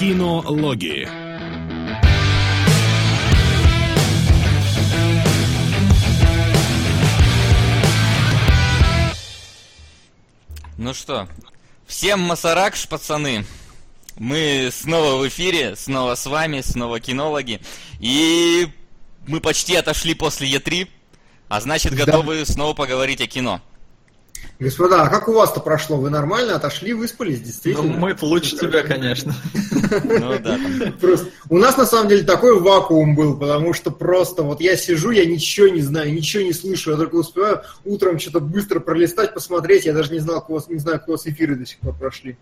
Кинологии. Ну что, всем масаракш, пацаны. Мы снова в эфире, снова с вами, снова кинологи. И мы почти отошли после Е3, а значит готовы снова поговорить о кино. Господа, а как у вас-то прошло? Вы нормально отошли, выспались, действительно? Ну, мы-то лучше тебя, конечно. Ну да. Просто у нас на самом деле такой вакуум был, потому что просто вот я сижу, я ничего не знаю, ничего не слышу, я только успеваю утром что-то быстро пролистать, посмотреть, я даже не знал, вас, не знаю, у вас эфиры до сих пор прошли.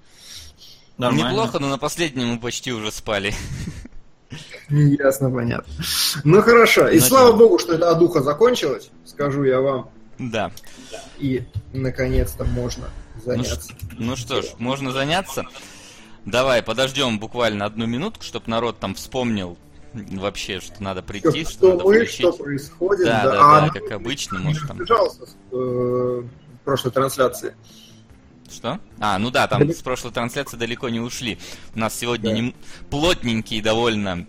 Нормально. Неплохо, но на последнем мы почти уже спали. Ясно, понятно. Ну хорошо, и Ну, слава богу, что эта одуха закончилась, скажу я вам, Да. И наконец-то можно Ну, заняться. ну что ж, можно заняться. Давай, подождем буквально одну минутку, чтобы народ там вспомнил вообще, что надо прийти, Что, что, что надо мы, включить. что происходит. Да, да, А да, ну, как обычно, может там. разбежался с э, прошлой трансляции. Что? А, ну да, там с прошлой трансляции далеко не ушли. У нас сегодня Да. не- плотненький довольно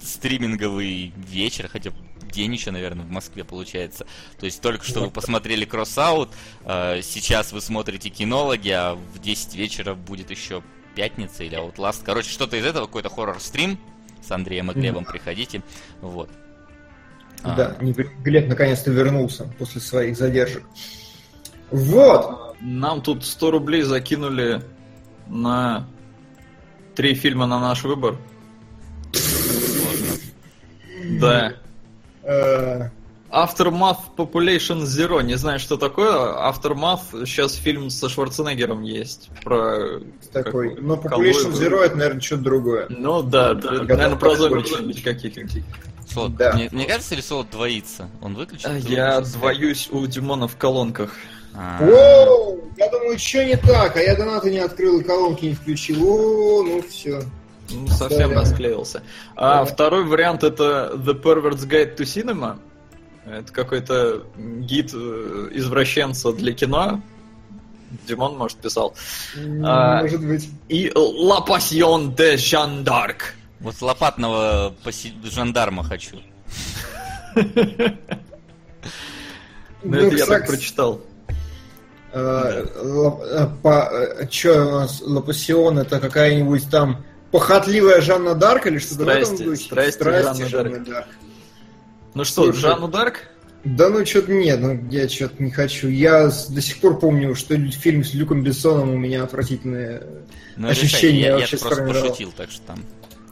стриминговый вечер, хотя день еще, наверное, в Москве получается. То есть только что вы посмотрели Crossout, э, сейчас вы смотрите кинологи, а в 10 вечера будет еще пятница или Outlast. Короче, что-то из этого, какой-то хоррор-стрим с Андреем и Глебом, приходите. Вот. А, Да, не- Глеб наконец-то вернулся после своих задержек. Вот. Нам тут 100 рублей закинули на три фильма на наш выбор. Да. Э, Aftermath Population Zero. Не знаю, что такое. Aftermath сейчас фильм со Шварценеггером есть. Про... такой. как- Но. Population Zero это, наверное, что-то другое. Ну да, да, Готов. наверное, про зомби что-нибудь каких-нибудь. Солод, Да. мне, мне кажется, или Солод двоится? Он выключил? А Ты Я двоюсь у Димона в колонках. А, Оу, я думаю, что не так, а я донаты не открыл и колонки не включил. О, ну все. Ну, совсем Да. расклеился. А второй вариант это The Pervert's Guide to Cinema. Это какой-то гид э, извращенца для кино. Димон, может, писал. А, Может быть. И La Passion de Jeanne d'Arc. Вот лопатного поси- жандарма хочу. Ну, это я так прочитал. Лапасион, это какая-нибудь там похотливая Жанна Дарк или что-то в этом Страсти, духе? страсти Жанны Жанны Дарк. Дарк. Ну что. Жанну Дарк? Да ну что-то нет, ну я что-то не хочу. Я до сих пор помню, что фильм с Люком Бессоном у меня отвратительные Ну, Ощущение я, я вообще просто пошутил, так что там.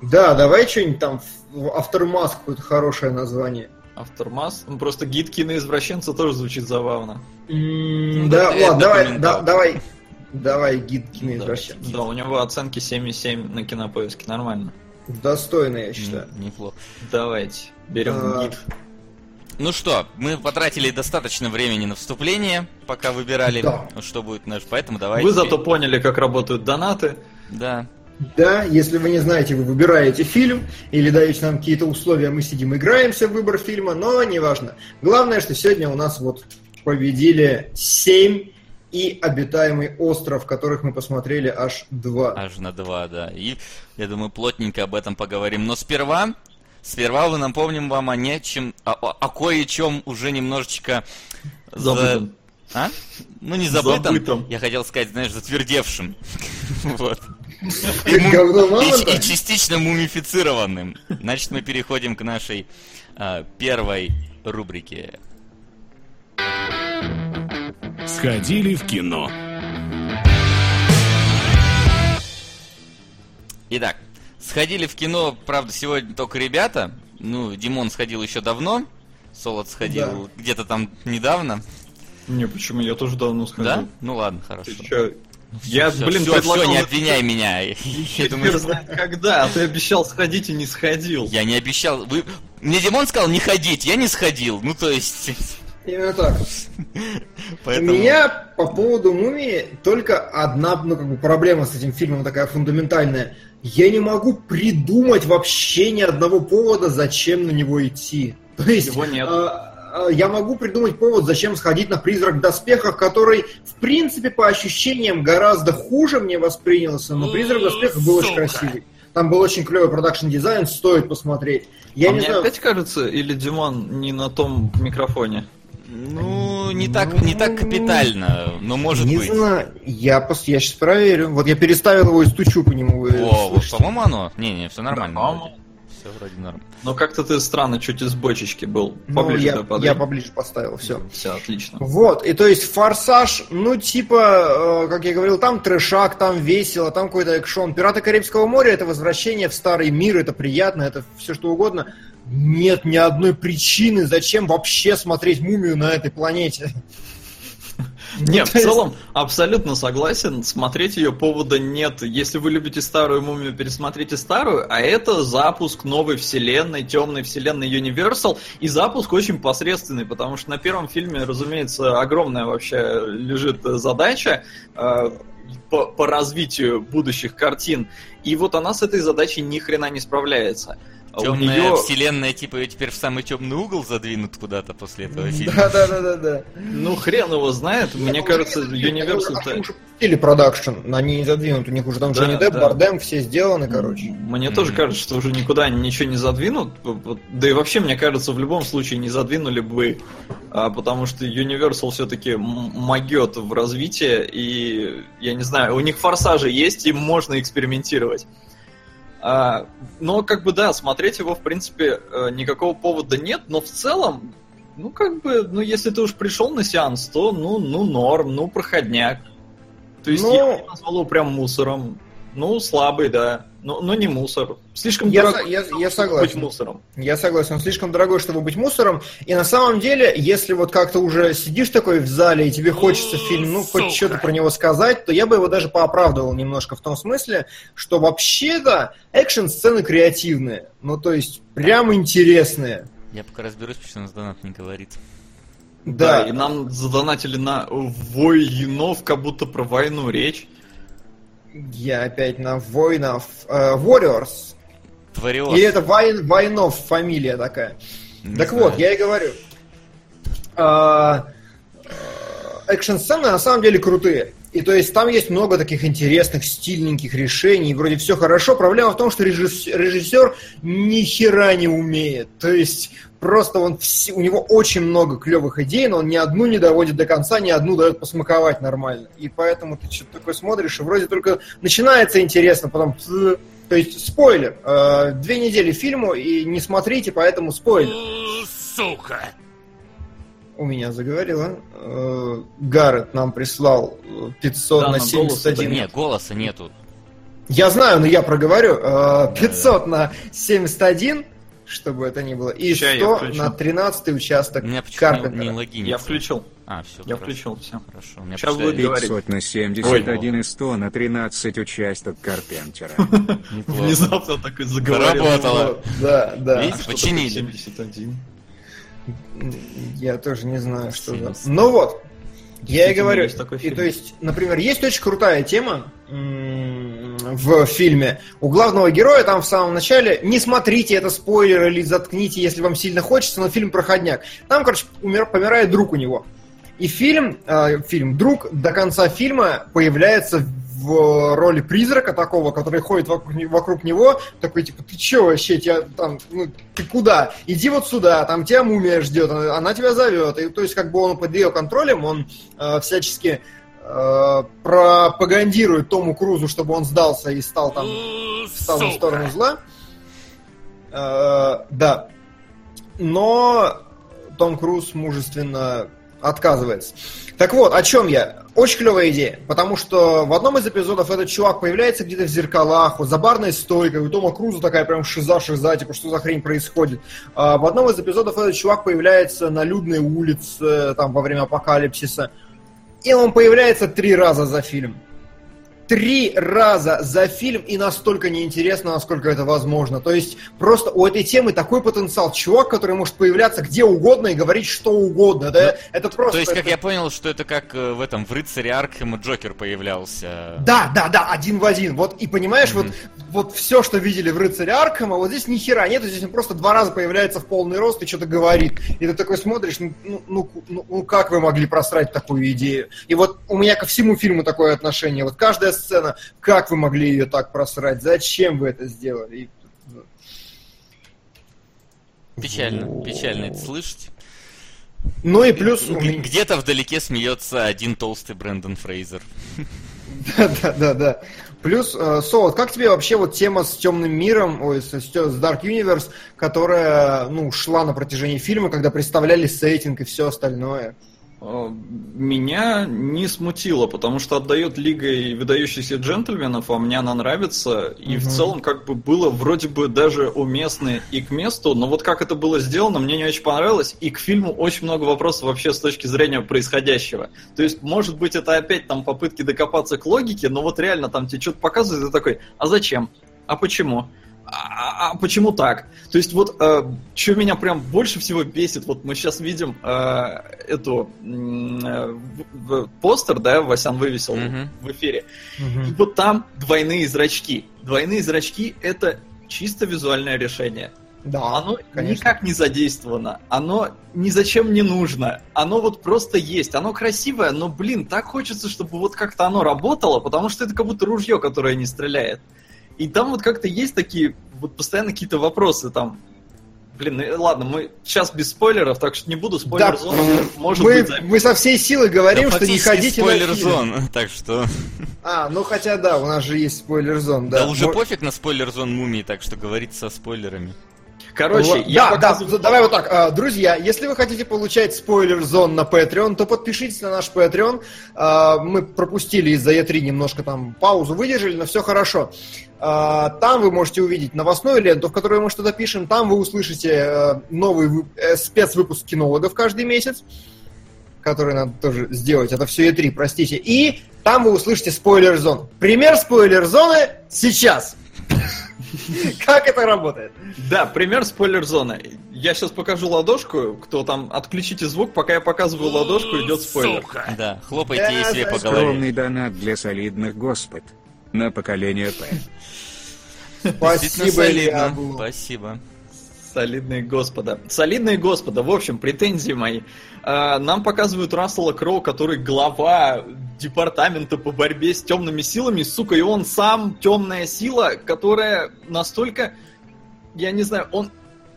Да, давай что-нибудь там, Aftermath какое-то хорошее название. Aftermath. Ну, просто гид киноизвращенца тоже звучит забавно. Да, ладно, давай, да- давай, давай гид киноизвращенца. Да, у него оценки 7,7 на кинопоиске. Нормально. Достойно, я считаю. Неплохо. Давайте, берем А, гид. Ну что, мы потратили достаточно времени на вступление, пока выбирали, Да. что будет наш. Поэтому давайте. Вы зато поняли, как работают донаты. Да. Да, если вы не знаете, вы выбираете фильм или даете нам какие-то условия, мы сидим, играемся в выбор фильма, но неважно. Главное, что сегодня у нас вот победили 7 и обитаемый остров, которых мы посмотрели аж два. Аж на два, да. И я думаю, плотненько об этом поговорим. Но сперва, сперва мы напомним вам о нечем, о, о- о кое-чем уже немножечко за- Забытым. А? Ну, не забытым. Забытым. Я хотел сказать, знаешь, затвердевшим. Вот. Мамонта? И, и частично мумифицированным. Значит, мы переходим к нашей а, первой рубрике. Сходили в кино. Итак, сходили в кино, правда, сегодня только ребята. Ну, Димон сходил еще давно. Солод сходил где-то там недавно. Не, почему? Я тоже давно сходил. Да? Ну ладно, хорошо. Ты Я, Всё, блин, всё, предлагал... всё, не обвиняй меня. Я думаю, когда, а ты обещал сходить и не сходил. я не обещал. Вы... Мне Димон сказал не ходить, я не сходил. Ну, то есть... Именно так. Поэтому... У меня по поводу мумии только одна ну, как бы проблема с этим фильмом такая фундаментальная. Я не могу придумать вообще ни одного повода, зачем на него идти. То есть, Его нет. а, я могу придумать повод, зачем сходить на призрак в доспехах, который, в принципе, по ощущениям гораздо хуже мне воспринялся, но призрак в доспехах был очень красивый. Там был очень клевый продакшн дизайн, стоит посмотреть. Я а не мне знаю, опять кажется, или Димон не на том микрофоне? Ну, не так, не так капитально, но может не быть. знаю, я, пос... я сейчас проверю. Вот я переставил его и стучу по нему. вы О, вот, по-моему, оно. Не-не, все нормально. Да. Все вроде норм. Но как-то ты странно чуть из бочечки был. Ну, Поближе я, да, подвинь. я поближе поставил, все. Все, отлично. Вот, и то есть форсаж, ну, типа, э, как я говорил, там трешак, там весело, там какой-то экшон. Пираты Карибского моря это возвращение в старый мир, это приятно, это все что угодно. Нет ни одной причины, зачем вообще смотреть мумию на этой планете. Не, в то есть- целом абсолютно согласен. Смотреть ее повода нет. Если вы любите старую мумию, пересмотрите старую. А это запуск новой вселенной, темной вселенной Universal. И запуск очень посредственный, потому что на первом фильме, разумеется, огромная вообще лежит задача э, по, по развитию будущих картин. И вот она с этой задачей ни хрена не справляется. А у Темная неё- вселенная, типа, ее теперь в самый темный угол задвинут куда-то после этого фильма. Да, да, да, да, да. Ну, хрен его знает. Мне кажется, Universal... Они уже пустили продакшн, они не задвинут, у них уже там Джонни Депп. Бардем, все сделаны, короче. Мне тоже кажется, что уже никуда ничего не задвинут. Да и вообще, мне кажется, в любом случае не задвинули бы, а, потому что Universal все-таки могет в развитии, и я не знаю, у них форсажи есть, и можно экспериментировать. А, но как бы да, смотреть его в принципе э, никакого повода нет, но в целом, ну как бы, ну если ты уж пришел на сеанс, то ну, ну норм, ну проходняк. То есть Ну- я бы назвал его прям мусором. Ну, слабый, да. Но, но не мусор. Слишком Я дорогой, я- чтобы я согласен. быть мусором. Я согласен, он слишком дорогой, чтобы быть мусором. И на самом деле, если вот как-то уже сидишь такой в зале, и тебе хочется фильм, ну, хоть что-то про него сказать, то я бы его даже пооправдывал немножко в том смысле, что вообще-то экшн-сцены креативные. Ну, то есть, прям интересные. Я пока разберусь, почему у нас донат не говорит. Да, и нам задонатили на воинов, как будто про войну речь. Я опять на воинов. э, Warriors. Твариос. Или это Вайн, Войнов фамилия такая. Не так знаю. вот, я и говорю. А, э, Экшн-сцены на самом деле крутые. И то есть там есть много таких интересных, стильненьких решений, вроде все хорошо. Проблема в том, что режисс- режиссер ни хера не умеет. То есть просто он вс- у него очень много клевых идей, но он ни одну не доводит до конца, ни одну дает посмаковать нормально. И поэтому ты что-то такое смотришь, и вроде только начинается интересно, потом... То есть спойлер. Э, Две недели фильму, и не смотрите, поэтому спойлер. Сука! У меня заговорила. Э, Гаррет нам прислал э, 500 Да, на на голос 71. Нет, голоса нету. Я знаю, но я проговорю. Э, 500 на 71, чтобы это ни было. И я 100 включу. на 13 участок меня почему-то не, Карпентера. не логинится. Я включил. А, все. Я включил, все. Хорошо. У меня просто будет говорить. 500 на 71 и 100 на 13 участок Карпентера. Внезапно так и заговорил. Заработало. Вот, Да, да. Видите, Что починили. такое 71. Я тоже не знаю, что за... 70. Ну вот, я и говорю. такой И фильм. то есть, например, есть очень крутая тема в фильме. У главного героя там в самом начале, не смотрите, это спойлер или заткните, если вам сильно хочется, но фильм проходняк. Там, короче, умер- помирает друг у него. И фильм, э, фильм «Друг» до конца фильма появляется в роли призрака такого, который ходит вокруг, вокруг него, такой, типа, ты чё вообще, тебя там, ну, ты куда? Иди вот сюда, там тебя мумия ждет, она тебя зовет. И, то есть, как бы он под ее контролем, он э, всячески э, пропагандирует Тому Крузу, чтобы он сдался и стал там встал на сторону зла. Э, да. Но Том Круз мужественно отказывается. Так вот, о чем я? Очень клевая идея, потому что в одном из эпизодов этот чувак появляется где-то в зеркалах, вот за барной стойкой, у Тома Круза такая прям шиза-шиза, типа, что за хрень происходит. А в одном из эпизодов этот чувак появляется на людной улице, там, во время апокалипсиса, и он появляется три раза за фильм. Три раза за фильм и настолько неинтересно, насколько это возможно. То есть просто у этой темы такой потенциал. Чувак, который может появляться где угодно и говорить что угодно. Да? это просто... То есть, как это- я понял, что это как э, в этом, в рыцаре Аркхема Джокер появлялся. Да, да, да, один в один. Вот и понимаешь, Мгм. вот вот все, что видели в «Рыцаре Аркхема», вот здесь ни хера нет, здесь он просто два раза появляется в полный рост и что-то говорит. И ты такой смотришь, ну, ну, ну, ну, ну как вы могли просрать такую идею? И вот у меня ко всему фильму такое отношение. Вот каждая сцена, как вы могли ее так просрать? Зачем вы это сделали? И, Печально, Вот. печально это слышать. Ну и плюс... Где-то вдалеке смеется один толстый Брэндон Фрейзер. Да, да, да, да. Плюс, э, Солод, как тебе вообще вот тема с темным миром, ой, с, с Dark Universe, которая, ну, шла на протяжении фильма, когда представляли сеттинг и все остальное? Э, Меня не смутило, потому что отдает Лигой выдающихся джентльменов, а мне она нравится. И в Мгм. целом как бы было вроде бы даже уместно и к месту, но вот как это было сделано, мне не очень понравилось. И к фильму очень много вопросов вообще с точки зрения происходящего. То есть, может быть, это опять там попытки докопаться к логике, но вот реально там тебе что-то показывают, и ты такой, а зачем? А почему? А, а почему так? То есть вот что меня прям больше всего бесит, вот мы сейчас видим э, эту э, в- в- постер, да, Васян вывесил Мгм. в эфире, и вот там двойные зрачки. Двойные зрачки это чисто визуальное решение. Да, Оно конечно. никак не задействовано, оно ни зачем не нужно, оно вот просто есть, оно красивое, но, блин, так хочется, чтобы вот как-то оно работало, потому что это как будто ружье, которое не стреляет. И там вот как-то есть такие, вот постоянно какие-то вопросы там. Блин, ну, ладно, мы сейчас без спойлеров, так что не буду спойлер зону, может мы, быть, за- мы со всей силы говорим, Да что не ходите на фильм. спойлер-зон, так что... А, ну хотя да, у нас же есть спойлер-зон, Да, да. уже Мо- пофиг на спойлер-зон мумии, так что говорить со спойлерами. Короче, Вот, я да, показываю... да, давай вот так. а, Друзья, если вы хотите получать спойлер-зон на Patreon, то подпишитесь на наш Patreon. А, Мы пропустили из-за E3 немножко там паузу, выдержали, но все хорошо. А, Там вы можете увидеть новостную ленту, в которой мы что-то пишем. Там вы услышите э, новый вы- э, спецвыпуск кинологов каждый месяц, который надо тоже сделать. Это все E3, простите. И там вы услышите спойлер-зон. Пример спойлер-зоны сейчас. Как это работает? Да, пример спойлер-зоны. Я сейчас покажу ладошку, кто там, отключите звук, пока я показываю ладошку, идет спойлер. Сука. Да, хлопайте Да, ей себе по голове. Скромный донат для солидных господ. На поколение П. Спасибо. Спасибо. Солидные господа. Солидные господа, в общем, претензии мои. А, Нам показывают Рассела Кроу, который глава департамента по борьбе с темными силами, сука, и он сам темная сила, которая настолько, я не знаю, он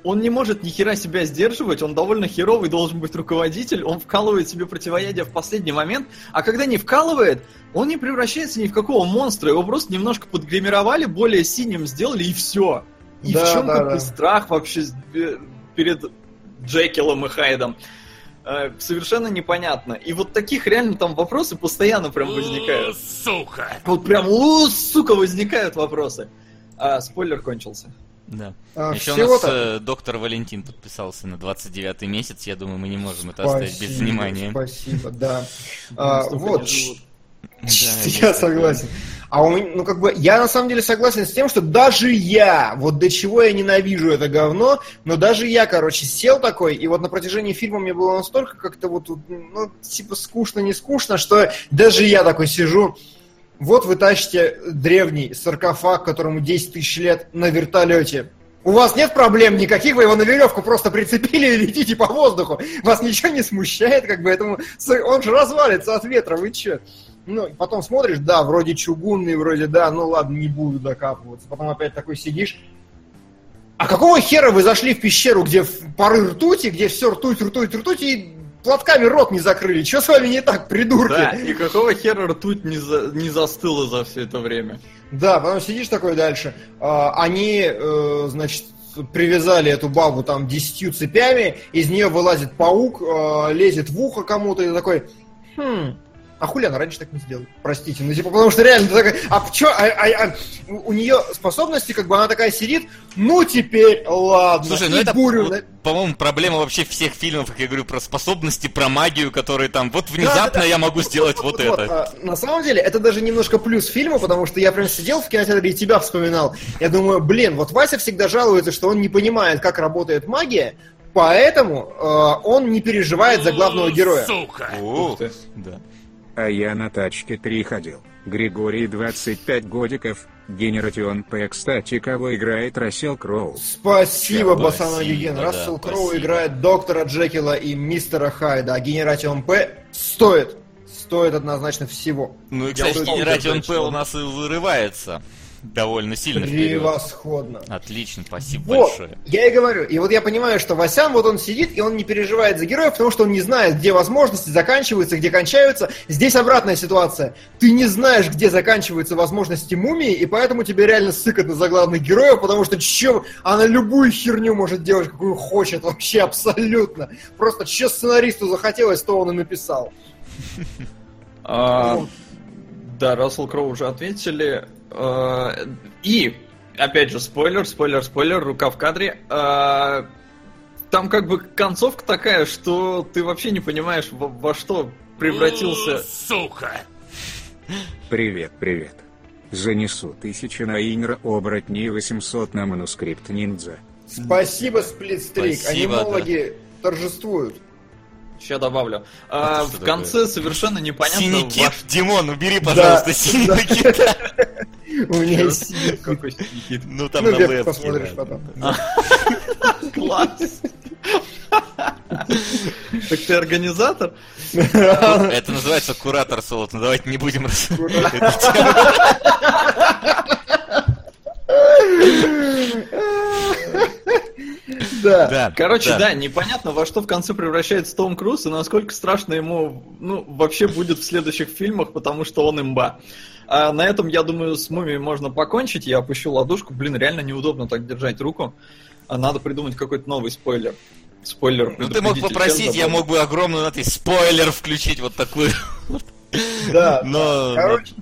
он не может ни хера себя сдерживать, он довольно херовый должен быть руководитель, он вкалывает себе противоядие в последний момент, а когда не вкалывает, он не превращается ни в какого монстра, его просто немножко подгримировали, более синим сделали и все. И Да, в чем да, как да. страх вообще перед Джекилом и Хайдом? Э, Совершенно непонятно. И вот таких реально там вопросы постоянно прям возникают. Сука. Вот прям, у, сука, возникают вопросы. А, спойлер кончился. Да. А, Еще у нас э, доктор Валентин подписался на 29-й месяц. Я думаю, мы не можем это оставить без Спасибо, внимания. Спасибо, да. А, вот. Да, я согласен. А у меня, ну как бы, я на самом деле согласен с тем, что даже я, вот до чего я ненавижу это говно, но даже я, короче, сел такой, и вот на протяжении фильма мне было настолько как-то вот, ну, типа скучно, не скучно, что даже я такой сижу, вот вы тащите древний саркофаг, которому 10 тысяч лет на вертолете. У вас нет проблем никаких, вы его на веревку просто прицепили и летите по воздуху. Вас ничего не смущает, как бы этому... Он же развалится от ветра, вы че? Ну, и потом смотришь, да, вроде чугунный, вроде да, ну ладно, не буду докапываться. Потом опять такой сидишь. А какого хера вы зашли в пещеру, где пары ртути, где все ртуть, ртуть, ртуть, и платками рот не закрыли? Что с вами не так, придурки? Да, и какого хера ртуть не, за- не застыла за все это время? Да, потом сидишь такой дальше. А, Они, э, значит, привязали эту бабу там десятью цепями, из нее вылазит паук, э, лезет в ухо кому-то и такой, хм, а хули она раньше так не сделала? Простите, ну типа, потому что реально такой, а чё, а, а- а у нее способности, как бы она такая сидит, ну теперь ладно. Слушай, ну это, бурю вот, на- по-моему, проблема вообще всех фильмов, как я говорю, про способности, про магию, которые там, вот внезапно Да-да-да. я могу сделать вот, Вот, это. а, на самом деле, это даже немножко плюс фильма, потому что я прям сидел в кинотеатре и тебя вспоминал. Я думаю, блин, вот Вася всегда жалуется, что он не понимает, как работает магия, поэтому э, он не переживает за главного героя. Сука. Ух ты. да. А я на тачке 3 ходил. Григорий 25 годиков. Generation П. Кстати, кого играет Рассел Кроу? Спасибо, Басана Юген. да, Рассел Кроу спасибо. играет доктора Джекила и мистера Хайда. А Generation П стоит. Стоит однозначно всего. Ну и, кстати, Generation П у нас и вырывается довольно сильно вперед. Превосходно. Отлично, спасибо Вот, большое. я и говорю. И вот я понимаю, что Васян, вот он сидит, и он не переживает за героев, потому что он не знает, где возможности заканчиваются, где кончаются. Здесь обратная ситуация. Ты не знаешь, где заканчиваются возможности мумии, и поэтому тебе реально сыкотно за главных героев, потому что чё, она любую херню может делать, какую хочет, вообще абсолютно. Просто че сценаристу захотелось, то он и написал. А, да, Рассел Кроу уже ответили. А, и, опять же, спойлер, спойлер, спойлер, рука в кадре. А, там как бы концовка такая, что ты вообще не понимаешь, во, во что превратился. Сука! Привет, привет. Занесу тысячи на Инра оборотней 800 на манускрипт ниндзя. Спасибо, Сплитстрик. Спасибо, Анимологи торжествуют. Сейчас добавлю. А, Это что в конце совершенно непонятно. Синий кит, что- Димон, убери, пожалуйста, Да, синего да. кита. У меня есть синий. Какой? Ну там Ну, на вебке, посмотришь потом. Класс. Так ты организатор? Это называется куратор солод. Ну давайте не будем. Да. Да, Короче, да. да. непонятно, во что в конце превращается Том Круз и насколько страшно ему, ну, вообще будет в следующих фильмах, потому что он имба. А на этом, я думаю, с мумией можно покончить. Я опущу ладошку. Блин, реально неудобно так держать руку. А надо придумать какой-то новый спойлер. Спойлер. Ну ты мог попросить, я мог бы огромную надпись спойлер включить вот такую. Да. Но Короче,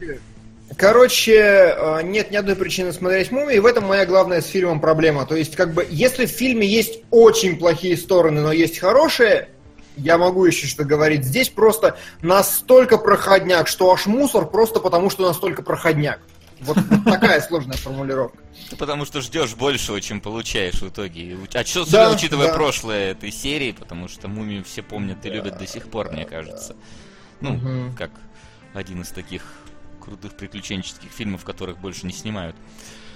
короче, э, нет ни одной причины смотреть мумию, и в этом моя главная с фильмом проблема. То есть, как бы, если в фильме есть очень плохие стороны, но есть хорошие, я могу еще что говорить. Здесь просто настолько проходняк, что аж мусор просто потому, что настолько проходняк. Вот, вот такая сложная формулировка. Ты потому что ждешь большего, чем получаешь в итоге. А что, Да, учитывая да. прошлое этой серии, потому что мумию все помнят и любят до сих пор, мне кажется. Ну, Мгм. как один из таких крутых приключенческих фильмов, которых больше не снимают.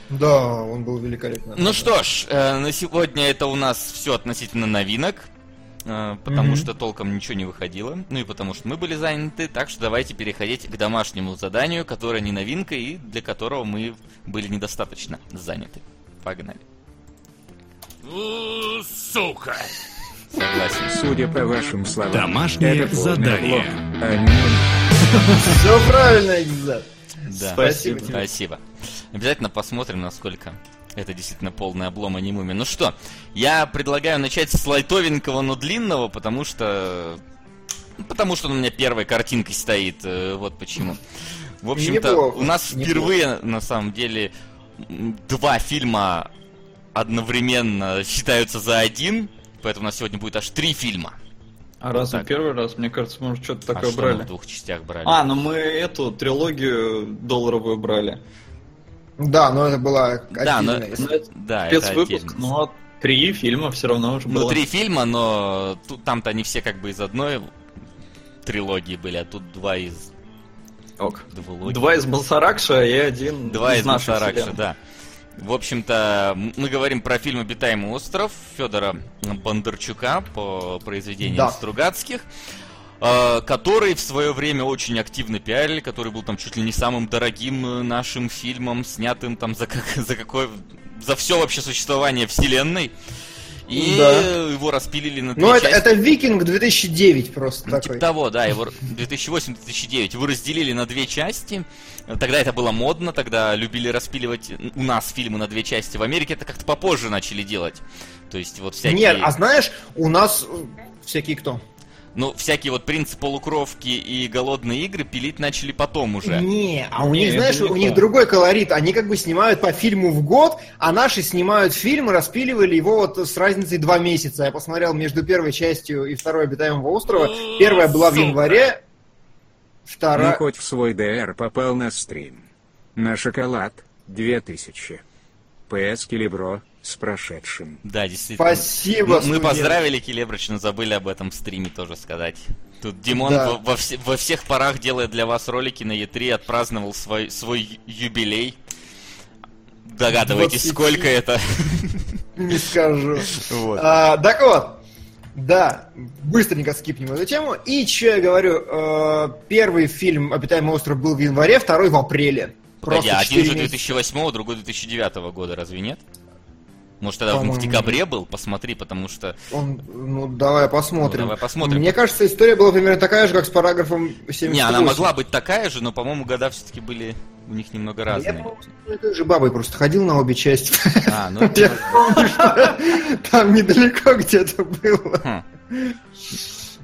Да, он был великолепный. Ну что ж, э, на сегодня это у нас все относительно новинок. Э, Потому Мгм. что толком ничего не выходило. Ну и потому что мы были заняты. Так что давайте переходить к домашнему заданию, которое не новинка и для которого мы были недостаточно заняты. Погнали. Сука! Согласен. Судя по вашим словам, Домашнее это задание. А Все правильно, Экзат. Да. Спасибо. Спасибо. Обязательно посмотрим, насколько это действительно полный облом анимуми. Ну что, я предлагаю начать с лайтовенького, но длинного, потому что... Потому что он у меня первой картинкой стоит, э, вот почему. В общем-то, у нас неплохо. впервые, на самом деле, два фильма одновременно считаются за один, поэтому у нас сегодня будет аж три фильма. А разве так. первый раз? Мне кажется, мы уже что-то а такое что мы брали. в двух частях брали? А, ну мы эту трилогию долларовую брали. Да, но это была Да, но- отдельная Ну, история. да, спецвыпуск, но три фильма все равно уже было. Ну, три фильма, но тут там-то они все как бы из одной трилогии были, а тут два из Ок. двулогии. Два из Балсаракша и один Два из нашей Масаракша, вселенной. да. В общем-то, мы говорим про фильм «Обитаемый остров» Федора Бондарчука по произведениям Да. Стругацких, который в свое время очень активно пиарили, который был там чуть ли не самым дорогим э, нашим фильмом, снятым там за, как, за какое... за все вообще существование вселенной. И Да. его распилили на Ну, это, части. это Викинг 2009 просто Ну, такой. типа того, да, его 2008-2009 его разделили на две части. Тогда это было модно, тогда любили распиливать у нас фильмы на две части. В Америке это как-то попозже начали делать. То есть вот всякие... Нет, а знаешь, у нас э, всякие кто? Ну, всякие вот принцип полукровки и голодные игры пилить начали потом уже. Не, а у Не, них, знаешь, у них другой колорит. Они как бы снимают по фильму в год, а наши снимают фильм распиливали его вот с разницей два месяца. Я посмотрел между первой частью и второй обитаемого острова. Первая была в январе, Ну, вторая... хоть в свой ДР попал на стрим. На шоколад 2000. ПС Келебро С прошедшим. Да, действительно. Спасибо, Мы, мы поздравили Келебрыч, но забыли об этом в стриме тоже сказать. Тут Димон Да. во, во все- во всех парах делает для вас ролики на Е3, отпраздновал свой, свой юбилей. Догадываетесь, 20. сколько это? Не скажу. Вот. А, так вот, да, быстренько скипнем эту тему. И что я говорю, э, первый фильм «Обитаемый остров» был в январе, второй в апреле. Погоди, Просто а один же четыре месяца. 2008, другой 2009 года, разве нет? Может, тогда в По-моему, декабре был? Посмотри, потому что... Он, ну, давай посмотрим. Ну, давай посмотрим. Мне кажется, история была примерно такая же, как с параграфом 78. Не, она могла быть такая же, но, по-моему, года все-таки были у них немного Я, разные. по-моему, и той же бабой просто ходил на обе части. А, ну Я помню, что там недалеко где-то было. Хм.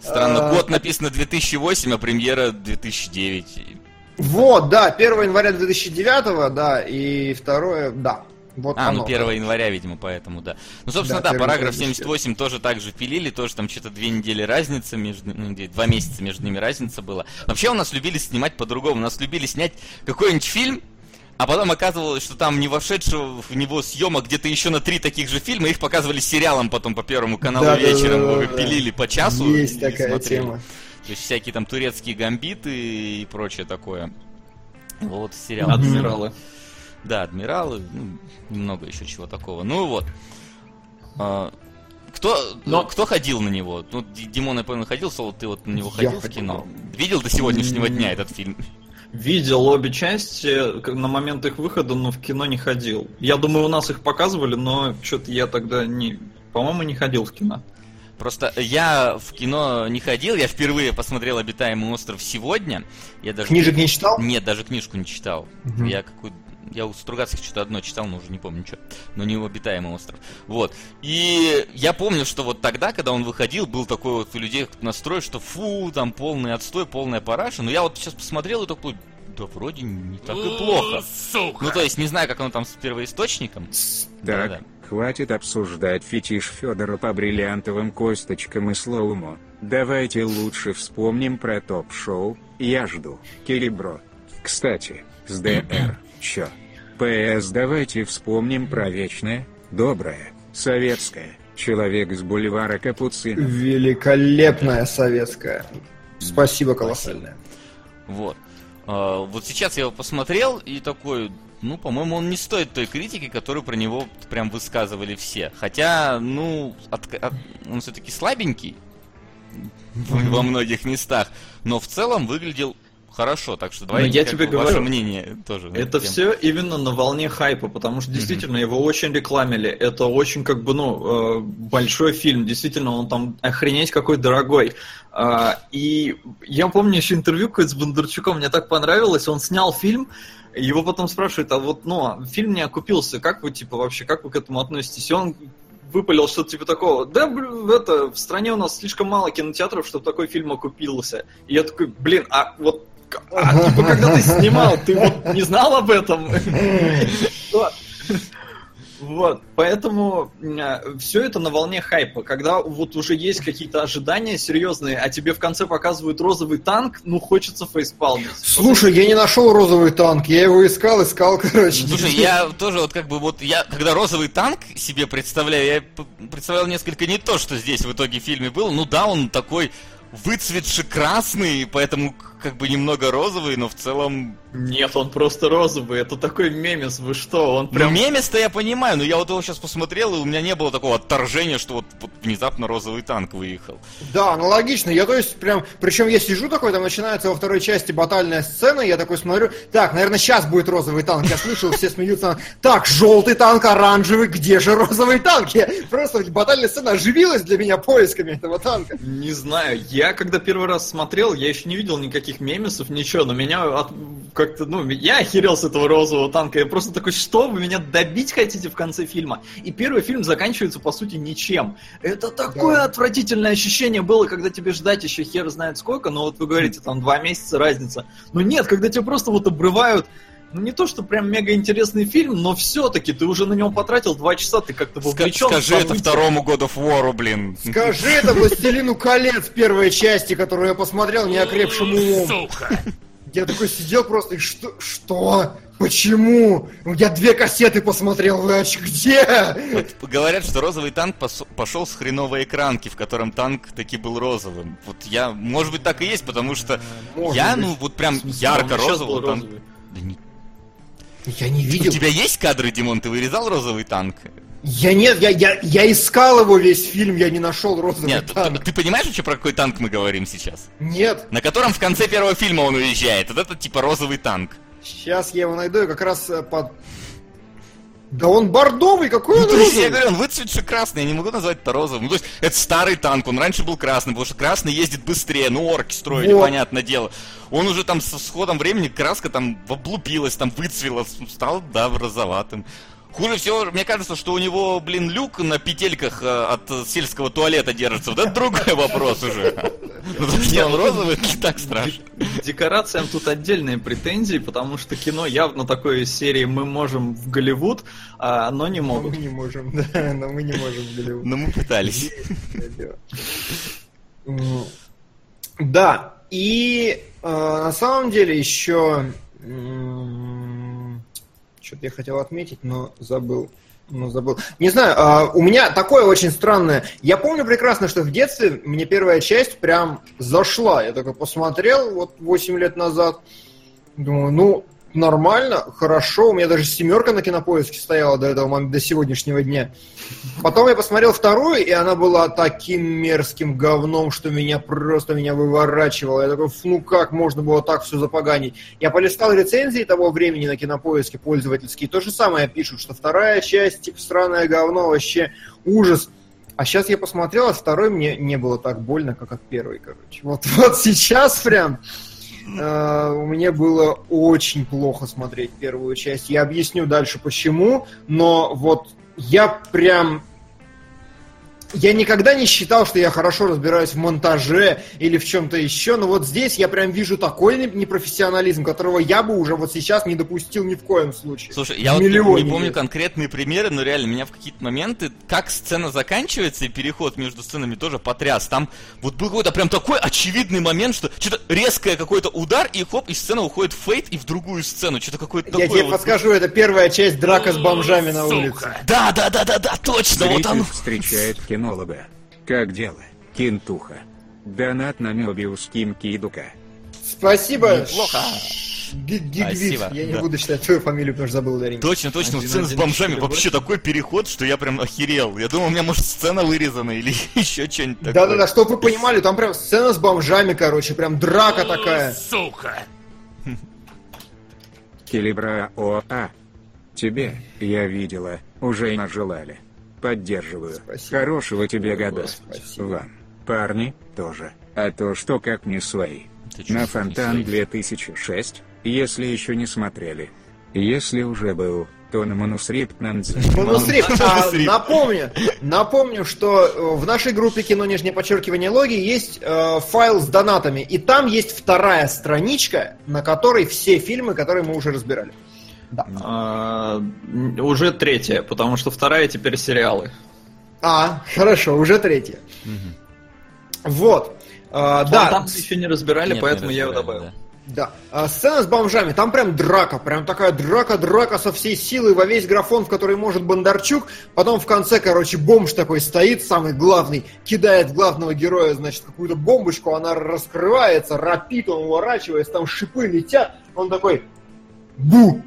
Странно, А, год написано 2008, а премьера 2009. Вот, да, 1 января 2009, да, и второе, да. Вот А, оно. ну 1 января, видимо, поэтому, да. Ну, собственно, Да, да, 1 параграф января 78 тоже так же пилили, тоже там что-то две недели разница между, ну, где, два месяца между ними разница была. Вообще у нас любили снимать по-другому, у нас любили снять какой-нибудь фильм, а потом оказывалось, что там не вошедшего в него съемок где-то еще на три таких же фильма, их показывали сериалом потом по Первому каналу Да, да, вечером, да, его да. пилили по часу Есть и такая смотрели. тема. То есть всякие там турецкие гамбиты и прочее такое. Вот сериал. Адмиралы. Да, адмиралы, ну, немного еще чего такого. Ну вот. А, кто, Но- кто ходил на него? Ну, Ди- Димон, я понял, ходил, Соло, ты вот на него Я ходил в ходил. кино? Видел до сегодняшнего дня этот фильм? Видел обе части на момент их выхода, но в кино не ходил. Я думаю, у нас их показывали, но что-то я тогда не... По-моему, не ходил в кино. Просто я в кино не ходил, я впервые посмотрел «Обитаемый остров» сегодня. Я даже... Книжек не читал? Нет, даже книжку не читал. Мгм. Я какую я у Стругацких что-то одно читал, но уже не помню что. Но не обитаемый остров. Вот. И я помню, что вот тогда, когда он выходил, был такой вот у людей настрой, что фу, там полный отстой, полная параша. Но я вот сейчас посмотрел и такой, да вроде не так и плохо. Ну, то есть, не знаю, как оно там с первоисточником. Так, Да-да. хватит обсуждать фетиш Федора по бриллиантовым косточкам и slow-mo. Давайте лучше вспомним про топ-шоу «Я жду». Келебро. Кстати, с ДР. Чё? P.S. давайте вспомним про вечное, доброе, советское. Человек с бульвара Капуцинов. Великолепная советская. Спасибо колоссальное. Вот. А, вот сейчас я его посмотрел и такой, ну, по-моему, он не стоит той критики, которую про него прям высказывали все. Хотя, ну, от- от- он все-таки слабенький во многих местах, но в целом выглядел хорошо. Так что давайте Ну, я тебе бы, ваше говорю, мнение тоже. Это все именно на волне хайпа, потому что действительно его очень рекламили. Это очень как бы, ну, э, большой фильм. Действительно, он там охренеть какой дорогой. А, И я помню еще интервью какое-то с Бондарчуком, мне так понравилось. Он снял фильм, его потом спрашивают, а вот, ну, фильм не окупился, как вы, типа, вообще, как вы к этому относитесь? И он выпалил что-то типа такого, да, блин, это, в стране у нас слишком мало кинотеатров, чтобы такой фильм окупился. И я такой, блин, а вот а, типа, когда ты снимал, ты вот не знал об этом? Вот, поэтому все это на волне хайпа. Когда вот уже есть какие-то ожидания серьезные, а тебе в конце показывают розовый танк, ну хочется фейспалмить. Слушай, я не нашел розовый танк, я его искал, искал, короче. Слушай, я тоже вот как бы вот я, когда розовый танк себе представляю, я представлял несколько не то, что здесь в итоге в фильме было. Ну да, он такой выцветший красный, поэтому как бы немного розовый, но в целом... Нет, он просто розовый, это такой мемес, вы что, он Прям... Ну, мемес-то я понимаю, но я вот его сейчас посмотрел, и у меня не было такого отторжения, что вот, вот внезапно розовый танк выехал. Да, аналогично. Я то есть прям, причем я сижу такой, там начинается во второй части батальная сцена, и я такой смотрю, так, наверное, сейчас будет розовый танк. Я слышал, все смеются. Так, желтый танк, оранжевый, где же розовый танк? Я просто батальная сцена оживилась для меня поисками этого танка. Не знаю, я когда первый раз смотрел, я еще не видел никаких мемесов, ничего, но меня от- как-то, ну, я охерел с этого розового танка, я просто такой, что, вы меня добить хотите в конце фильма? И первый фильм заканчивается, по сути, ничем. Это такое Да. отвратительное ощущение было, когда тебе ждать еще хер знает сколько, но вот вы говорите, там, два месяца разница. Но нет, когда тебя просто вот обрывают, ну не то, что прям мега интересный фильм, но все-таки ты уже на него потратил два часа, ты как-то Ска- вовлечен. в скажи это второму году of War, блин. Скажи это «Властелину колец» первой части, которую я посмотрел неокрепшим умом. Сука! Я такой сидел просто и что? Что? Почему? Я две кассеты посмотрел, вы оч- где? Вот говорят, что розовый танк пошел с хреновой экранки, в котором танк таки был розовым. Вот я, может быть, так и есть, потому что Может я, быть. ну, вот прям ярко был розовый. Да не- Я не У видел. тебя есть кадры, Димон? Ты вырезал розовый танк? Я нет, я, я, я искал его весь фильм, я не нашел розовый Нет, танк. ты, ты понимаешь вообще, про какой танк мы говорим сейчас? Нет, На котором в конце первого фильма он уезжает. Вот это типа розовый танк. сейчас я его найду, и как раз э, под... Да он бордовый, какой Ну, он есть, я розовый? говорю, он выцветший красный, я не могу назвать это розовым. Ну, то есть, это старый танк, он раньше был красный, потому что красный ездит быстрее, ну, орки строили, Вот. понятное дело. Он уже там с с ходом времени, краска там облупилась, там выцвела, стал, да, розоватым. Хуже всего, мне кажется, что у него, блин, люк на петельках э, от э, сельского туалета держится. Вот это другой вопрос уже. Ну, что он розовый, это не так страшно. Декорациям тут отдельные претензии, потому что кино явно такой из серии «Мы можем в Голливуд», а оно не Но могут. мы не можем, да, но мы не можем в Голливуд. Но мы пытались. Да, и э, на самом деле еще что-то я хотел отметить, но забыл. Ну, забыл. Не знаю, а, у меня такое очень странное. Я помню прекрасно, что в детстве мне первая часть прям зашла. Я такой посмотрел вот 8 лет назад. Думаю, ну, нормально, хорошо. У меня даже семерка на кинопоиске стояла до этого до сегодняшнего дня. Потом я посмотрел вторую, и она была таким мерзким говном, что меня просто меня выворачивало. Я такой, «Фу, ну как можно было так все запоганить? Я полистал рецензии того времени на кинопоиске пользовательские. То же самое пишут, что вторая часть, типа, сраное говно, вообще ужас. А сейчас я посмотрел, от второй мне не было так больно, как от первой, короче. Вот, вот сейчас прям э, мне было очень плохо смотреть первую часть. Я объясню дальше почему, но вот я прям... Я никогда не считал, что я хорошо разбираюсь в монтаже или в чем-то еще, но вот здесь я прям вижу такой не- непрофессионализм, которого я бы уже вот сейчас не допустил ни в коем случае. Слушай, я В вот не, не помню конкретные примеры, но реально меня в какие-то моменты, как сцена заканчивается и переход между сценами тоже потряс. Там вот был какой-то прям такой очевидный момент, что что-то резкое какой-то удар, и хоп, и сцена уходит в фейт и в другую сцену. Что-то какое-то Я такое тебе вот- подскажу, это первая часть драка с бомжами на улице. Да, да, да, да, да, точно, вот оно. встречает кинолога. Как дела, кинтуха? Донат на Мебиус Ким Кидука. Спасибо. Неплохо. Ги- Гигвит. Спасибо, Я не да. буду читать твою фамилию, потому что забыл ударение. Точно, точно, Один, сцена с один, бомжами четыре, вообще такой переход, что я прям охерел. Я думал, у меня может сцена вырезана или еще что-нибудь такое. Да-да-да, чтобы вы понимали, там прям сцена с бомжами, короче, прям драка такая. Сука! Келебра ОА. Тебе, я видела, уже нажелали. Поддерживаю. Спасибо. Хорошего тебе года. Спасибо. Вам. Парни, тоже. А то что как не свои. Ты На Фонтан свои? 2006, если еще не смотрели. Если уже был, то на Манусрипт Нандзе. Манускрипт. А, Манускрипт. напомню, напомню, что э, в нашей группе кино нижнее подчеркивание логи есть э, файл с донатами, и там есть вторая страничка, на которой все фильмы, которые мы уже разбирали. А, м, уже третья, потому что вторая теперь сериалы. А, хорошо, уже третья. Вот. А, Вон да, там еще не разбирали, Нет, поэтому не я его разбирали, добавил. Да. А, сцена с бомжами, там прям драка, прям такая драка-драка со всей силы во весь графон, в который может Бондарчук. Потом в конце, короче, бомж такой стоит, самый главный, кидает главного героя, значит, какую-то бомбочку, она раскрывается, рапит, он уворачивается, там шипы летят, он такой бу!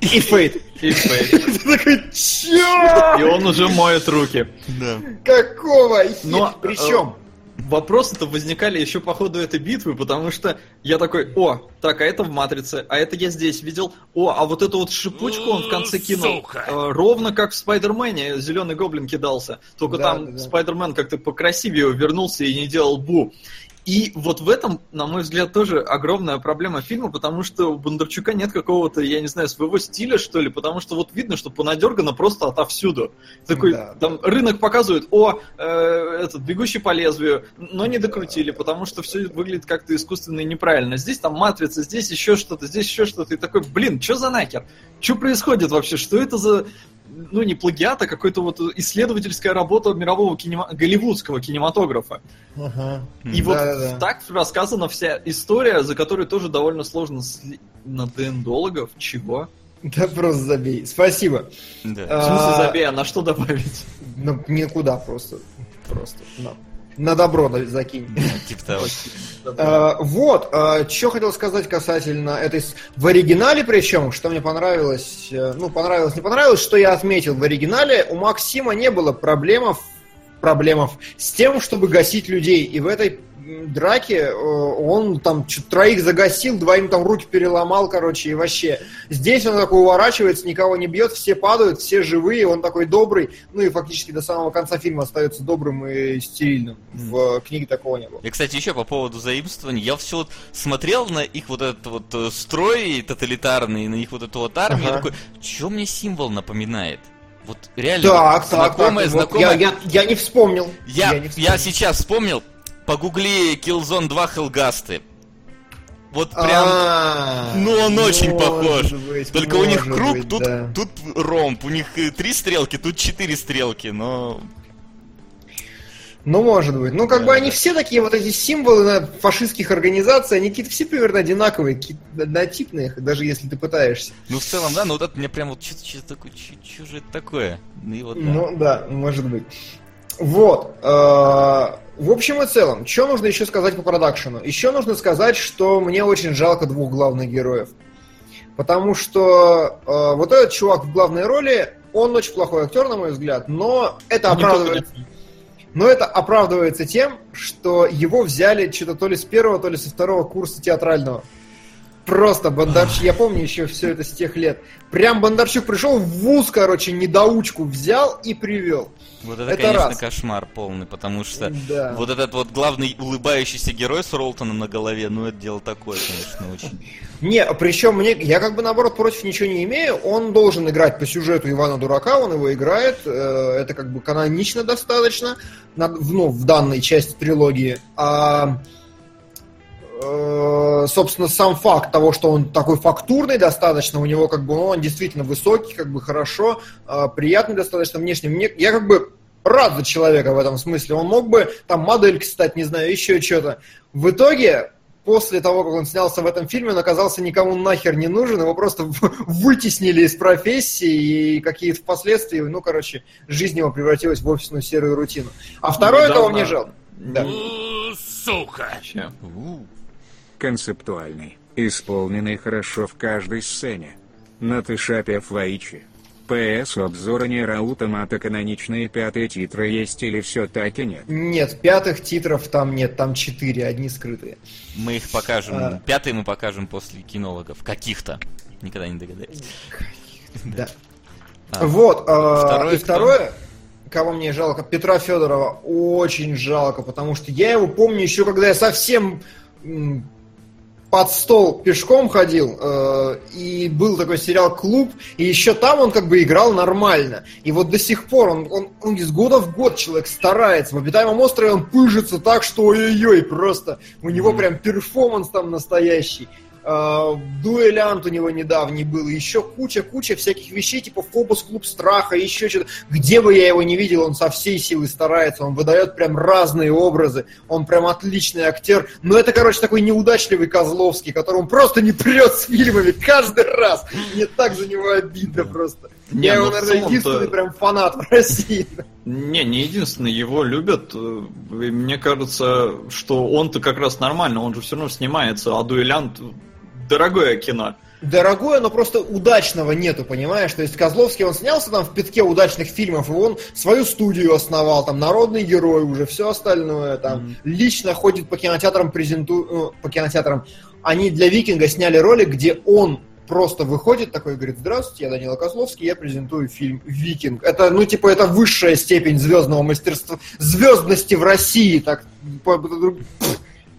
И фейт. И фейк. Ты такой, чё? И он уже моет руки. Да. Какого? Но, хе- Причем? Вопросы-то возникали еще по ходу этой битвы, потому что я такой, о, так, а это в Матрице, а это я здесь видел, о, а вот эту вот шипучку он в конце кинул. Э, ровно как в Спайдермене зеленый гоблин кидался. Только Да, там да, да. Спайдермен как-то покрасивее вернулся и не делал бу. И вот в этом, на мой взгляд, тоже огромная проблема фильма, потому что у Бондарчука нет какого-то, я не знаю, своего стиля, что ли, потому что вот видно, что понадергано просто отовсюду. Такой, Да. там рынок показывает, о, э, этот, бегущий по лезвию, но не докрутили, потому что все выглядит как-то искусственно и неправильно. Здесь там матрица, здесь еще что-то, здесь еще что-то. И такой, блин, что за нахер? Что происходит вообще? Что это за ну не плагиат, а какой-то вот исследовательская работа мирового кинема... голливудского кинематографа. Ага. И вот Да-да-да. так рассказана вся история, за которой тоже довольно сложно сли- на дендологов. Чего? Да просто забей. Спасибо. Да. В А, смысле, забей, а на что добавить? Ну, никуда просто. Просто. На, на добро закинь. Типа того. А, вот, что хотел сказать касательно этой... В оригинале причем, что мне понравилось, э, ну, понравилось, не понравилось, что я отметил, в оригинале у Максима не было проблемов, проблемов с тем, чтобы гасить людей. И в этой драке э, он там троих загасил, двоим там руки переломал, короче, и вообще. Здесь он такой уворачивается, никого не бьет, все падают, все живые, он такой добрый, ну и фактически до самого конца фильма остается добрым и стерильным. В э, книге такого не было. И, кстати, еще по поводу заимствований, я все вот смотрел на их вот этот вот э, строй тоталитарный, на их вот эту вот армию, Ага. такой, что мне символ напоминает? Вот реально, Так, вот так, знакомое, так, вот знакомое. я, я, я не вспомнил. Я, не я, вспомнил. сейчас вспомнил, погугли Killzone 2 Hellgast. Вот прям, ну он очень похож. Только у них круг, тут, тут ромб. У них э, три стрелки, тут четыре стрелки, но... Ну, может быть. Ну, как Да, бы они все такие вот эти символы фашистских организаций, они какие-то все примерно одинаковые, какие-то однотипные, даже если ты пытаешься. Ну, в целом, да, но вот это мне прям вот что-то такое, что же это такое? Ну, и вот, да. Ну, да, может быть. Вот. э, В общем и целом, что нужно еще сказать по продакшену? Еще нужно сказать, что мне очень жалко двух главных героев. Потому что э, вот этот чувак в главной роли, он очень плохой актер, на мой взгляд, но это Не Но это оправдывается тем, что его взяли что-то то ли с первого, то ли со второго курса театрального. Просто Бондарчук, я помню еще все это с тех лет. Прям Бондарчук пришел в вуз, короче, недоучку взял и привел. Вот это, Это конечно, раз. кошмар полный, потому что Да. вот этот вот главный улыбающийся герой с Ролтоном на голове, ну, это дело такое, конечно, очень. Не, причем мне, я как бы наоборот против ничего не имею. Он должен играть по сюжету Ивана Дурака, он его играет. э, Это как бы канонично достаточно, ну, в данной части трилогии. А собственно, сам факт того, что он такой фактурный достаточно, у него как бы, ну, он действительно высокий, как бы хорошо, э, приятный достаточно внешне. Мне, я как бы рад за человека в этом смысле. Он мог бы там модельки стать, не знаю, еще что-то. В итоге, после того, как он снялся в этом фильме, он оказался никому нахер не нужен, его просто вытеснили из профессии, и какие-то впоследствии, ну, короче, жизнь его превратилась в офисную серую рутину. А второе, кого Недавно- мне жалко. Да. Сука! Концептуальный, исполненный хорошо в каждой сцене. На Тышапе Флаичи. ПС обзора не Раутомата каноничные пятые титры есть или все так и нет? Нет, пятых титров там нет, там четыре, одни скрытые. Мы их покажем, А. пятый мы покажем после кинологов, каких-то. Никогда не догадаюсь. Да. А, Вот, а, второе и кто? второе, кого мне жалко, Петра Федорова очень жалко, потому что я его помню еще, когда я совсем под стол пешком ходил, э, и был такой сериал «Клуб», и еще там он как бы играл нормально. И вот до сих пор он, он, он из года в год человек старается. В «Обитаемом острове» он пыжится так, что ой-ой-ой, просто у него прям перформанс там настоящий. Э, дуэлянт у него недавний был, еще куча-куча всяких вещей, типа Фобус Клуб Страха, еще что-то. Где бы я его не видел, он со всей силы старается, он выдает прям разные образы, он прям отличный актер. Но это, короче, такой неудачливый Козловский, которому просто не прет с фильмами каждый раз. Мне так за него обидно просто. Не, я ну его, в наверное, единственный прям фанат в России. Не, не единственный, его любят. и Мне кажется, что он-то как раз нормально, он же все равно снимается, а дуэлянт дорогое кино. Дорогое, но просто удачного нету, понимаешь? То есть Козловский, он снялся там в пятке удачных фильмов, и он свою студию основал, там, народный герой уже, все остальное, там, лично ходит по кинотеатрам, презентует, по кинотеатрам. Они для Викинга сняли ролик, где он просто выходит такой и говорит, здравствуйте, я Данила Козловский, я презентую фильм «Викинг». Это, ну, типа, это высшая степень звездного мастерства, звездности в России, так,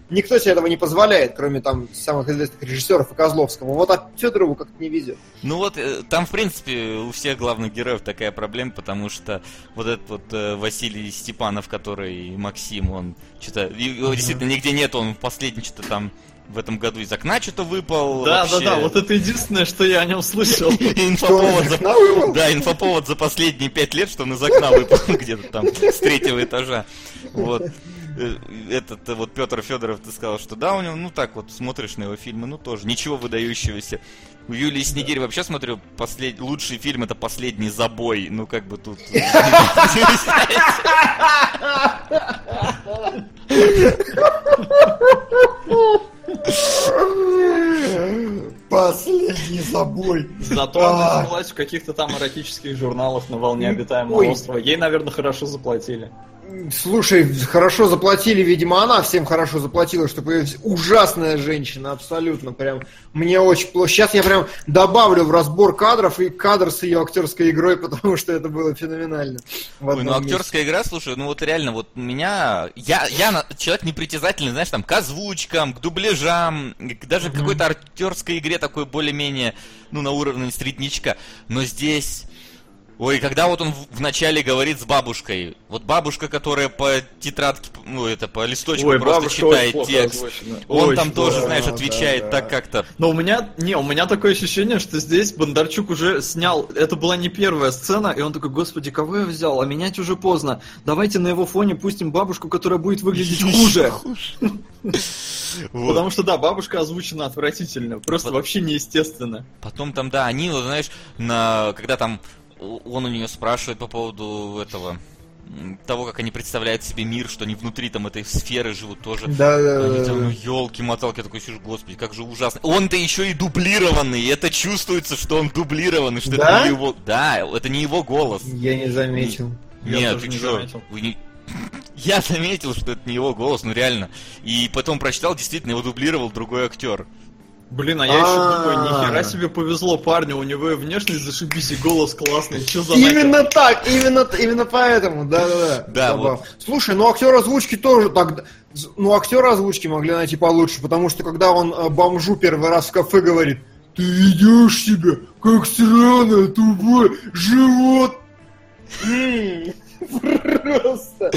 Никто себе этого не позволяет, кроме там самых известных режиссеров и Козловского. Вот а Федорову как-то не везет. Ну вот, э, там, в принципе, у всех главных героев такая проблема, потому что вот этот вот э, Василий Степанов, который Максим, он что-то, его действительно нигде нет, он в последний что-то там в этом году из окна что-то выпал. Да, вообще. да, да, вот это единственное, что я о нем слышал. Инфоповод за... Да, инфоповод за последние пять лет, что он из окна выпал где-то там с третьего этажа. Вот. Э, Этот э, вот Петр Федоров, ты сказал, что да, у него, ну так вот, смотришь на его фильмы, ну тоже, ничего выдающегося. У Юлии Снегирь вообще смотрю, послед... лучший фильм это «Последний забой». Ну, как бы тут... Последний забой. Зато А. она снялась в каких-то там эротических журналах на волне обитаемого острова. Ей, наверное, хорошо заплатили. Слушай, хорошо заплатили, видимо, она всем хорошо заплатила, чтобы ужасная женщина, абсолютно, прям, мне очень плохо. Сейчас я прям добавлю в разбор кадров и кадр с ее актерской игрой, потому что это было феноменально. Ой, ну месте. актерская игра, слушай, ну вот реально, вот меня, я, я человек непритязательный, знаешь, там, к озвучкам, к дубляжам, к даже к какой-то актерской игре такой более-менее, ну, на уровне среднячка, но здесь... Ой, когда вот он в, в начале говорит с бабушкой, вот бабушка, которая по тетрадке, ну это по листочку Ой, просто читает текст, озвучена. он Очень там тоже, плохо. знаешь, Да, отвечает да, так да. как-то. Но у меня, не, у меня такое ощущение, что здесь Бондарчук уже снял, это была не первая сцена, и он такой, господи, кого я взял, а менять уже поздно. Давайте на его фоне пустим бабушку, которая будет выглядеть хуже. Вот. Потому что, да, бабушка озвучена отвратительно, просто Вот. вообще неестественно. Потом там, да, они, вот, знаешь, на, когда там он у нее спрашивает по поводу этого, того, как они представляют себе мир, что они внутри там этой сферы живут тоже. Да, да, Они там, ну елки-моталки, я такой сижу, господи, как же ужасно. Он-то еще и дублированный, и это чувствуется, что он дублированный, что Да? это не его... Да, это не его голос. Я не заметил. Я Нет, ты не заметил. Вы не- Я заметил, что это не его голос, ну реально. И потом прочитал, действительно, его дублировал другой актер. Блин, а я еще думаю, нихера себе повезло парню, у него и внешность зашибись, и голос классный, что за Именно так, именно, именно поэтому, да, да, да. Да, Забавно. Слушай, ну актер озвучки тоже так, ну актера озвучки могли найти получше, потому что когда он э, бомжу первый раз в кафе говорит, ты ведешь себя как сраное тупое живот. Просто.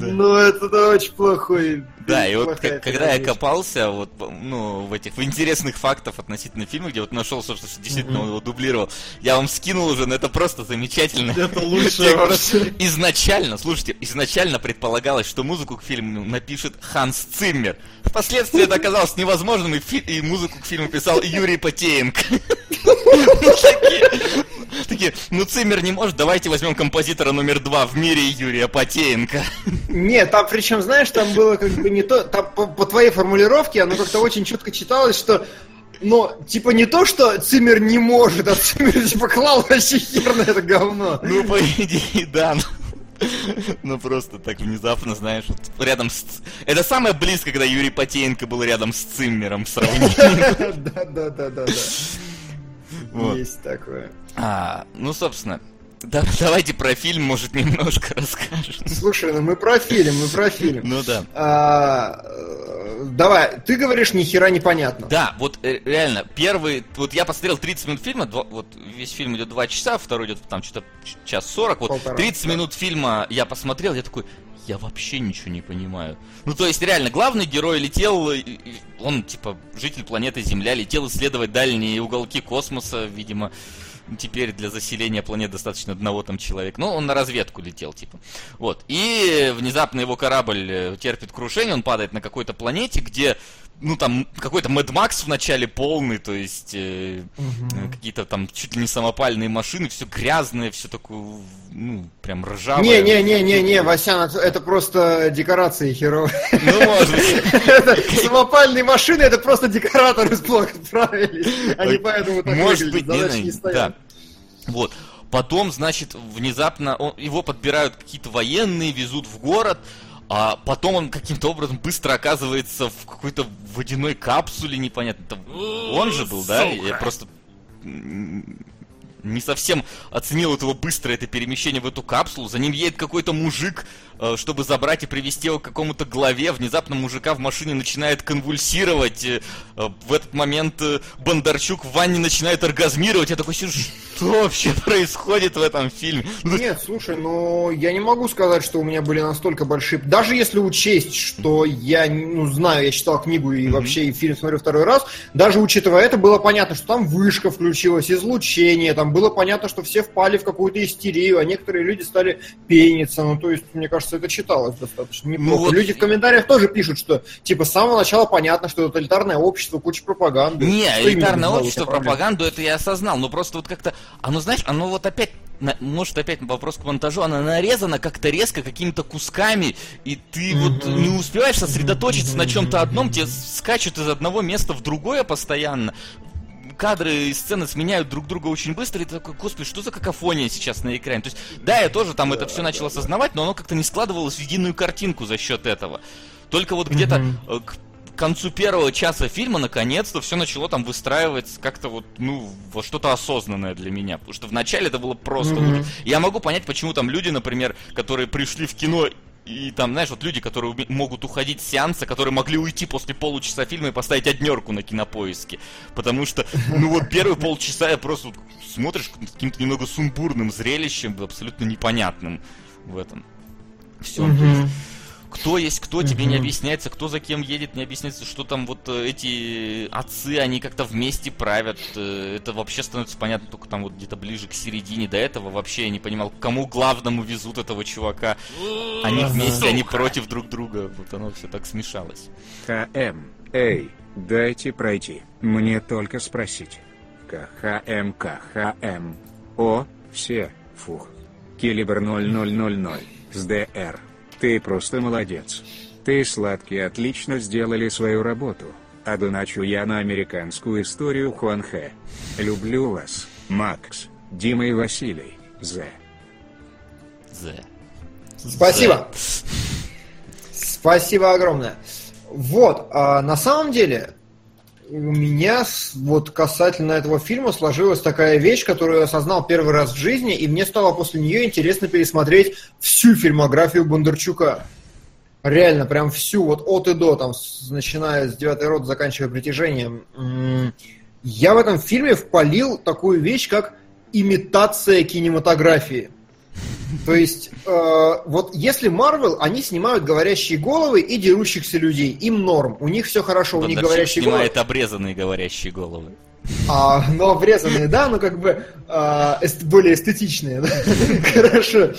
Ну это очень плохой. Да, и вот когда я копался вот, ну, в этих в интересных фактах относительно фильма, где вот нашел, что, что действительно он его дублировал, я вам скинул уже, но это просто замечательно. Это лучшее вообще. Изначально, слушайте, изначально предполагалось, что музыку к фильму напишет Ханс Циммер. Впоследствии это оказалось невозможным, и, и музыку к фильму писал Юрий Потеенко. Такие, ну Циммер не может, давайте возьмем композитора номер два в мире Юрия Потеенко. Нет, там причем, знаешь, там было как бы не то, там по, по твоей формулировке оно как-то очень четко читалось, что но, типа, не то, что Циммер не может, а Циммер, типа, клал вообще хер на это говно. Ну, по идее, да. ну. Ну, просто так внезапно, знаешь, вот рядом с... Это самое близко, когда Юрий Потеенко был рядом с Циммером в сравнении. Да, да, да, да, да. Вот. Есть такое. А, ну, собственно, да- давайте про фильм, может, немножко расскажем. Слушай, ну мы про фильм, мы про фильм. Ну да. А, э, давай, ты говоришь, ни хера непонятно. Да, вот э, реально, первый, вот я посмотрел 30 минут фильма, два- вот весь фильм идет 2 часа, второй идет там что-то час 40, вот Полтора, 30 да. минут фильма я посмотрел, я такой, я вообще ничего не понимаю. Ну, то есть, реально, главный герой летел, он, типа, житель планеты Земля, летел исследовать дальние уголки космоса, видимо, теперь для заселения планет достаточно одного там человека. Ну, он на разведку летел, типа. Вот. И внезапно его корабль э, терпит крушение, он падает на какой-то планете, где, ну, там, какой-то Mad Max в начале полный, то есть э, э, какие-то там чуть ли не самопальные машины, все грязное, все такое, ну, прям ржавое. Не-не-не-не-не, Васян, это- просто декорации херовые. Ну, может быть. Самопальные машины, это просто декораторы плохо справились. Они поэтому так Может быть, не стоят. Вот. Потом, значит, внезапно он- его подбирают какие-то военные, везут в город, а потом он каким-то образом быстро оказывается в какой-то водяной капсуле, непонятно. Это он же был, да? Я просто не совсем оценил этого быстро это перемещение в эту капсулу. За ним едет какой-то мужик, чтобы забрать и привести его к какому-то главе. Внезапно мужика в машине начинает конвульсировать. э, э, В этот момент э, Бондарчук в ванне начинает оргазмировать. Я такой сижу, что вообще происходит в этом фильме? Ну, Нет, слушай, ну я не могу сказать, что у меня были настолько большие... Даже если учесть, что я ну, знаю, я читал книгу и вообще и фильм смотрю второй раз, даже учитывая это, было понятно, что там вышка включилась, излучение, там было понятно, что все впали в какую-то истерию, а некоторые люди стали пениться. Ну, то есть, мне кажется, это читалось достаточно неплохо. Ну, вот- Люди в комментариях тоже пишут, что типа с самого начала понятно, что тоталитарное общество, куча пропаганды. Не, вызывало общество, пропаганду, это я осознал, но просто вот как-то, оно, знаешь, оно вот опять, на- может опять вопрос к монтажу, оно нарезано как-то резко какими-то кусками, и ты вот не успеваешь сосредоточиться на чем-то одном, тебе скачут из одного места в другое постоянно. Кадры и сцены сменяют друг друга очень быстро, и ты такой, господи, что за какофония сейчас на экране? То есть, да, я тоже там это все начал осознавать, но оно как-то не складывалось в единую картинку за счет этого. Только вот где-то э, к концу первого часа фильма наконец-то все начало там выстраиваться как-то вот, ну, во что-то осознанное для меня. Потому что вначале это было просто ужас. Я могу понять, почему там люди, например, которые пришли в кино и там, знаешь, вот люди, которые могут уходить с сеанса, которые могли уйти после получаса фильма и поставить однерку на кинопоиске. Потому что, ну вот первые полчаса я просто смотришь каким-то немного сумбурным зрелищем, абсолютно непонятным в этом. Все. Мгм. Кто есть кто, тебе не объясняется, кто за кем едет, не объясняется, что там вот э, эти отцы, они как-то вместе правят. э, Это вообще становится понятно только там вот где-то ближе к середине. До этого вообще я не понимал, кому главному везут этого чувака. Они вместе, они против друг друга. Вот оно все так смешалось. КМ. Эй, дайте пройти. Мне только спросить. КХМ, КХМ. О, все, фух. Килибр 0000. С ДР. Ты просто молодец. Ты сладкий отлично сделали свою работу. А доначу я на американскую историю Хуанхэ. Люблю вас, Макс, Дима и Василий. З. З. Спасибо. Спасибо огромное. Вот, а на самом деле, у меня вот касательно этого фильма сложилась такая вещь, которую я осознал первый раз в жизни, и мне стало после нее интересно пересмотреть всю фильмографию Бондарчука. Реально, прям всю, вот от и до, там, начиная с «Девятой роты», заканчивая «Притяжением». Я в этом фильме впалил такую вещь, как имитация кинематографии. То есть, э, вот если Марвел, они снимают говорящие головы и дерущихся людей. Им норм. У них все хорошо, у них говорящие головы. снимает обрезанные говорящие головы. А, но обрезанные, да, ну как бы а, эст- более эстетичные, да? Хорошо.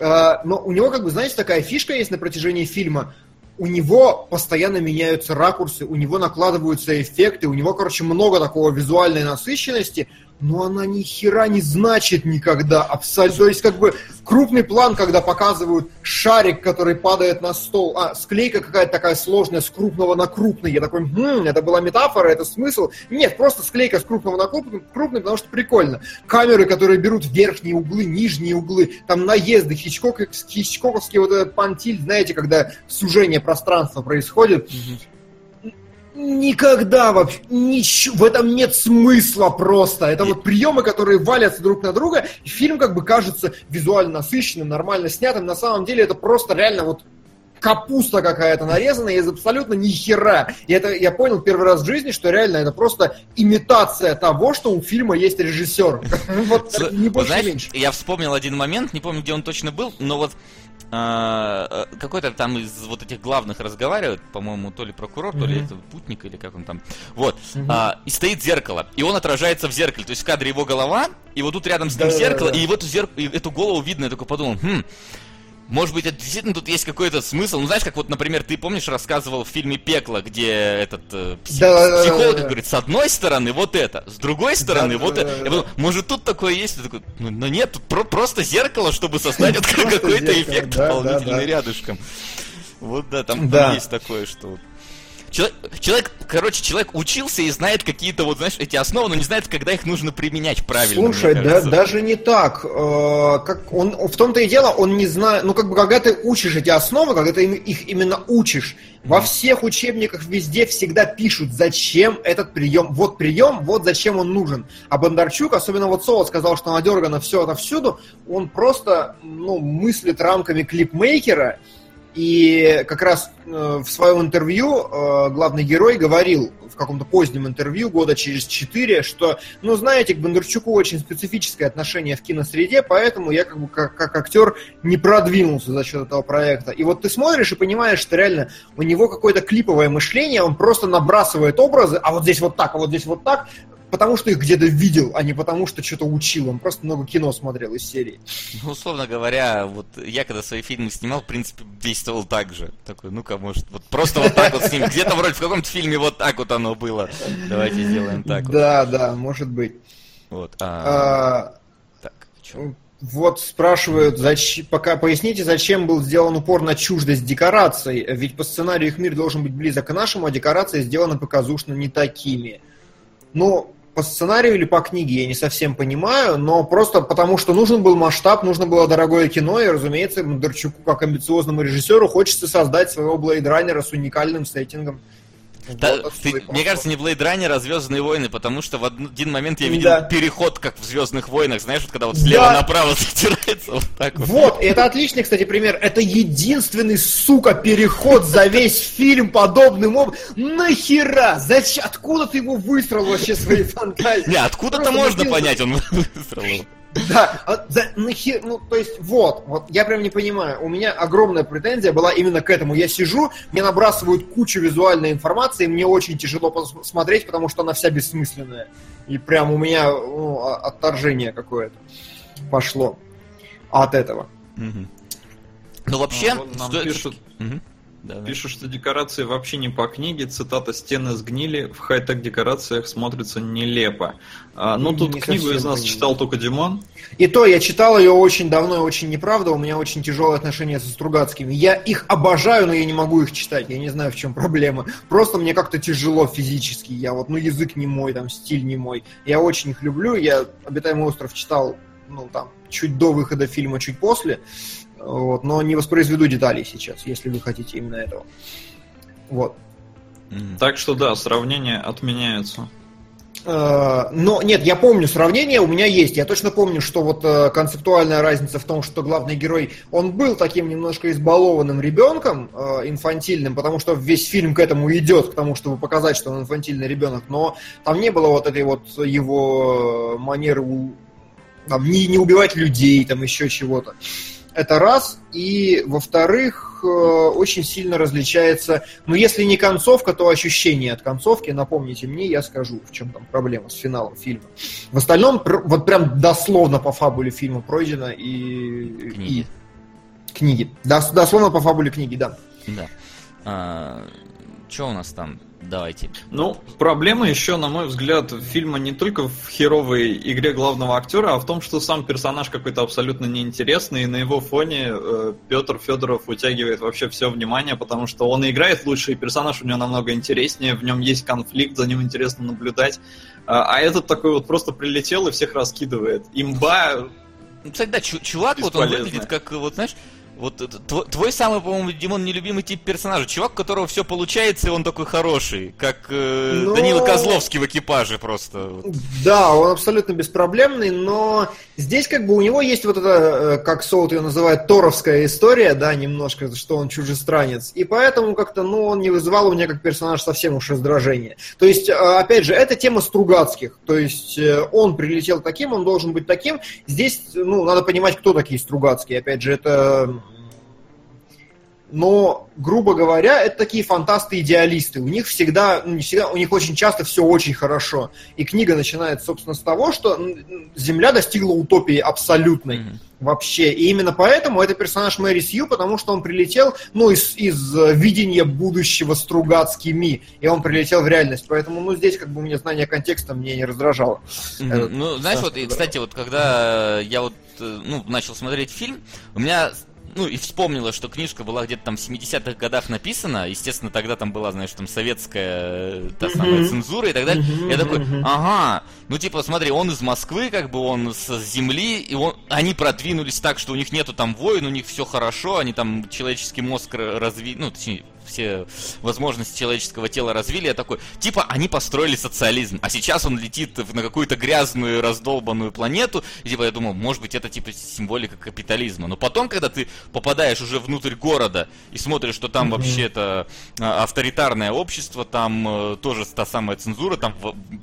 А, но у него, как бы, знаете, такая фишка есть на протяжении фильма. У него постоянно меняются ракурсы, у него накладываются эффекты, у него, короче, много такого визуальной насыщенности, но она ни хера не значит никогда абсолютно. То есть, как бы, крупный план, когда показывают шарик, который падает на стол, а, склейка какая-то такая сложная, с крупного на крупный. Я такой, «Хм, это была метафора, это смысл. Нет, просто склейка с крупного на крупный, крупный, потому что прикольно. Камеры, которые берут верхние углы, нижние углы, там наезды, Хичкок, хичкоковский вот этот пантиль, знаете, когда сужение пространства происходит. Никогда вообще, ничего, в этом нет смысла просто. Это вот приемы, которые валятся друг на друга, и фильм как бы кажется визуально насыщенным, нормально снятым. На самом деле это просто реально вот капуста какая-то нарезанная из абсолютно ни хера. И это я понял первый раз в жизни, что реально это просто имитация того, что у фильма есть режиссер. Вот не больше, меньше. Я вспомнил один момент, не помню, где он точно был, но вот а, э, какой-то там из вот этих главных разговаривает, по-моему, то ли прокурор, то ли это путник, или как он там. Вот. Мгм. А, и стоит зеркало, и он отражается в зеркале. То есть в кадре его голова, и вот тут рядом с ним Да-да-да-да. зеркало, и в эту, зерк- и эту голову видно, я такой подумал, хм, может быть, это действительно тут есть какой-то смысл. Ну, знаешь, как вот, например, ты помнишь, рассказывал в фильме «Пекло», где этот э, пси- Да-да-да-да-да. психолог говорит, с одной стороны вот это, с другой стороны вот это. Подумал, может, тут такое есть? Такой, ну, ну нет, тут про- просто зеркало, чтобы создать какой-то эффект да, да, дополнительный да. рядышком. Вот да, там, Да. есть такое, что... Человек, человек, короче, человек учился и знает какие-то вот, знаешь, эти основы, но не знает, когда их нужно применять правильно. Слушай, да, даже не так. Э, как он, в том-то и дело, он не знает, ну как бы когда ты учишь эти основы, когда ты их именно учишь, во всех учебниках везде всегда пишут, зачем этот прием. Вот прием, вот зачем он нужен. А Бондарчук, особенно вот Солод сказал, что надергано все отовсюду, он просто ну, мыслит рамками клипмейкера, И как раз э, в своем интервью э, главный герой говорил в каком-то позднем интервью, года через четыре, что, ну, знаете, к Бондарчуку очень специфическое отношение в киносреде, поэтому я как бы как, как актер не продвинулся за счет этого проекта. И вот ты смотришь и понимаешь, что реально у него какое-то клиповое мышление, он просто набрасывает образы, а вот здесь вот так, а вот здесь вот так, потому что их где-то видел, а не потому что что-то учил. Он просто много кино смотрел из серии. Ну, условно говоря, вот я когда свои фильмы снимал, в принципе, действовал так же. Такой, ну-ка, может, вот просто вот так вот с ним. Где-то вроде в каком-то фильме вот так вот оно было. Давайте сделаем так. Да, вот. да, может быть. Вот. А... А... Так, что? Вот спрашивают, зачем, пока поясните, зачем был сделан упор на чуждость декораций, ведь по сценарию их мир должен быть близок к нашему, а декорации сделаны показушно не такими. Ну, по сценарию или по книге, я не совсем понимаю, но просто потому, что нужен был масштаб, нужно было дорогое кино, и, разумеется, Бондарчуку, как амбициозному режиссеру, хочется создать своего Blade Runner с уникальным сеттингом. Да, ты, мне кажется, не Blade Runner, а Звездные войны, потому что в один момент я видел да. переход, как в Звездных войнах, знаешь, вот когда вот слева да. направо затирается вот так вот. Вот, это отличный, кстати, пример. Это единственный, сука, переход за весь фильм подобным образом. Нахера? Зачем? Откуда ты его выстроил вообще свои фантазии? Не, откуда-то можно понять, он выстроил. Да, а за, нахер, ну, то есть, вот, вот, я прям не понимаю, у меня огромная претензия была именно к этому. Я сижу, мне набрасывают кучу визуальной информации, мне очень тяжело посмотреть, потому что она вся бессмысленная. И прям у меня ну, отторжение какое-то пошло от этого. Угу. Ну, вообще... А, вот нам стоит... пишут... Угу. Да, Пишут, что декорации вообще не по книге. Цитата «Стены сгнили, в хай-тек декорациях смотрится нелепо». А, ну, тут не книгу из нас читал только Димон. И то, я читал ее очень давно и очень неправда. У меня очень тяжелые отношения со Стругацкими. Я их обожаю, но я не могу их читать. Я не знаю, в чем проблема. Просто мне как-то тяжело физически. Я вот, ну, язык не мой, там, стиль не мой. Я очень их люблю. Я «Обитаемый остров» читал, ну, там, чуть до выхода фильма, чуть после. Вот, но не воспроизведу деталей сейчас, если вы хотите именно этого. Вот. Так что да, сравнения отменяются. Э, но нет, я помню сравнение, у меня есть. Я точно помню, что вот э, концептуальная разница в том, что главный герой, он был таким немножко избалованным ребенком, э, инфантильным, потому что весь фильм к этому идет, к тому, чтобы показать, что он инфантильный ребенок, но там не было вот этой вот его манеры там, не, не убивать людей, там еще чего-то. Это раз. И, во-вторых, э, очень сильно различается, ну, если не концовка, то ощущение от концовки. Напомните мне, я скажу, в чем там проблема с финалом фильма. В остальном, вот прям дословно по фабуле фильма пройдено и... Книги. И... Книги. Дос, дословно по фабуле книги, да. Да. А, что у нас там? Давайте. Ну, проблема еще, на мой взгляд, фильма не только в херовой игре главного актера, а в том, что сам персонаж какой-то абсолютно неинтересный, и на его фоне э, Петр Федоров утягивает вообще все внимание, потому что он играет лучше, и персонаж у него намного интереснее, в нем есть конфликт, за ним интересно наблюдать. А, а этот такой вот просто прилетел и всех раскидывает. Имба ну, кстати, да, чувак, вот он выглядит как, вот знаешь, вот твой, твой самый, по-моему, Димон, нелюбимый тип персонажа. Чувак, у которого все получается, и он такой хороший. Как э, но... Ну, Данила Козловский в экипаже просто. Да, он абсолютно беспроблемный, но здесь как бы у него есть вот это, э, как Соут ее называет, торовская история, да, немножко, что он чужестранец. И поэтому как-то, ну, он не вызывал у меня как персонаж совсем уж раздражения. То есть, э, опять же, это тема Стругацких. То есть, э, он прилетел таким, он должен быть таким. Здесь, ну, надо понимать, кто такие Стругацкие. Опять же, это но, грубо говоря, это такие фантасты-идеалисты. У них всегда, ну, не всегда, у них очень часто все очень хорошо. И книга начинается, собственно, с того, что Земля достигла утопии абсолютной mm-hmm. вообще. И именно поэтому это персонаж Мэри Сью, потому что он прилетел, ну, из, из э, видения будущего Стругацкими, и он прилетел в реальность. Поэтому, ну, здесь как бы мне знание контекста мне не раздражало. Mm-hmm. ну, знаешь, вот, и, кстати, вот когда я вот, э, ну, начал смотреть фильм, у меня ну, и вспомнила, что книжка была где-то там в 70-х годах написана. Естественно, тогда там была, знаешь, там советская та самая цензура и так далее. Я такой, ага, ну типа, смотри, он из Москвы, как бы он с земли, и он, они продвинулись так, что у них нету там войн, у них все хорошо, они там человеческий мозг разви, ну, точнее, все возможности человеческого тела развили, я такой, типа, они построили социализм, а сейчас он летит на какую-то грязную, раздолбанную планету, и типа, я думал, может быть, это типа символика капитализма. Но потом, когда ты попадаешь уже внутрь города и смотришь, что там mm-hmm. вообще это а, авторитарное общество, там э, тоже та самая цензура, там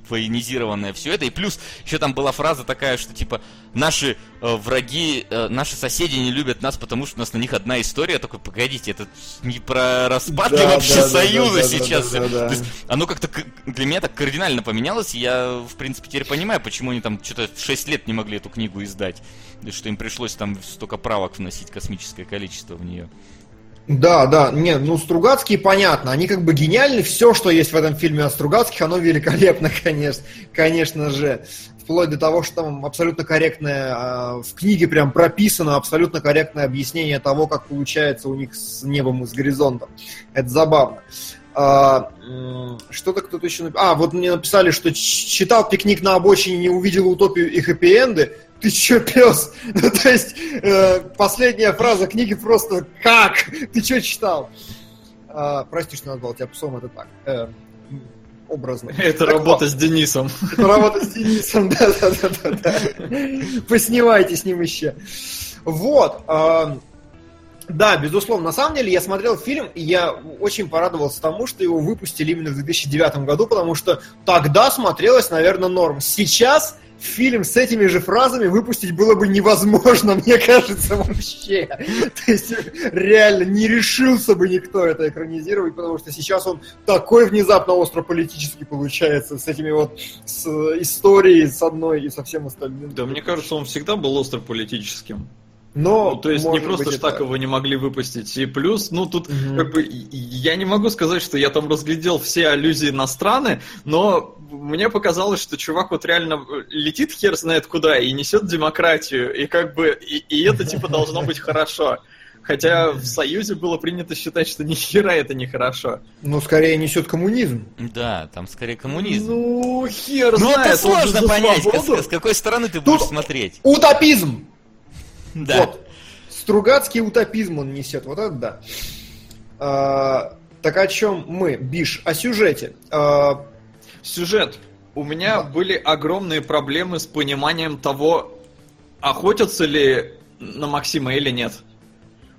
военизированное все это, и плюс еще там была фраза такая, что типа, наши э, враги, э, наши соседи не любят нас, потому что у нас на них одна история. Я такой, погодите, это не про распад да, вообще да, Союза да, сейчас. Да, да, да, То есть оно как-то для меня так кардинально поменялось, я, в принципе, теперь понимаю, почему они там что-то 6 лет не могли эту книгу издать. Что им пришлось там столько правок вносить, космическое количество в нее. Да, да, нет, ну Стругацкие понятно, они как бы гениальны, все, что есть в этом фильме о Стругацких, оно великолепно, конечно, конечно же вплоть до того, что там абсолютно корректное, а, в книге прям прописано абсолютно корректное объяснение того, как получается у них с небом и с горизонтом. Это забавно. А, что-то кто-то еще. А, вот мне написали, что читал пикник на обочине, не увидел утопию и хэппи-энды. Ты чё, пес? Ну, то есть, э, последняя фраза книги просто «Как? Ты чё читал?» а, Прости, что назвал тебя псом, это так. Э, образно. Это так работа вот. с Денисом. Это работа с Денисом, да-да-да. Поснимайте с ним еще. Вот. Э, да, безусловно. На самом деле, я смотрел фильм, и я очень порадовался тому, что его выпустили именно в 2009 году, потому что тогда смотрелось, наверное, норм. Сейчас фильм с этими же фразами выпустить было бы невозможно, мне кажется, вообще. То есть реально не решился бы никто это экранизировать, потому что сейчас он такой внезапно остро-политический получается, с этими вот с историей, с одной и со всем остальным. Да, мне кажется, он всегда был остро-политическим. Но, ну, то есть не просто быть, так это... его не могли выпустить. И плюс, ну тут угу. как бы я не могу сказать, что я там разглядел все аллюзии на страны, но мне показалось, что чувак вот реально летит хер знает куда и несет демократию, и как бы и, и это типа должно быть хорошо. Хотя в Союзе было принято считать, что ни хера это нехорошо. Ну, скорее несет коммунизм. Да, там скорее коммунизм. Ну, хер Ну, это сложно понять, с, с какой стороны ты будешь смотреть. Утопизм! Да. Вот. Стругацкий утопизм он несет, вот это да. А, так о чем мы, Биш? О сюжете. А... Сюжет. У меня да. были огромные проблемы с пониманием того, охотятся ли на Максима или нет.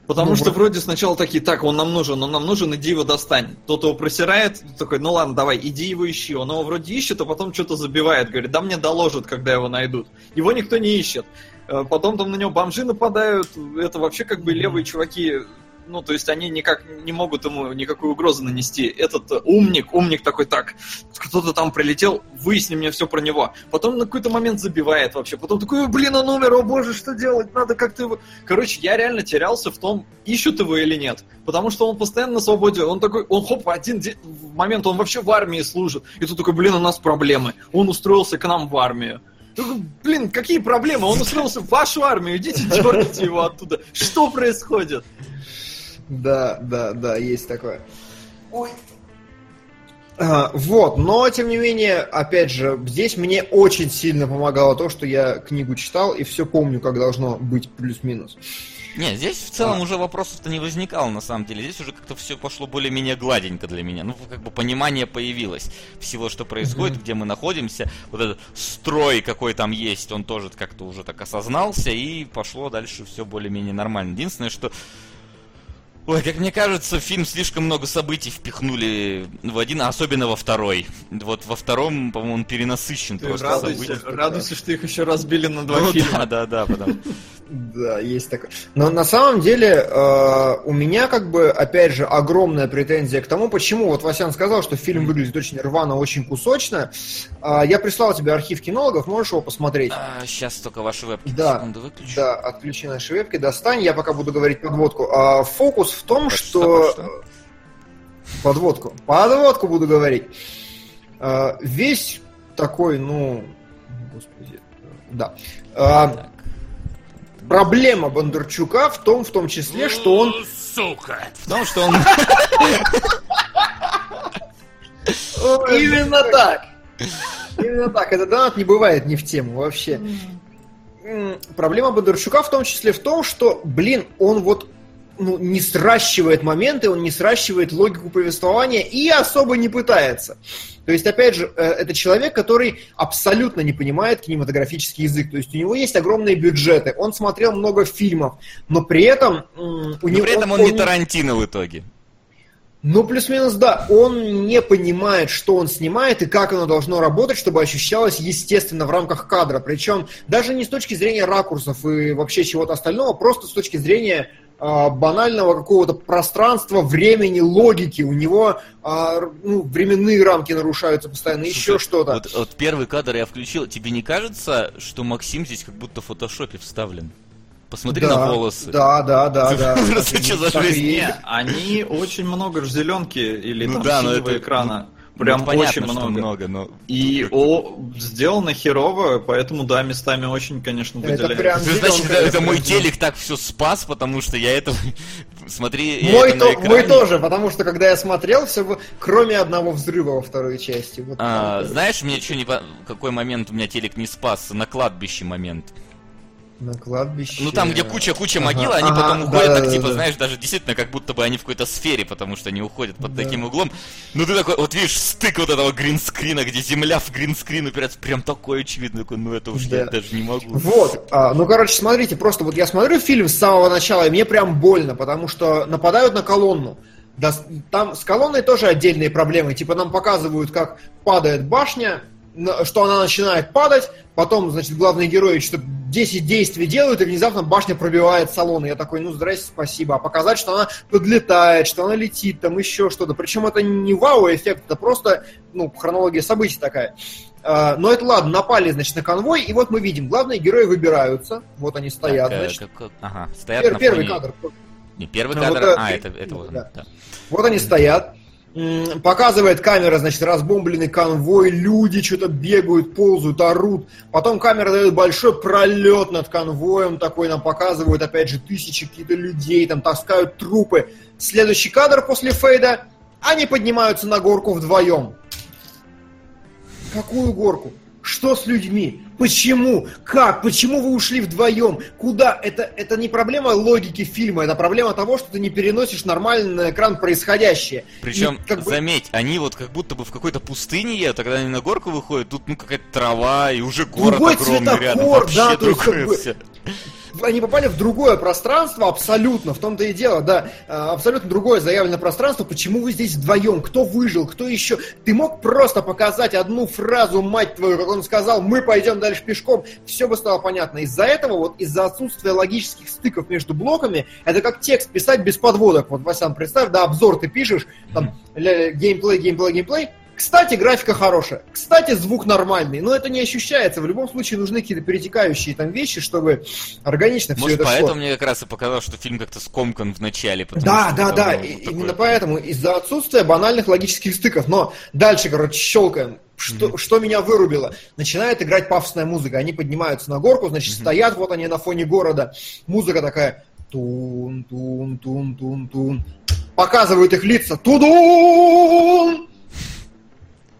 Потому ну, что вроде сначала такие, так, он нам нужен, он нам нужен, иди его достань. Тот его просирает, такой, ну ладно, давай, иди его ищи. Он его вроде ищет, а потом что-то забивает, говорит, да мне доложат, когда его найдут. Его никто не ищет. Э, потом там на него бомжи нападают, это вообще как бы левые чуваки, ну, то есть они никак не могут ему никакой угрозы нанести. Этот умник, умник такой, так, кто-то там прилетел, выясни мне все про него. Потом на какой-то момент забивает вообще. Потом такой, блин, он умер, о боже, что делать, надо как-то его... Короче, я реально терялся в том, ищут его или нет. Потому что он постоянно на свободе, он такой, он хоп, в один день, в момент, он вообще в армии служит. И тут такой, блин, у нас проблемы. Он устроился к нам в армию. Блин, какие проблемы? Он устроился в вашу армию, идите дергайте его оттуда. Что происходит? Да, да, да, есть такое. Ой. А, вот, но тем не менее, опять же, здесь мне очень сильно помогало то, что я книгу читал и все помню, как должно быть плюс-минус. Не, здесь в целом а. уже вопросов-то не возникало, на самом деле. Здесь уже как-то все пошло более-менее гладенько для меня. Ну, как бы понимание появилось всего, что происходит, mm-hmm. где мы находимся. Вот этот строй, какой там есть, он тоже как-то уже так осознался, и пошло дальше все более-менее нормально. Единственное, что Ой, как мне кажется, фильм слишком много событий впихнули в один, а особенно во второй. Вот во втором, по-моему, он перенасыщен Ты просто радуйся, событий. Радуйся, что их еще разбили на два ну, фильма. Да, да, да, потом. Да, есть такое. Но на самом деле э, у меня как бы, опять же, огромная претензия к тому, почему, вот Васян сказал, что фильм выглядит очень рвано, очень кусочно. Э, я прислал тебе архив кинологов, можешь его посмотреть? А, сейчас только ваши вебки, да, секунду выключу. Да, отключи наши вебки, достань, я пока буду говорить подводку. А, фокус в том, Почти что... что... Подводку. Подводку буду говорить. А, весь такой, ну... Господи. Да. А, проблема Бондарчука в том, в том числе, что он... Сука! В том, что он... Именно так! Именно так. Это донат не бывает не в тему вообще. Проблема Бондарчука в том числе в том, что, блин, он вот ну, не сращивает моменты, он не сращивает логику повествования и особо не пытается. То есть, опять же, э, это человек, который абсолютно не понимает кинематографический язык. То есть у него есть огромные бюджеты, он смотрел много фильмов, но при этом у Но него... при этом он не Тарантино в итоге. Ну, плюс-минус, да. Он не понимает, что он снимает и как оно должно работать, чтобы ощущалось естественно в рамках кадра. Причем даже не с точки зрения ракурсов и вообще чего-то остального, просто с точки зрения банального какого-то пространства, времени, логики. У него а, ну, временные рамки нарушаются постоянно, еще Слушай, что-то. Вот, вот первый кадр я включил. Тебе не кажется, что Максим здесь как будто в фотошопе вставлен? Посмотри да, на волосы. Да, да, да, да. Просто что за жизнь? они очень много зеленки или Ну там синего это- Ну, Прям понятно, очень много. много, но... И о, сделано херово, поэтому да, местами очень, конечно, Это выделяется. прям- Ты, значит, это, это мой прям- телек так все спас, потому что я это... Смотри, я Мой, это то- на экране. мой тоже, потому что когда я смотрел, все кроме одного взрыва во второй части. Вот А, там, знаешь, мне что не по- какой момент у меня телек не спас? На кладбище момент. На кладбище. Ну там, где куча-куча Ага, могил, они ага, потом уходят да, так, да, типа, да. знаешь, даже действительно, как будто бы они в какой-то сфере, потому что они уходят под Да. таким углом. Ну ты такой, вот видишь, стык вот этого гринскрина, где земля в гринскрин упирается, прям такой очевидный, такой, ну это уж я Да. даже не могу. Вот, а, ну, короче, смотрите, просто вот я смотрю фильм с самого начала, и мне прям больно, потому что нападают на колонну. Да, там с колонной тоже отдельные проблемы. Типа нам показывают, как падает башня, что она начинает падать, потом, значит, главные герои что-то 10 действий делают, и внезапно башня пробивает салон. И я такой, ну, здрасте, спасибо. А показать, что она подлетает, что она летит, там еще что-то. Причем это не вау-эффект, это просто, ну, хронология событий такая. А, Но это ладно, напали, значит, на конвой, и вот мы видим, главные герои выбираются, вот они стоят, Так, э, значит. как- как- Ага, стоят Пер- на первый фоне- кадр. Не, первый Ну, кадр, вот, а, пер- это, это вот да. Вот они стоят. Показывает камера, значит, разбомбленный конвой, люди что-то бегают, ползают, орут. Потом камера дает большой пролет над конвоем, такой нам показывают, опять же, тысячи каких-то людей, там таскают трупы. Следующий кадр после фейда, они поднимаются на горку вдвоем. Какую горку? Что с людьми? Почему? Как? Почему вы ушли вдвоем? Куда? Это, это не проблема логики фильма, это проблема того, что ты не переносишь нормально на экран происходящее. Причем, И как бы- заметь, они вот как будто бы в какой-то пустыне едут, а когда они на горку выходят, тут ну какая-то трава и уже город Другой огромный рядом. цветокор, Вообще да, то есть как другое бы-. Они попали в другое пространство абсолютно, в том-то и дело, да, а, абсолютно другое заявленное пространство. Почему вы здесь вдвоем? Кто выжил? Кто еще? Ты мог просто показать одну фразу, мать твою, как он сказал, мы пойдем дальше пешком, все бы стало понятно. Из-за этого, вот из-за отсутствия логических стыков между блоками, это как текст писать без подводок. Вот, Васян, представь, да, обзор ты пишешь, там, геймплей, геймплей, геймплей, кстати, графика хорошая. Кстати, звук нормальный. Но это не ощущается. В любом случае нужны какие-то перетекающие там вещи, чтобы органично все Может, это поэтому шло. мне как раз и показалось, что фильм как-то скомкан в начале. Да, да, да. и- такое- Именно поэтому из-за отсутствия банальных логических стыков. Но дальше, короче, щелкаем. Что, что меня вырубило? Начинает играть пафосная музыка. Они поднимаются на горку, значит, стоят, вот они на фоне города. Музыка такая. Тун, тун, тун, тун, тун. Показывают их лица. Тудун!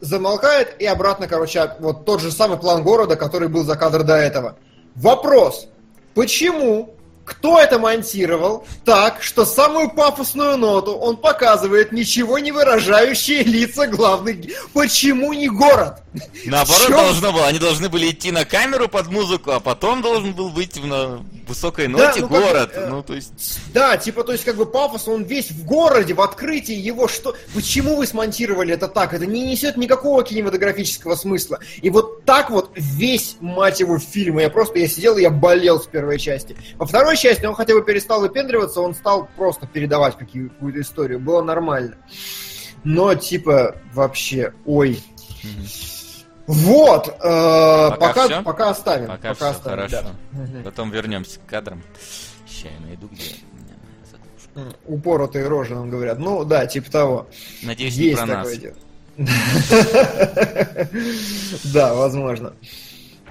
Замолкает и обратно, короче, вот тот же самый план города, который был за кадр до этого. Вопрос. Почему? Кто это монтировал так, что самую пафосную ноту он показывает ничего не выражающие лица главных... Почему не город? Наоборот, должно было. Они должны были идти на камеру под музыку, а потом должен был быть на высокой ноте ну, как бы, город. э, Ну, то есть. Да, типа, то есть, как бы пафос, он весь в городе, в открытии его, что... Почему вы смонтировали это так? Это не несет никакого кинематографического смысла. И вот так вот весь, мать его, фильм. Я просто, я сидел и я болел с первой части. Во второй части он хотя бы перестал выпендриваться, он стал просто передавать какую-то историю. Было нормально. Но, типа, вообще, ой. Вот, э, Пока пока, всё? пока оставим. Пока, все оставим, хорошо. да. Потом вернемся к кадрам. Сейчас я найду, где Упоротые рожи нам говорят. Ну, да, типа того. Надеюсь, не Есть про нас. дело. Да, возможно.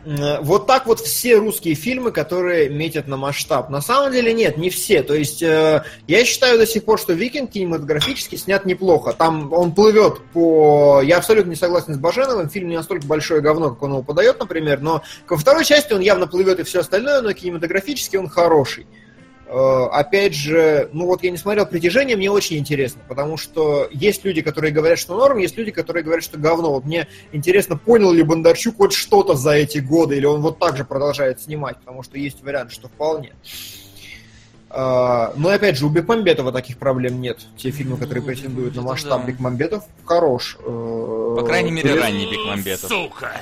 Э, Вот так вот все русские фильмы, которые метят на масштаб. На самом деле нет, не все. То есть э, я считаю до сих пор, что Викинг кинематографически снят неплохо. Там он плывет по... Я абсолютно не согласен с Баженовым. Фильм не настолько большое говно, как он его подает, например. Но ко второй части он явно плывет и все остальное, но кинематографически он хороший. Э, Опять же, ну вот я не смотрел «Притяжение», мне очень интересно, потому что есть люди, которые говорят, что норм, есть люди, которые говорят, что говно. Вот мне интересно, понял ли Бондарчук хоть что-то за эти годы, или он вот так же продолжает снимать, потому что есть вариант, что вполне. А, Но опять же, у Бекмамбетова таких проблем нет. Те фильмы, которые Ну, претендуют на масштаб да. Бекмамбетов, хорош. По По крайней мере, ранний Бекмамбетов. Сука!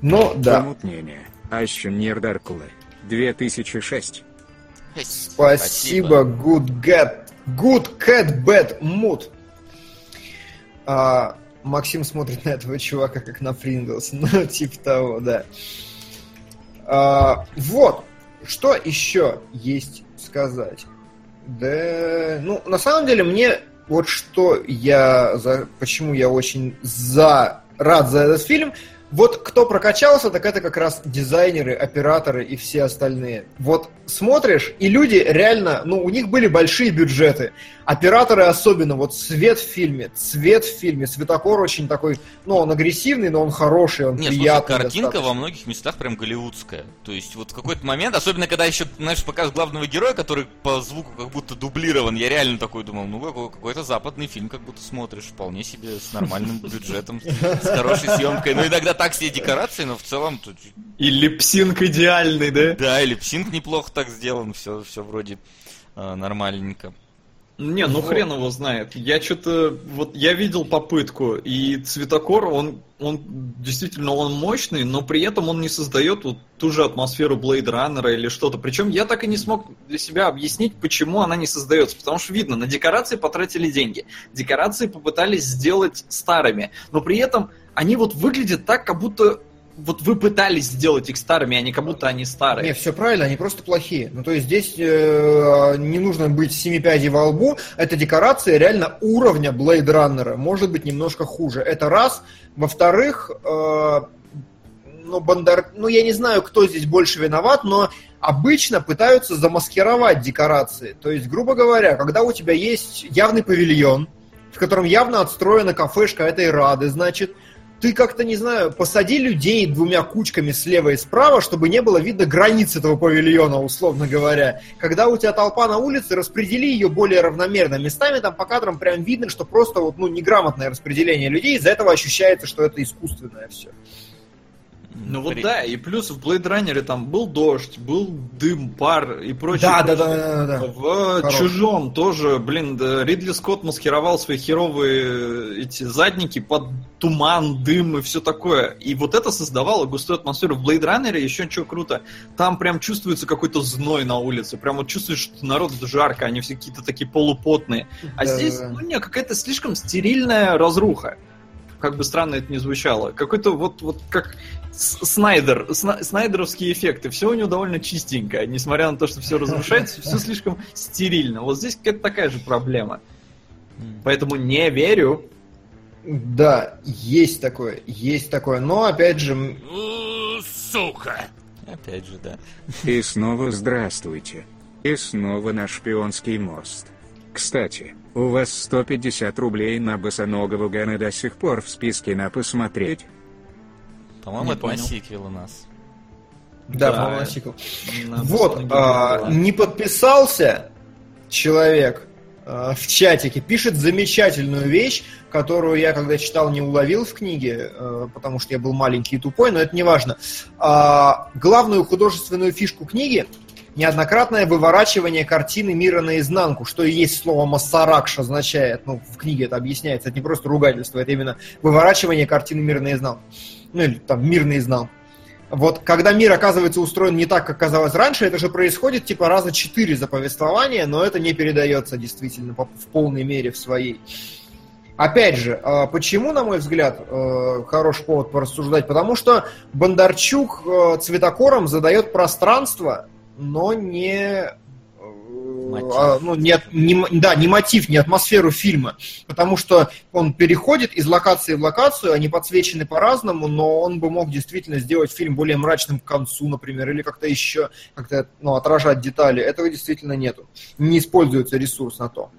Ну, да. Помутнение. Ащенер Даркулы. 2006. Спасибо, good cat, good cat, bad mood. А, Максим смотрит на этого чувака как на Принглс, ну, типа того, да. А, вот, что еще есть сказать? Да, ну, на самом деле, мне вот что я, за, почему я очень за, рад за этот фильм, вот кто прокачался, так это как раз дизайнеры, операторы и все остальные. Вот смотришь, и люди реально, ну, у них были большие бюджеты. Операторы особенно, вот свет в фильме, цвет в фильме, светокор очень такой, ну, он агрессивный, но он хороший, он Нет, слушай, приятный. картинка достаточно. во многих местах прям голливудская. То есть вот в какой-то момент, особенно когда еще, знаешь, показывают главного героя, который по звуку как будто дублирован, я реально такой думал, ну какой- какой-то западный фильм как будто смотришь, вполне себе с нормальным бюджетом, с хорошей съемкой. Ну иногда так себе декорации, но в целом тут И липсинг идеальный, да? да, и липсинг неплохо так сделан, все, все вроде э, нормальненько. Не, ну Вот. хрен его знает. Я что-то... Вот я видел попытку, и цветокор, он, он действительно он мощный, но при этом он не создает вот ту же атмосферу Blade Runner или что-то. Причем я так и не смог для себя объяснить, почему она не создается. Потому что видно, на декорации потратили деньги. Декорации попытались сделать старыми, но при этом они вот выглядят так, как будто вот вы пытались сделать их старыми, а не как будто они старые. Не, все правильно, они просто плохие. Ну, то есть здесь э, не нужно быть семи пядей во лбу. Эта декорация реально уровня Blade Runner. Может быть, немножко хуже. Это раз. Во-вторых, э, ну, Бондар... ну, я не знаю, кто здесь больше виноват, но обычно пытаются замаскировать декорации. То есть, грубо говоря, когда у тебя есть явный павильон, в котором явно отстроена кафешка этой Рады, значит, ты как-то, не знаю, посади людей двумя кучками слева и справа, чтобы не было видно границ этого павильона, условно говоря. Когда у тебя толпа на улице, распредели ее более равномерно. Местами там по кадрам прям видно, что просто вот, ну, неграмотное распределение людей, из-за этого ощущается, что это искусственное все. Ну вот При- да, и плюс в Blade Runner там был дождь, был дым, пар и прочее. Да, да, да, да, да, да. В Хорош. Чужом тоже, блин, да, Ридли Скотт маскировал свои херовые эти задники под туман, дым и все такое. И вот это создавало густую атмосферу. В Blade Runner еще что круто, там прям чувствуется какой-то зной на улице. Прям вот чувствуешь, что народ жарко, они все какие-то такие полупотные. А Да, здесь, да, ну не, какая-то слишком стерильная разруха. Как бы странно это ни звучало. Какой-то вот, вот как Снайдер, Сна- снайдеровские эффекты. Все у него довольно чистенько. Несмотря на то, что все разрушается, все слишком стерильно. Вот здесь какая-то такая же проблема. Поэтому не верю. Да, есть такое, есть такое. Но, опять же, Сука! Опять же, да. И снова здравствуйте. И снова на шпионский мост. Кстати, у вас 150 рублей на босоногого Гана до сих пор в списке на посмотреть. По-моему, это на понял. сиквел у нас. да, Да. по-моему, сиквел. На Вот, босоногий а, не подписался человек а, в чатике, пишет замечательную вещь, которую я, когда читал, не уловил в книге, э, потому что я был маленький и тупой, но это не важно. А, Главную художественную фишку книги неоднократное выворачивание картины мира наизнанку, что и есть слово «массаракш» означает, ну, в книге это объясняется, это не просто ругательство, это именно выворачивание картины мира наизнанку. Ну, или там «мир наизнанку». Вот когда мир оказывается устроен не так, как казалось раньше, это же происходит типа раза четыре за повествование, но это не передается действительно в полной мере в своей. Опять же, а, почему, на мой взгляд, э, хороший повод порассуждать? Потому что Бондарчук э, цветокором задает пространство, но не. А, ну, не, не да, не мотив, не атмосферу фильма. Потому что он переходит из локации в локацию, они подсвечены по-разному, но он бы мог действительно сделать фильм более мрачным к концу, например, или как-то еще как-то ну, отражать детали. Этого действительно нету. Не используется ресурс на то.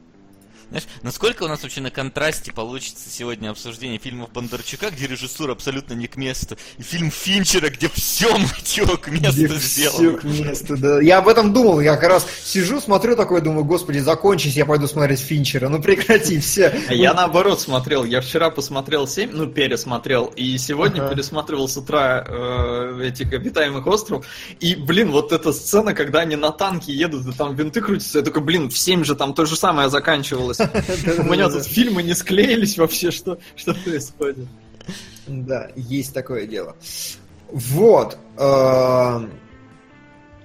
Знаешь, насколько у нас вообще на контрасте получится сегодня обсуждение фильмов Бондарчука, где режиссура абсолютно не к месту, и фильм Финчера, где все, мать его, к месту Где сделано. к месту, да. Я об этом думал, я как раз сижу, смотрю такой, думаю, господи, закончись, я пойду смотреть Финчера. Ну прекрати, все. А я наоборот смотрел. Я вчера посмотрел 7, ну, пересмотрел, и сегодня Ага. пересматривал с утра э, этих обитаемых остров. И, блин, вот эта сцена, когда они на танке едут, и там винты крутятся, я такой, блин, в 7 же там то же самое заканчивалось. У меня тут фильмы не склеились вообще, что, что происходит. Да, есть такое дело. Вот. эм,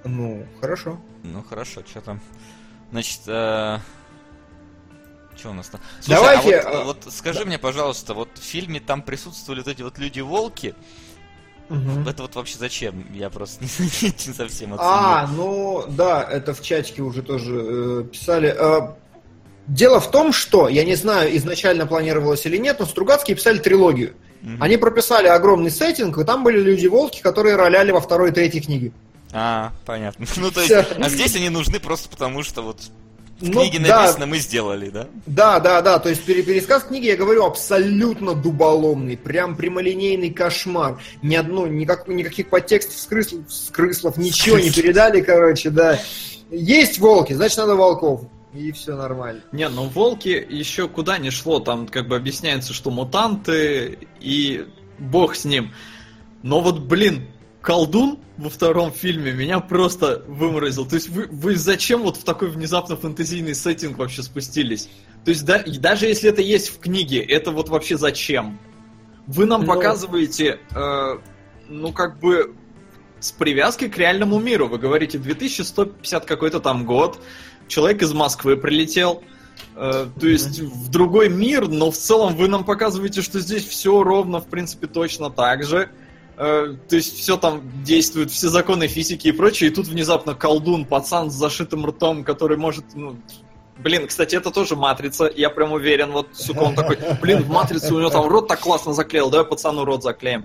Ну, хорошо. Ну хорошо, что там. Значит, что у нас там? Давайте, а вот, а, вот скажи мне, пожалуйста, вот в фильме там присутствовали вот эти вот люди-волки. Мгм. Это вот вообще зачем? Я просто не, не совсем оценил. А, ну да, это в чатике уже тоже э, писали. Э, дело в том, что, я не знаю, изначально планировалось или нет, но Стругацкие писали трилогию. Мгм. Они прописали огромный сеттинг, и там были люди-волки, которые роляли во второй и третьей книге. А, понятно. Ну, то есть, а здесь они нужны просто потому, что вот в Ну, книге да. написано, мы сделали, да? Да, да, да, то есть пере- пересказ книги, я говорю, абсолютно дуболомный, прям прямолинейный кошмар. Ни одно, никак, никаких подтекстов, скрыслов, скрыслов, ничего не передали, короче, да. Есть волки, значит надо волков. И все нормально. Не, ну волки еще куда не шло, там как бы объясняется, что мутанты и бог с ним. Но вот, блин, колдун во втором фильме меня просто выморозил. То есть вы, вы зачем вот в такой внезапно фэнтезийный сеттинг вообще спустились? То есть да, и даже если это есть в книге, это вот вообще зачем? Вы нам Ну- показываете, э, ну как бы с привязкой к реальному миру. Вы говорите 2150 какой-то там год, человек из Москвы прилетел, э, то есть в другой мир, но в целом вы нам показываете, что здесь все ровно, в принципе, точно так же. Э, то есть все там действует, все законы физики и прочее, и тут внезапно колдун, пацан с зашитым ртом, который может, ну, Блин, кстати, это тоже матрица, я прям уверен, вот, сука, он такой, блин, в матрице у него там рот так классно заклеил, давай пацану рот заклеим.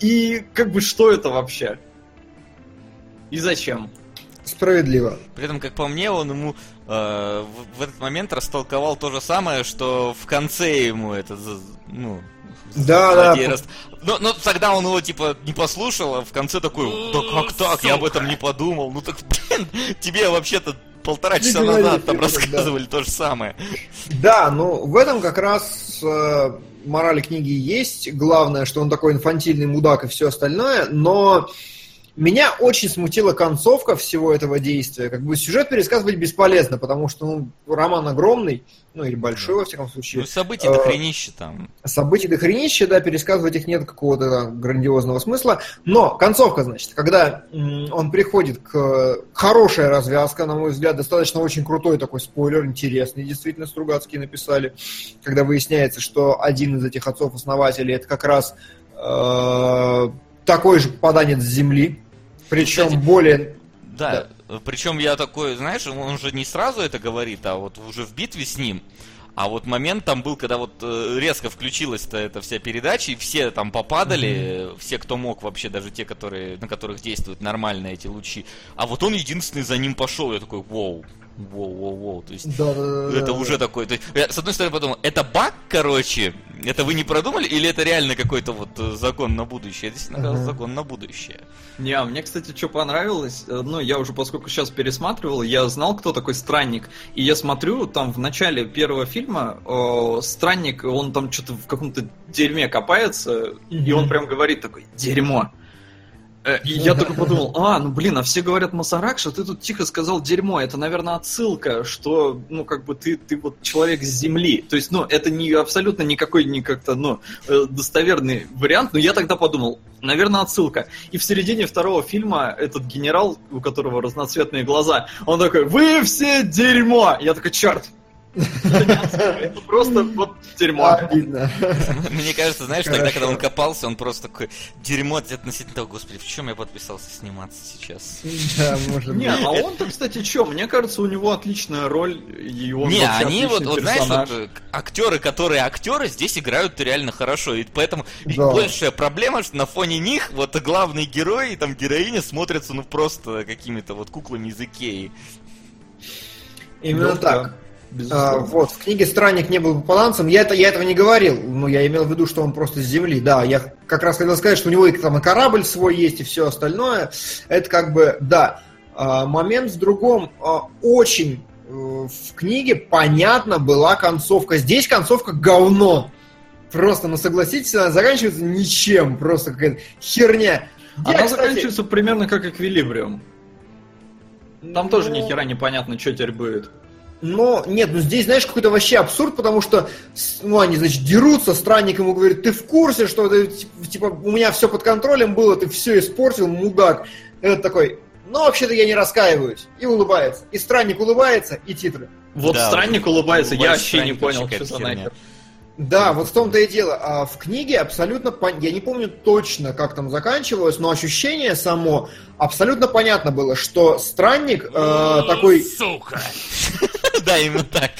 И как бы что это вообще? И зачем? Справедливо. При этом, как по мне, он ему э, в, в этот момент растолковал то же самое, что в конце ему это, ну... Да, да. раст- Но, но тогда он его, типа, не послушал, а в конце такой, да как так, я об этом не подумал. Ну так, блин, тебе вообще-то полтора Не часа говори, назад там да. рассказывали то же самое. Да, ну в этом как раз э, мораль книги есть. Главное, что он такой инфантильный мудак и все остальное, но меня очень смутила концовка всего этого действия. Как бы сюжет пересказывать бесполезно, потому что ну, роман огромный, ну или большой, во всяком Ну, случае. событий до Э, хренища там. Событий до хренища, да, пересказывать их нет какого-то там грандиозного смысла. Но концовка, значит, когда он приходит к... Хорошая развязка, на мой взгляд, достаточно очень крутой такой спойлер, интересный, действительно, Стругацкие написали, когда выясняется, что один из этих отцов-основателей это как раз э, такой же попаданец с Земли, причем Кстати, более... Да, причем я такой, знаешь, он же не сразу это говорит, а вот уже в битве с ним. А вот момент там был, когда вот э, резко включилась-то эта вся передача, и все там попадали, э, все, кто мог вообще, даже те, которые, на которых действуют нормально эти лучи. А вот он единственный за ним пошел. Я такой, воу, воу, воу, воу. То есть Да, да, да, да, это да. уже такой. То есть, я, с одной стороны подумал, это баг, короче, это вы не продумали, или это реально какой-то вот э, закон на будущее? Это действительно Ага. закон на будущее. Не, а мне, кстати, что понравилось, э, ну, я уже, поскольку сейчас пересматривал, я знал, кто такой Странник, и я смотрю, там, в начале первого фильма, э, Странник, он там что-то в каком-то дерьме копается, и Мгм. он прям говорит такой, дерьмо. Э, И я только подумал, а, ну блин, а все говорят Масаракш, а ты тут тихо сказал дерьмо. Это, наверное, отсылка, что, ну, как бы ты, ты вот человек с земли. То есть, ну, это не абсолютно никакой, не как-то, ну, э, достоверный вариант. Но я тогда подумал, наверное, отсылка. И в середине второго фильма этот генерал, у которого разноцветные глаза, он такой, вы все дерьмо! Я такой, черт! Это просто вот дерьмо. Обидно. Мне кажется, знаешь, тогда, когда он копался, он просто такой дерьмо относительно того, господи, в чем я подписался сниматься сейчас? Да, может Не, а он-то, кстати, что? Мне кажется, у него отличная роль, и он не, они вот, знаешь, вот, э, актеры, которые актеры, здесь играют реально хорошо. И поэтому Да. большая проблема, что на фоне них вот главный герой и там героиня смотрятся, ну, просто какими-то вот куклами из Икеи. Именно Ну, так. Безусловно. А, вот, в книге Странник не был попаданцем. Я, это, я этого не говорил. Ну, я имел в виду, что он просто с земли. Да, я как раз хотел сказать, что у него и, там, и корабль свой есть, и все остальное. Это как бы, да. А, момент в другом. А, очень э, в книге понятно была концовка. Здесь концовка говно. Просто, ну согласитесь, она заканчивается ничем. Просто какая-то херня. Она Я, кстати, заканчивается примерно как эквилибриум. Там тоже ну, ни хера непонятно, что теперь будет. Но нет, ну здесь, знаешь, какой-то вообще абсурд, потому что, ну, они, значит, дерутся, странник ему говорит, ты в курсе, что ты, тип- типа, у меня все под контролем было, ты все испортил, мудак. Этот такой, ну, вообще-то я не раскаиваюсь. И улыбается. И странник улыбается, и титры. Вот Да, странник улыбается, я вообще не понял, что за нахер. Да, вот в том-то и дело. А в книге абсолютно, пон- я не помню точно, как там заканчивалось, но ощущение само абсолютно понятно было, что странник э, такой Сука! Да, именно так.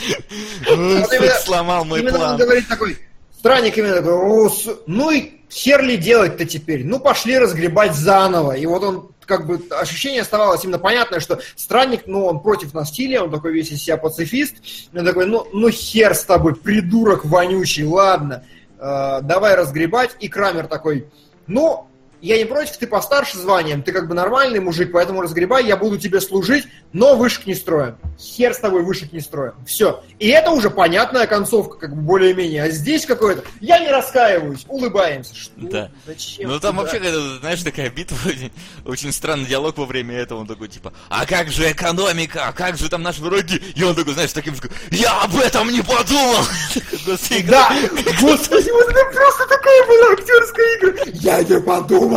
Сломал мой Именно он план. говорит такой, странник именно такой, «О, с- ну и хер ли делать-то теперь? Ну пошли разгребать заново. И вот он как бы ощущение оставалось именно понятное, что странник, ну, он против насилия, он такой весь из себя пацифист. Он такой, ну, ну хер с тобой, придурок вонючий, ладно, э, давай разгребать. И Крамер такой, ну, я не против, ты постарше званием, ты как бы нормальный мужик, поэтому разгребай, я буду тебе служить, но вышек не строим. Хер с тобой вышек не строим. Все. И это уже понятная концовка, как бы более-менее. А здесь какое-то, я не раскаиваюсь, улыбаемся. Что? Да. Зачем? Ну там вообще, знаешь, такая битва, очень, очень странный диалог во время этого, он такой, типа, а как же экономика, а как же там наши враги? И он такой, знаешь, таким же, я об этом не подумал! Господи, Да, господи, вот это просто такая была актерская игра. Я не подумал,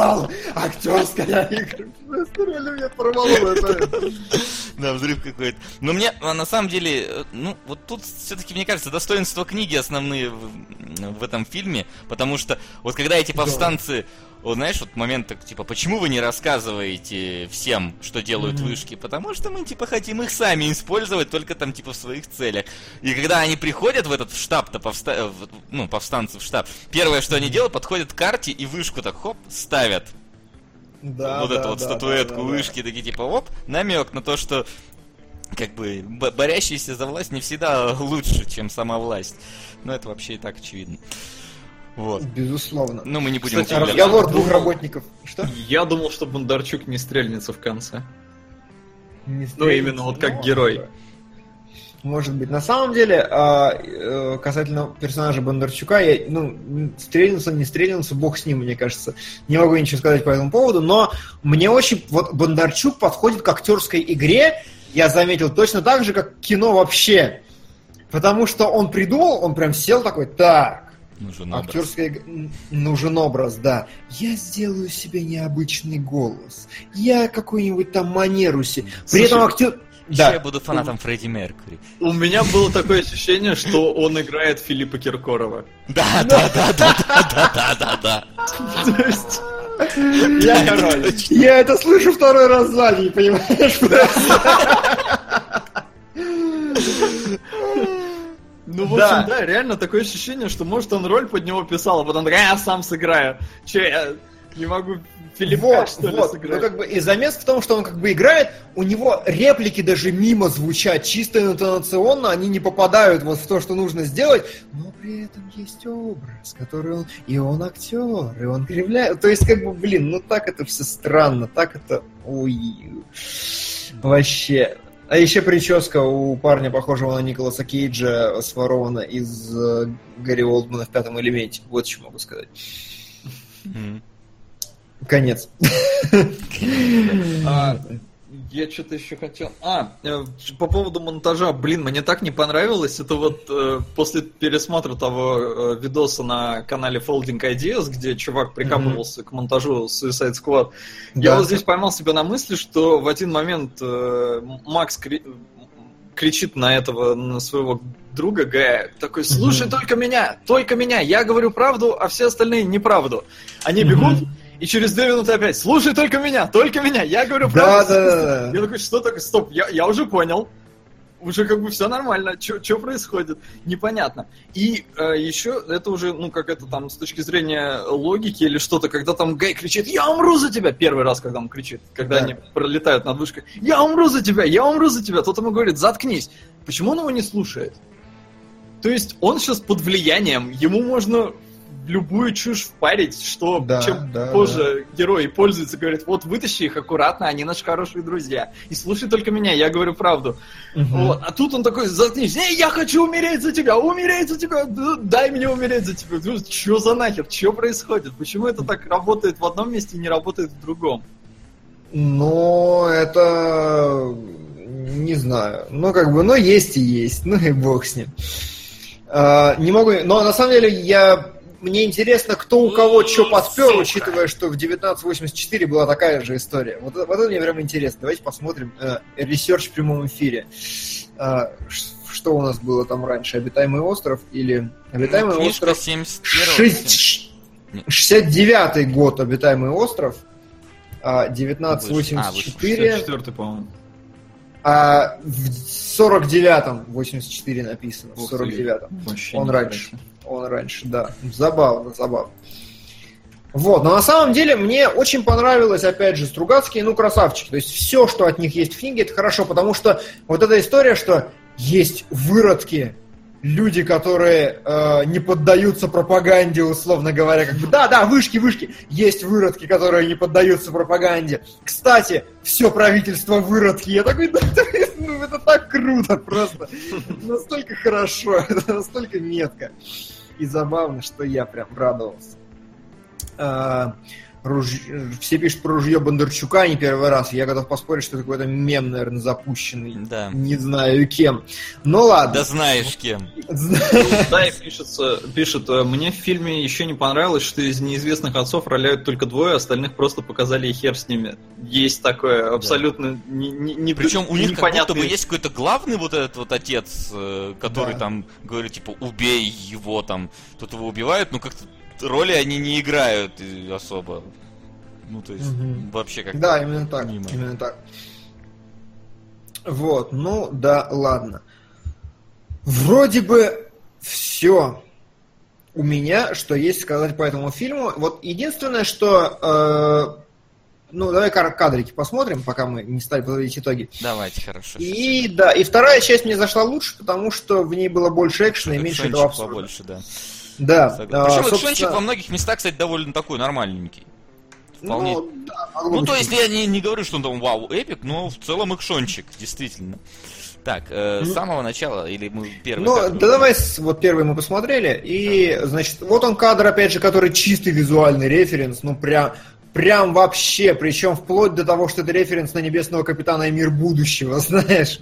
актерская игра. Меня порвало это. Да, взрыв какой-то. Но мне, а, на самом деле, э, ну, вот тут все-таки, мне кажется, достоинства книги основные в, в этом фильме, потому что вот когда эти повстанцы, вот знаешь, вот момент, так, типа, почему вы не рассказываете всем, что делают вышки? Потому что мы, типа, хотим их сами использовать только там, типа, в своих целях. И когда они приходят в этот штаб-то, повста... э, ну, повстанцы в штаб, первое, что они делают, подходят к карте и вышку так, хоп, ставят Да, вот да, эту вот да, статуэтку да, да, вышки, такие типа, оп, намек на то, что как бы бо- борящийся за власть не всегда лучше, чем сама власть. Но это вообще и так очевидно. Вот. Безусловно. Ну, мы не будем Кстати. Разговор двух работников. Что? Я думал, что Бондарчук не стрельнется в конце. Не Ну, именно вот как Ну, герой. Может быть. На самом деле, а, э, касательно персонажа Бондарчука, я, ну, стрельнулся, не стрельнулся, бог с ним, мне кажется. Не могу ничего сказать по этому поводу, но мне очень... Вот Бондарчук подходит к актерской игре, я заметил, точно так же, как кино вообще. Потому что он придумал, он прям сел такой, так, Нужен образ. Актерская... Нужен образ, да. Я сделаю себе необычный голос. Я какую-нибудь там манеру себе... При этом актер... Да. Я буду фанатом Фредди Меркьюри. У меня было такое ощущение, что он играет Филиппа Киркорова. Да, да, да, да, да, да, да, да. То есть... Я король. Я это слышу второй раз за день, понимаешь? Ну, в Да. общем, да, реально такое ощущение, что, может, он роль под него писал, а потом такой, «А, я сам сыграю. Че, я не могу Филиппа, Вот, что ли, вот. сыграть? Ну, как бы, и замес в том, что он как бы играет, у него реплики даже мимо звучат, чисто интонационно, они не попадают вот в то, что нужно сделать, но при этом есть образ, который он... И он актер, и он кривляет. То есть, как бы, блин, ну так это все странно, так это... Ой, вообще... А еще прическа у парня, похожего на Николаса Кейджа, сворована из э, Гарри Олдмана в пятом элементе. Вот что могу сказать. Конец. А, я что-то еще хотел. А, э, по поводу монтажа, блин, мне так не понравилось. Это вот э, после пересмотра того э, видоса на канале Folding Ideas, где чувак прикапывался к монтажу Suicide Squad. Я Да. вот здесь поймал себя на мысли, что в один момент э, Макс кри- кричит на этого, на своего друга Гая, такой, слушай только меня, только меня, я говорю правду, а все остальные неправду. Они бегут, и через две минуты опять, слушай только меня, только меня, я говорю Да, правду. да, да, да. Я такой, что такое, стоп, я, я уже понял. уже как бы все нормально, что происходит, непонятно. И э, еще это уже, ну, как это там, с точки зрения логики или что-то, когда там Гай кричит, я умру за тебя, первый раз, когда он кричит, когда Да. они пролетают над вышкой, я умру за тебя, я умру за тебя, тот ему говорит, заткнись. Почему он его не слушает? То есть он сейчас под влиянием, ему можно любую чушь впарить, что Да, чем да, позже герой пользуется, говорит, вот вытащи их аккуратно, они наши хорошие друзья. И слушай только меня, я говорю правду. Вот. А тут он такой, заткнись, эй, я хочу умереть за тебя, умереть за тебя, дай мне умереть за тебя. Ну, Что за нахер, что происходит? Почему это так работает в одном месте и не работает в другом? Но это... Не знаю. Ну, как бы, ну, есть и есть. Ну, и бог с ним. А, не могу... Но, на самом деле, я... Мне интересно, кто у кого что подпер, Сука. учитывая, что в 1984 была такая же история. Вот, это- вот это мне прям интересно. Давайте посмотрим э, research в прямом эфире. А, ш- что у нас было там раньше? Обитаемый остров или... Обитаемый Книжка остров... 71 Шесть- 69-й год обитаемый остров, а 1984, Четвертый, по-моему. а в 49-м 84 написано, в Ух ты. 49-м. Вообще Он раньше. Он раньше, да. Забавно, забавно. Вот, но на самом деле мне очень понравилось, опять же, Стругацкие, ну, красавчики. То есть все, что от них есть в книге, это хорошо, потому что вот эта история, что есть выродки, люди, которые э, не поддаются пропаганде, условно говоря, как бы, да, да, вышки, вышки, есть выродки, которые не поддаются пропаганде. Кстати, все правительство выродки. Я такой, да, ну, это так круто просто. Настолько хорошо, это настолько метко и забавно, что я прям радовался. А, руж- Все пишут про ружье Бондарчука не первый раз. Я готов поспорить, что это какой-то мем, наверное, запущенный. Да. Не знаю кем. Ну ладно. Да знаешь кем. Да, и пишется, пишет, «Э, мне в фильме еще не понравилось, что из неизвестных отцов роляют только двое, остальных просто показали и хер с ними. Есть такое, абсолютно не, не, не- Причем у них как будто бы есть какой-то главный вот этот вот отец, э, который Да. там говорит, типа, убей его там. Тут его убивают, но как-то роли они не играют особо. Ну, то есть, Мгм. вообще как Да, именно так. мимо. Именно так. Вот, ну да, ладно. Вроде бы все у меня, что есть сказать по этому фильму. Вот единственное, что... э, ну, давай кадрики посмотрим, пока мы не стали подводить итоги. Давайте, хорошо. И да, и вторая часть мне зашла лучше, потому что в ней было больше экшена и меньше этого абсурда. побольше, да. Да. Согласен. а, Причем собственно, экшончик во многих местах, кстати, довольно такой нормальненький. Вполне. Ну, да, Ну, быть то есть я не, не говорю, что он там вау, эпик, но в целом экшончик, действительно. Так, э, с Ну- самого начала, или мы первый Ну, кадр да давай, с- вот первый мы посмотрели, и, значит, вот он кадр, опять же, который чистый визуальный референс, ну, прям, прям вообще, причем вплоть до того, что это референс на Небесного Капитана и Мир Будущего, знаешь,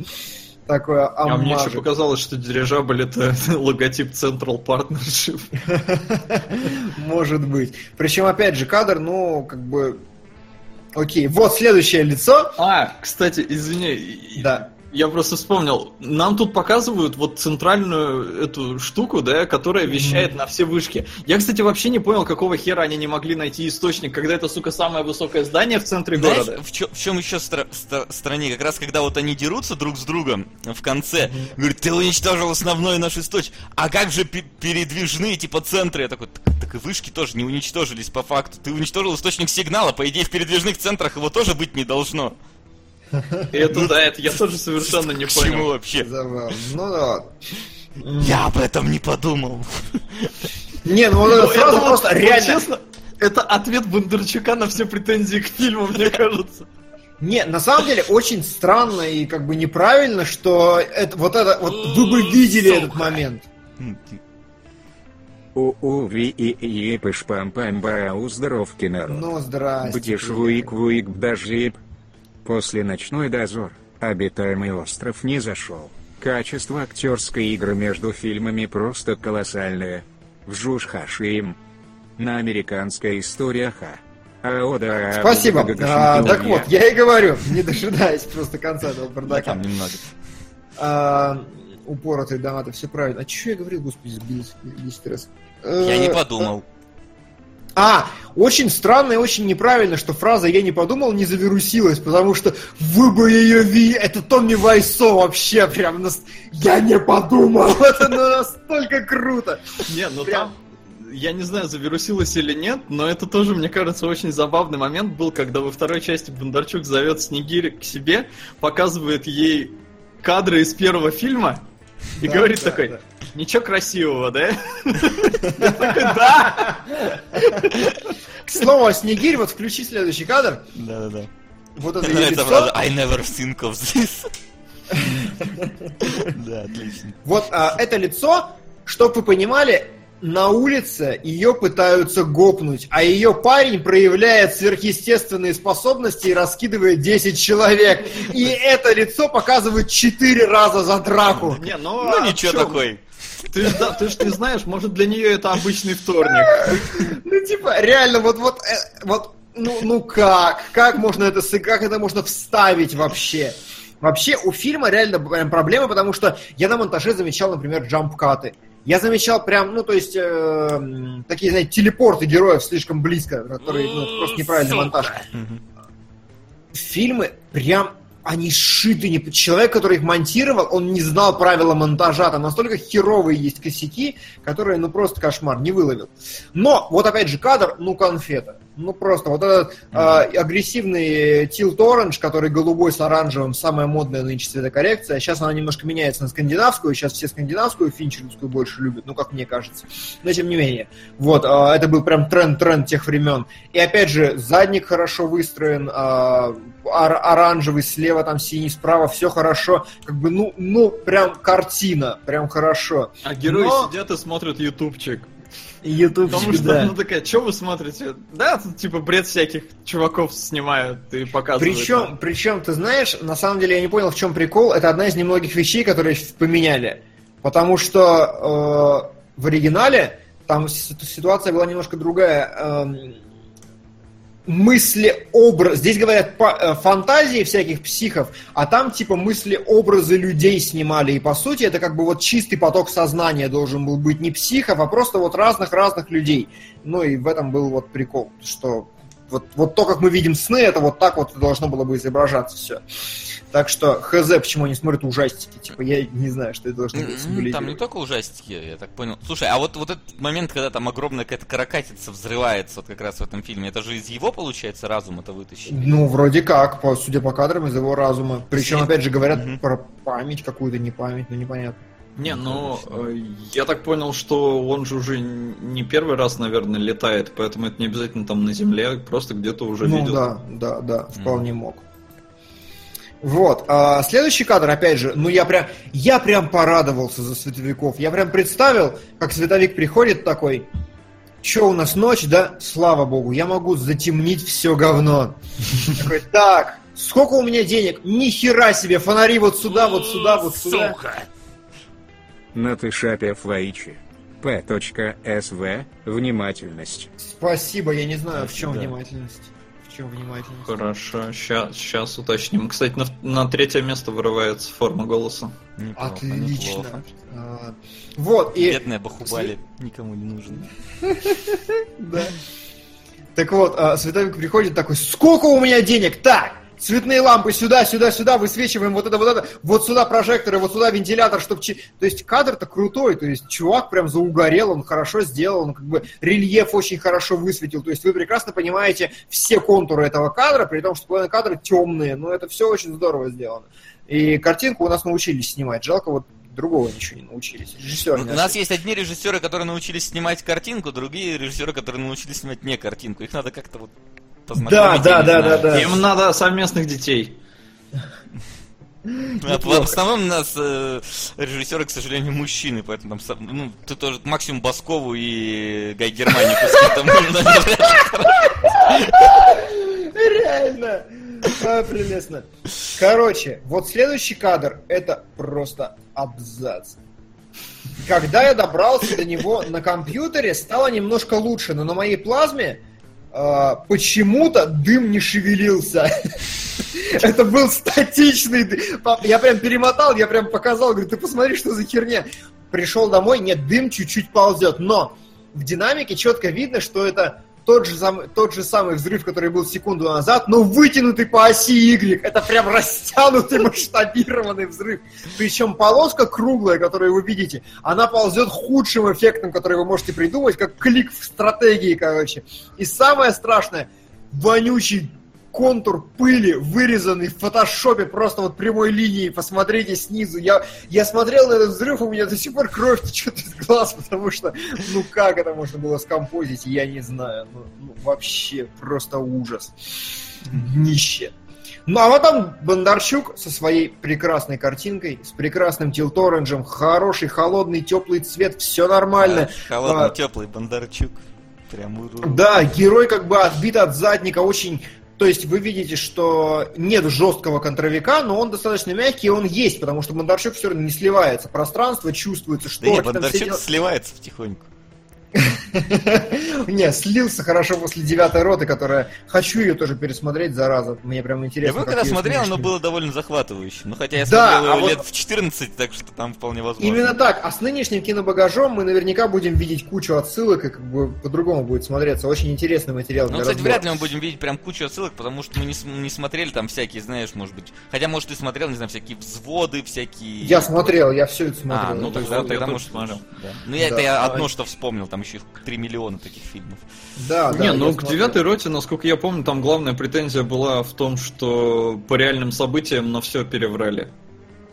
такое А мне еще показалось, что дирижабль это логотип Central Partnership. Может быть. Причем, опять же, кадр, ну, как бы, окей, вот следующее лицо, А, кстати, извини, да, я просто вспомнил, нам тут показывают вот центральную эту штуку, да, которая вещает на все вышки. Я, кстати, вообще не понял, какого хера они не могли найти источник, когда это, сука, самое высокое здание в центре Знаешь, города. в, чё- в чем еще стра- ста- стране? Как раз когда вот они дерутся друг с другом в конце, говорит, ты уничтожил основной наш источник. А как же пе- передвижные типа центры? Я такой, так, так и вышки тоже не уничтожились по факту. Ты уничтожил источник сигнала, по идее в передвижных центрах его тоже быть не должно. Это, да, это я тоже совершенно не понял. вообще? забавно. Ну, да. Я об этом не подумал. Не, ну, вот это Ну, сразу просто вот, реально... честно, это ответ Бондарчука на все претензии к фильму, мне кажется. Не, на самом деле очень странно и как бы неправильно, что это, вот это, вот вы бы видели Сука. этот момент. У у ви и и пыш пам пам барау здоровки народ. Ну, здрасте. Бдиш вуик вуик бдажип. После «Ночной дозор» обитаемый остров не зашел. Качество актерской игры между фильмами просто колоссальное. Вжуш хашим. На американская история ха. А ода Спасибо. А, так вот, я и говорю, не дожидаясь просто конца этого да, бардака. там немного. А, упоротый донаты, все правильно. А что я говорил, господи, сбились 10 раз? Я не Э, подумал. А, очень странно и очень неправильно, что фраза «я не подумал» не завирусилась, потому что вы бы ее видели, это Томми Вайсо вообще прям, нас... я не подумал, это настолько круто. Не, ну Прям. там, я не знаю, завирусилось или нет, но это тоже, мне кажется, очень забавный момент был, когда во второй части Бондарчук зовет Снегирь к себе, показывает ей кадры из первого фильма и Да, говорит да, такой, да. ничего красивого, да? Я такой, да! К слову, Снегирь, вот включи следующий кадр, Да-да-да. вот это лицо. фраза I never think of this. Да, отлично. Вот а, это лицо, чтоб вы понимали, на улице ее пытаются гопнуть, а ее парень проявляет сверхъестественные способности и раскидывает 10 человек. И это лицо показывают 4 раза за драку. Не, ну, Ну а ничего такой. Ты ж, да, ты ж не знаешь, может для нее это обычный вторник. Ну, типа, реально, вот, вот, э, вот, ну, ну как? Как можно это, как это можно вставить вообще? Вообще, у фильма реально прям проблема, потому что я на монтаже замечал, например, джамп-каты. Я замечал прям, ну, то есть, э, такие, знаете, телепорты героев слишком близко, которые, ну, это просто неправильный Сука. монтаж. Фильмы прям они сшиты не... Человек, который их монтировал, он не знал правила монтажа. Там настолько херовые есть косяки, которые, ну, просто кошмар, не выловил. Но, вот опять же, кадр, ну, конфета. Ну, просто вот этот а, агрессивный Tilt Orange, который голубой с оранжевым, самая модная нынче цветокоррекция. Сейчас она немножко меняется на скандинавскую. Сейчас все скандинавскую финчерскую больше любят, ну, как мне кажется. Но, тем не менее. Вот, а, это был прям тренд-тренд тех времен. И, опять же, задник хорошо выстроен, а, ор- оранжевый слева, там синий справа, все хорошо. Как бы, ну, ну, прям картина, прям хорошо. А герои Но- сидят и смотрят ютубчик. YouTube, Потому что, ну такая, что вы смотрите? Да, тут типа бред всяких чуваков снимают и показывают. Причем, причем, ты знаешь, на самом деле я не понял, в чем прикол. Это одна из немногих вещей, которые поменяли. Потому что э, в оригинале там си- ситуация была немножко другая. Эм, мысли образ. Здесь говорят по- э, фантазии всяких психов, а там типа мысли образы людей снимали. И по сути это как бы вот чистый поток сознания должен был быть не психов, а просто вот разных-разных людей. Ну и в этом был вот прикол, что вот, вот то, как мы видим сны, это вот так вот должно было бы изображаться все. Так что хз, почему они смотрят ужастики. Типа, я не знаю, что это должно быть Там не только ужастики, я так понял. Слушай, а вот, вот этот момент, когда там огромная какая-то каракатица взрывается, вот как раз в этом фильме, это же из его, получается, разума-то вытащили? Ну, вроде как, по, судя по кадрам, из его разума. Причем, опять же, говорят Мгм. про память какую-то, не память, ну непонятно. Не, ну, э, я так понял, что он же уже не первый раз, наверное, летает, поэтому это не обязательно там на земле, просто где-то уже ну видел. да, да, да, вполне мог. Вот. а следующий кадр, опять же, ну я прям, я прям порадовался за световиков. Я прям представил, как световик приходит такой, Че у нас ночь, да? Слава богу, я могу затемнить все говно. Такой, так, сколько у меня денег? Ни хера себе, фонари вот сюда, вот сюда, вот сюда. Сука! На тышапе Флайчи. П.СВ. Внимательность. Спасибо, я не знаю, в чем внимательность. Чем внимательность. Хорошо, сейчас, уточним. Кстати, на, на третье место вырывается форма голоса. Неплохо, Отлично. неплохо. А, Вот, и... Бедная Бахубали никому не нужна. Да. Так вот, а, световик приходит такой, сколько у меня денег? Так, цветные лампы сюда, сюда, сюда, высвечиваем вот это, вот это, вот сюда прожекторы, вот сюда вентилятор, чтобы... То есть кадр-то крутой, то есть чувак прям заугорел, он хорошо сделал, он как бы рельеф очень хорошо высветил, то есть вы прекрасно понимаете все контуры этого кадра, при том, что половина кадра темные, но это все очень здорово сделано. И картинку у нас научились снимать, жалко вот другого ничего не научились. Режиссер Ну, У нас есть одни режиссеры, которые научились снимать картинку, другие режиссеры, которые научились снимать не картинку. Их надо как-то вот. Да, да, да, да, да. Им надо совместных детей. А в основном у нас э, режиссеры, к сожалению, мужчины, поэтому там ну, ты тоже максимум Баскову и Гай Германику ну, Реально! А, прелестно. Короче, вот следующий кадр это просто абзац. Когда я добрался до него на компьютере, стало немножко лучше, но на моей плазме почему-то дым не шевелился. Это был статичный дым. Я прям перемотал, я прям показал, говорю, ты посмотри, что за херня. Пришел домой, нет, дым чуть-чуть ползет, но в динамике четко видно, что это тот же, сам, тот же самый взрыв, который был секунду назад, но вытянутый по оси Y. Это прям растянутый масштабированный взрыв. Причем полоска круглая, которую вы видите, она ползет худшим эффектом, который вы можете придумать, как клик в стратегии, короче. И самое страшное, вонючий контур пыли, вырезанный в фотошопе просто вот прямой линией, посмотрите снизу. Я, я смотрел на этот взрыв, у меня до сих пор кровь течет из глаз, потому что, ну как это можно было скомпозить, я не знаю. Ну, ну вообще просто ужас. Днище. Ну а вот там Бондарчук со своей прекрасной картинкой, с прекрасным тилторенджем, хороший, холодный, теплый цвет, все нормально. Да, холодный, А, теплый Бондарчук. Прям Да, герой как бы отбит от задника, очень... То есть вы видите, что нет жесткого контровика, но он достаточно мягкий, и он есть, потому что Бондарчук все равно не сливается. Пространство чувствуется, Да не, шторки там все Бондарчук дела. сливается потихоньку. Не, слился хорошо после девятой роты, которая... Хочу ее тоже пересмотреть, зараза. Мне прям Я интересно. как когда смотрел, оно было довольно захватывающе. Ну, хотя я смотрел а его лет в 14, так что там вполне возможно. Именно так. А с нынешним кинобагажом мы наверняка будем видеть кучу отсылок, и как бы по-другому будет смотреться. Очень интересный материал Ну, кстати, вряд ли мы будем видеть прям кучу отсылок, потому что мы не, см- не смотрели там всякие, знаешь, может быть... Хотя, может, ты смотрел, не знаю, всякие взводы, всякие... Я смотрел, я все это смотрел. А, ну тогда, я тогда может, смотрел. Ну, я, это я А- одно, что вспомнил, там еще их 3 миллиона таких фильмов. Да, да, не, ну к девятой роте, насколько я помню, там главная претензия была в том, что по реальным событиям на все переврали.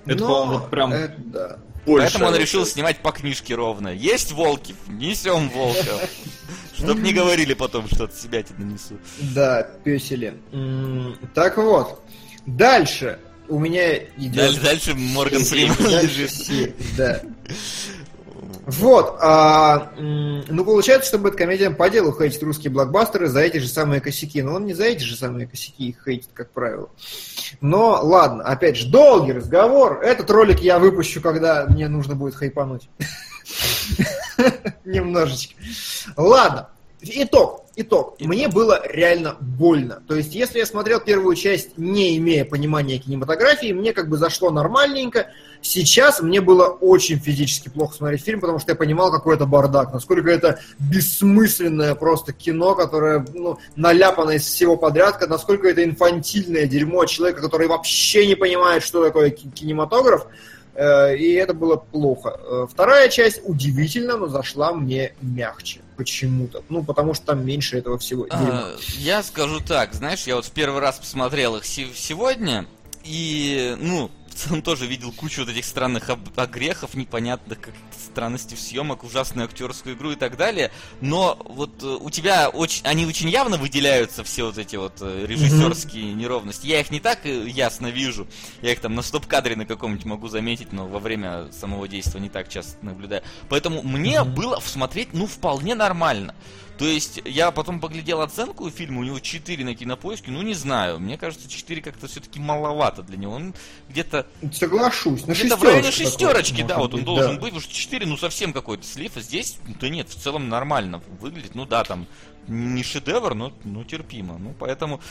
Это, Но по-моему, вот прям это да. больше. Поэтому он решил снимать по книжке ровно. Есть волки, несем волка. Чтоб не говорили потом, что от себя тебе нанесу. Да, песели. Так вот, дальше у меня идет... Дальше, Морган Фриман лежит. Да. Вот, а, ну получается, что Бэткомедиан по делу хейтит русские блокбастеры за эти же самые косяки. Но он не за эти же самые косяки их хейтит, как правило. Но ладно, опять же, долгий разговор. Этот ролик я выпущу, когда мне нужно будет хайпануть. Немножечко. Ладно. Итог, итог. Мне было реально больно. То есть, если я смотрел первую часть, не имея понимания кинематографии, мне как бы зашло нормальненько. Сейчас мне было очень физически плохо смотреть фильм, потому что я понимал, какой это бардак, насколько это бессмысленное просто кино, которое ну, наляпано из всего подряд, насколько это инфантильное дерьмо человека, который вообще не понимает, что такое ки- кинематограф. Э, И это было плохо. Э, Вторая часть удивительно, но зашла мне мягче. Почему-то. Ну, потому что там меньше этого всего. А, Я скажу так, знаешь, я вот в первый раз посмотрел их се- сегодня, и, ну, целом тоже видел кучу вот этих странных огрехов, непонятных как странностей в съемок, ужасную актерскую игру и так далее. Но вот э, у тебя очень, они очень явно выделяются, все вот эти вот э, режиссерские неровности. Я их не так э, ясно вижу. Я их там на стоп-кадре на каком-нибудь могу заметить, но во время самого действия не так часто наблюдаю. Поэтому мне было смотреть, ну, вполне нормально. То есть, я потом поглядел оценку фильма, у него 4 на кинопоиске, ну не знаю, мне кажется, 4 как-то все-таки маловато для него. Он где-то Соглашусь. На где-то в районе шестерочки, да, вот он быть, должен да. быть, потому что 4, ну совсем какой-то слив, а здесь, да нет, в целом нормально выглядит, ну да, там не шедевр, но ну, терпимо. Ну, поэтому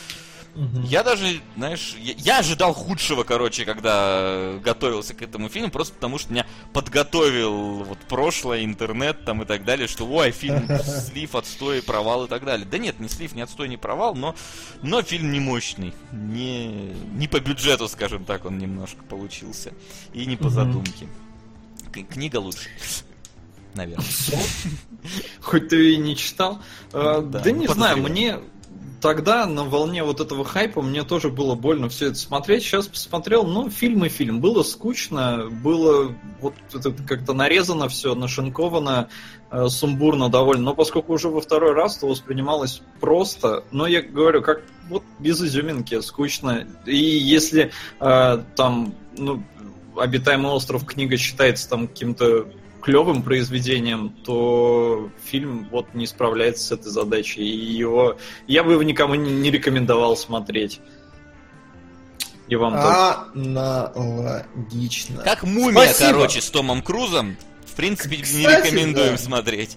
Мгм. я даже, знаешь, я, я ожидал худшего, короче, когда готовился к этому фильму, просто потому что меня подготовил вот прошлое, интернет там и так далее, что ой, фильм слив, отстой, провал и так далее. Да нет, не слив, не отстой, не провал, но, но фильм не мощный, не, не по бюджету, скажем так, он немножко получился, и не по Мгм. задумке. К- книга лучше. Наверное. Хоть ты и не читал. Э, Да, Да, ну, не знаю, подозреваю. мне тогда на волне вот этого хайпа мне тоже было больно все это смотреть. Сейчас посмотрел, ну, фильм и фильм. Было скучно, было вот это как-то нарезано все, нашинковано, э, сумбурно довольно. Но поскольку уже во второй раз, то воспринималось просто. Но я говорю, как вот без изюминки, скучно. И если э, там, ну, «Обитаемый остров» книга считается там каким-то клевым произведением, то фильм вот не справляется с этой задачей. И его я бы его никому не, не рекомендовал смотреть. И вам. Аналогично. Как мумия, Спасибо. короче, с Томом Крузом. В принципе, не Кстати, рекомендуем да. смотреть.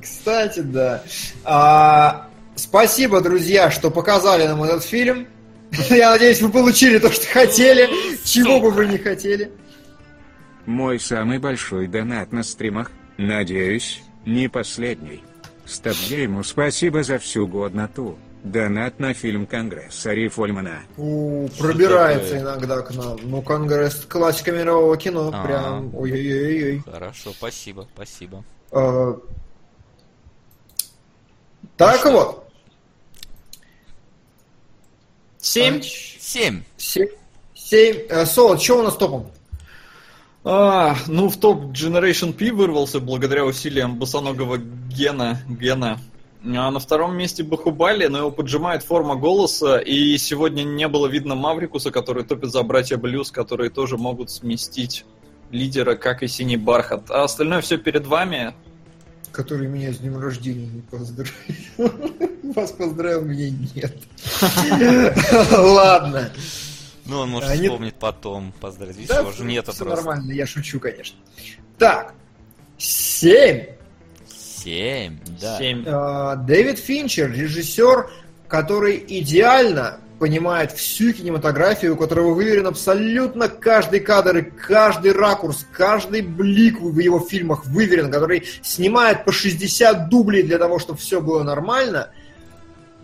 Кстати, да. А, спасибо, друзья, что показали нам этот фильм. Я надеюсь, вы получили то, что хотели, чего бы вы не хотели. Мой самый большой донат на стримах, надеюсь, не последний. Стабгейму спасибо за всю годноту. Донат на фильм «Конгресс» Ариф Ольмана. У, пробирается иногда к нам. Ну, Конгресс классика мирового кино. А. Прям ой-ой-ой. Хорошо, спасибо, спасибо. А, Так что? вот. Семь? Семь. Семь. Семь. Э, Соло, что у нас топом? А, ну, в топ Generation P вырвался благодаря усилиям босоногого Гена. Гена. А на втором месте Бахубали, но его поджимает форма голоса, и сегодня не было видно Маврикуса, который топит за братья Блюз, которые тоже могут сместить лидера, как и Синий Бархат. А остальное все перед вами. Который меня с днем рождения не поздравил. Вас поздравил, меня нет. Ладно. Ну, он может А, нет. вспомнит потом, поздравить. Видишь, Да, его же нет все просто. нормально, я шучу, конечно. Так. Семь. Семь, да. Семь. Э, Дэвид Финчер, режиссер, который идеально понимает всю кинематографию, у которого выверен абсолютно каждый кадр и каждый ракурс, каждый блик в его фильмах выверен, который снимает по 60 дублей для того, чтобы все было нормально.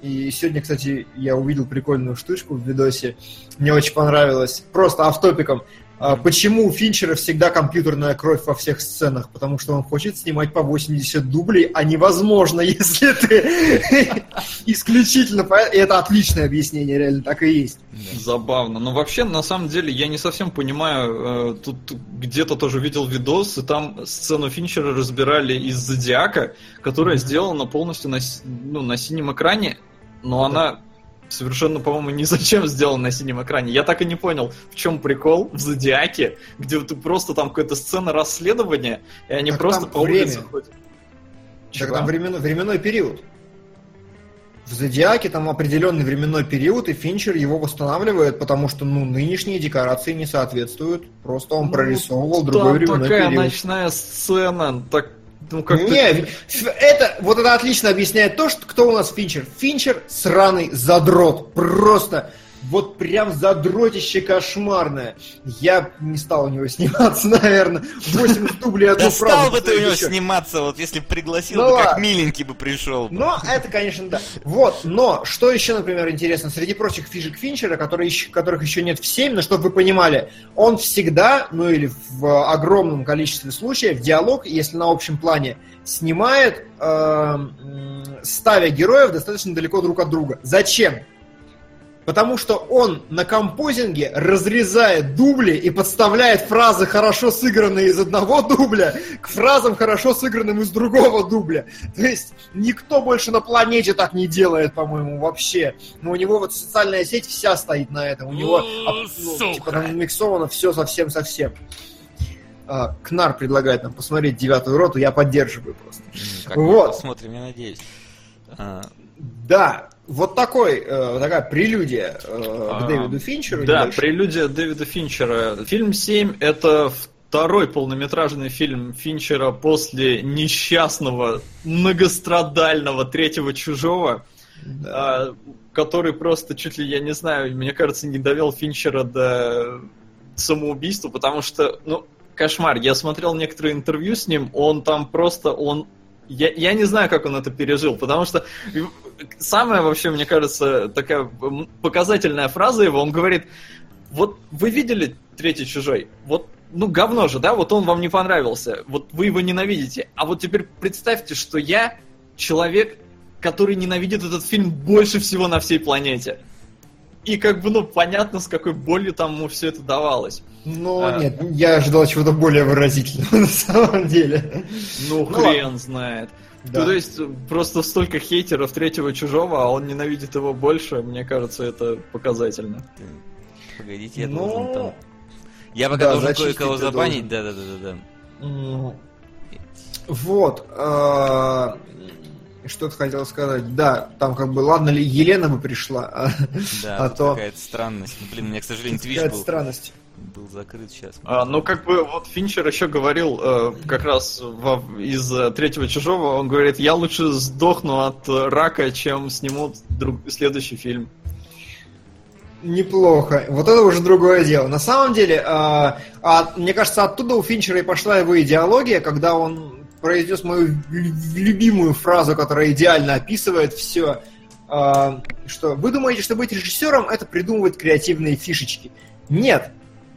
И сегодня, кстати, я увидел прикольную штучку в видосе. Мне очень понравилось. Просто автопиком. А Почему у Финчера всегда компьютерная кровь во всех сценах? Потому что он хочет снимать по 80 дублей, а невозможно, если ты исключительно... И это отличное объяснение, реально так и есть. Забавно. Но вообще, на самом деле, я не совсем понимаю, э, тут где-то тоже видел видос, и там сцену Финчера разбирали из Зодиака, которая сделана полностью на, ну, на синем экране, но она совершенно, по-моему, ни зачем сделана на синем экране. Я так и не понял, в чем прикол в Зодиаке, где ты просто там какая-то сцена расследования, и они Так просто по улице время. ходят. Так там временной, временной период. В Зодиаке там определенный временной период, и Финчер его восстанавливает, потому что ну, нынешние декорации не соответствуют. Просто он Ну, прорисовывал другой временной такая период. ночная сцена, так, ну как Не, это, вот это отлично объясняет то, что кто у нас Финчер. Финчер сраный задрот. Просто вот прям задротище кошмарное. Я не стал у него сниматься, наверное. 80 дублей одну Да стал бы фразу ты у него сниматься, вот если пригласил Ну бы, как миленький бы пришел. Но это, конечно, да. Вот, но что еще, например, интересно, среди прочих фишек Финчера, которые которых еще нет в 7, но чтобы вы понимали, он всегда, ну или в огромном количестве случаев, диалог, если на общем плане, снимает, э, ставя героев достаточно далеко друг от друга. Зачем? Потому что он на композинге разрезает дубли и подставляет фразы, хорошо сыгранные из одного дубля, к фразам, хорошо сыгранным из другого дубля. То есть никто больше на планете так не делает, по-моему, вообще. Но у него вот социальная сеть вся стоит на этом. У него Ну, ап- ну, типа там миксовано все совсем-совсем. А, Кнар предлагает нам посмотреть девятую роту, я поддерживаю просто. Как Вот. посмотрим, я надеюсь. А, Да, вот такой, э, такая прелюдия э, А, к Дэвиду Финчеру. Да, небольшая. прелюдия Дэвида Финчера. Фильм 7 это второй полнометражный фильм Финчера после несчастного, многострадального третьего чужого, Да. а, который просто чуть ли, я не знаю, мне кажется, не довел Финчера до самоубийства, потому что, ну, кошмар. Я смотрел некоторые интервью с ним, он там просто, он я, я не знаю, как он это пережил, потому что самая вообще, мне кажется, такая показательная фраза его, он говорит, вот вы видели третий чужой? Вот, ну, говно же, да? Вот он вам не понравился. Вот вы его ненавидите. А вот теперь представьте, что я человек, который ненавидит этот фильм больше всего на всей планете. И как бы, ну, понятно, с какой болью там ему все это давалось. Ну, А. нет, я ожидал чего-то более выразительного на самом деле. Ну, Ну, хрен знает. Да. Ну, то есть, просто столько хейтеров третьего чужого, а он ненавидит его больше, мне кажется, это показательно. Погодите, я Ну, должен там... Я пока да, должен кое-кого забанить, да-да-да-да. Вот. Что-то хотел сказать. Да, там как бы, ладно ли Елена бы пришла, а Да, А то- какая-то странность. Ну, Блин, у меня, к сожалению, Twitch какая-то был, странность. был закрыт сейчас. А, ну, как бы, вот Финчер еще говорил, э, как раз во- из э, третьего чужого, он говорит, я лучше сдохну от э, рака, чем сниму друг- следующий фильм. Неплохо. Вот это уже другое дело. На самом деле, а, а, мне кажется, оттуда у Финчера и пошла его идеология, когда он произнес мою любимую фразу, которая идеально описывает все. Что вы думаете, что быть режиссером это придумывать креативные фишечки? Нет,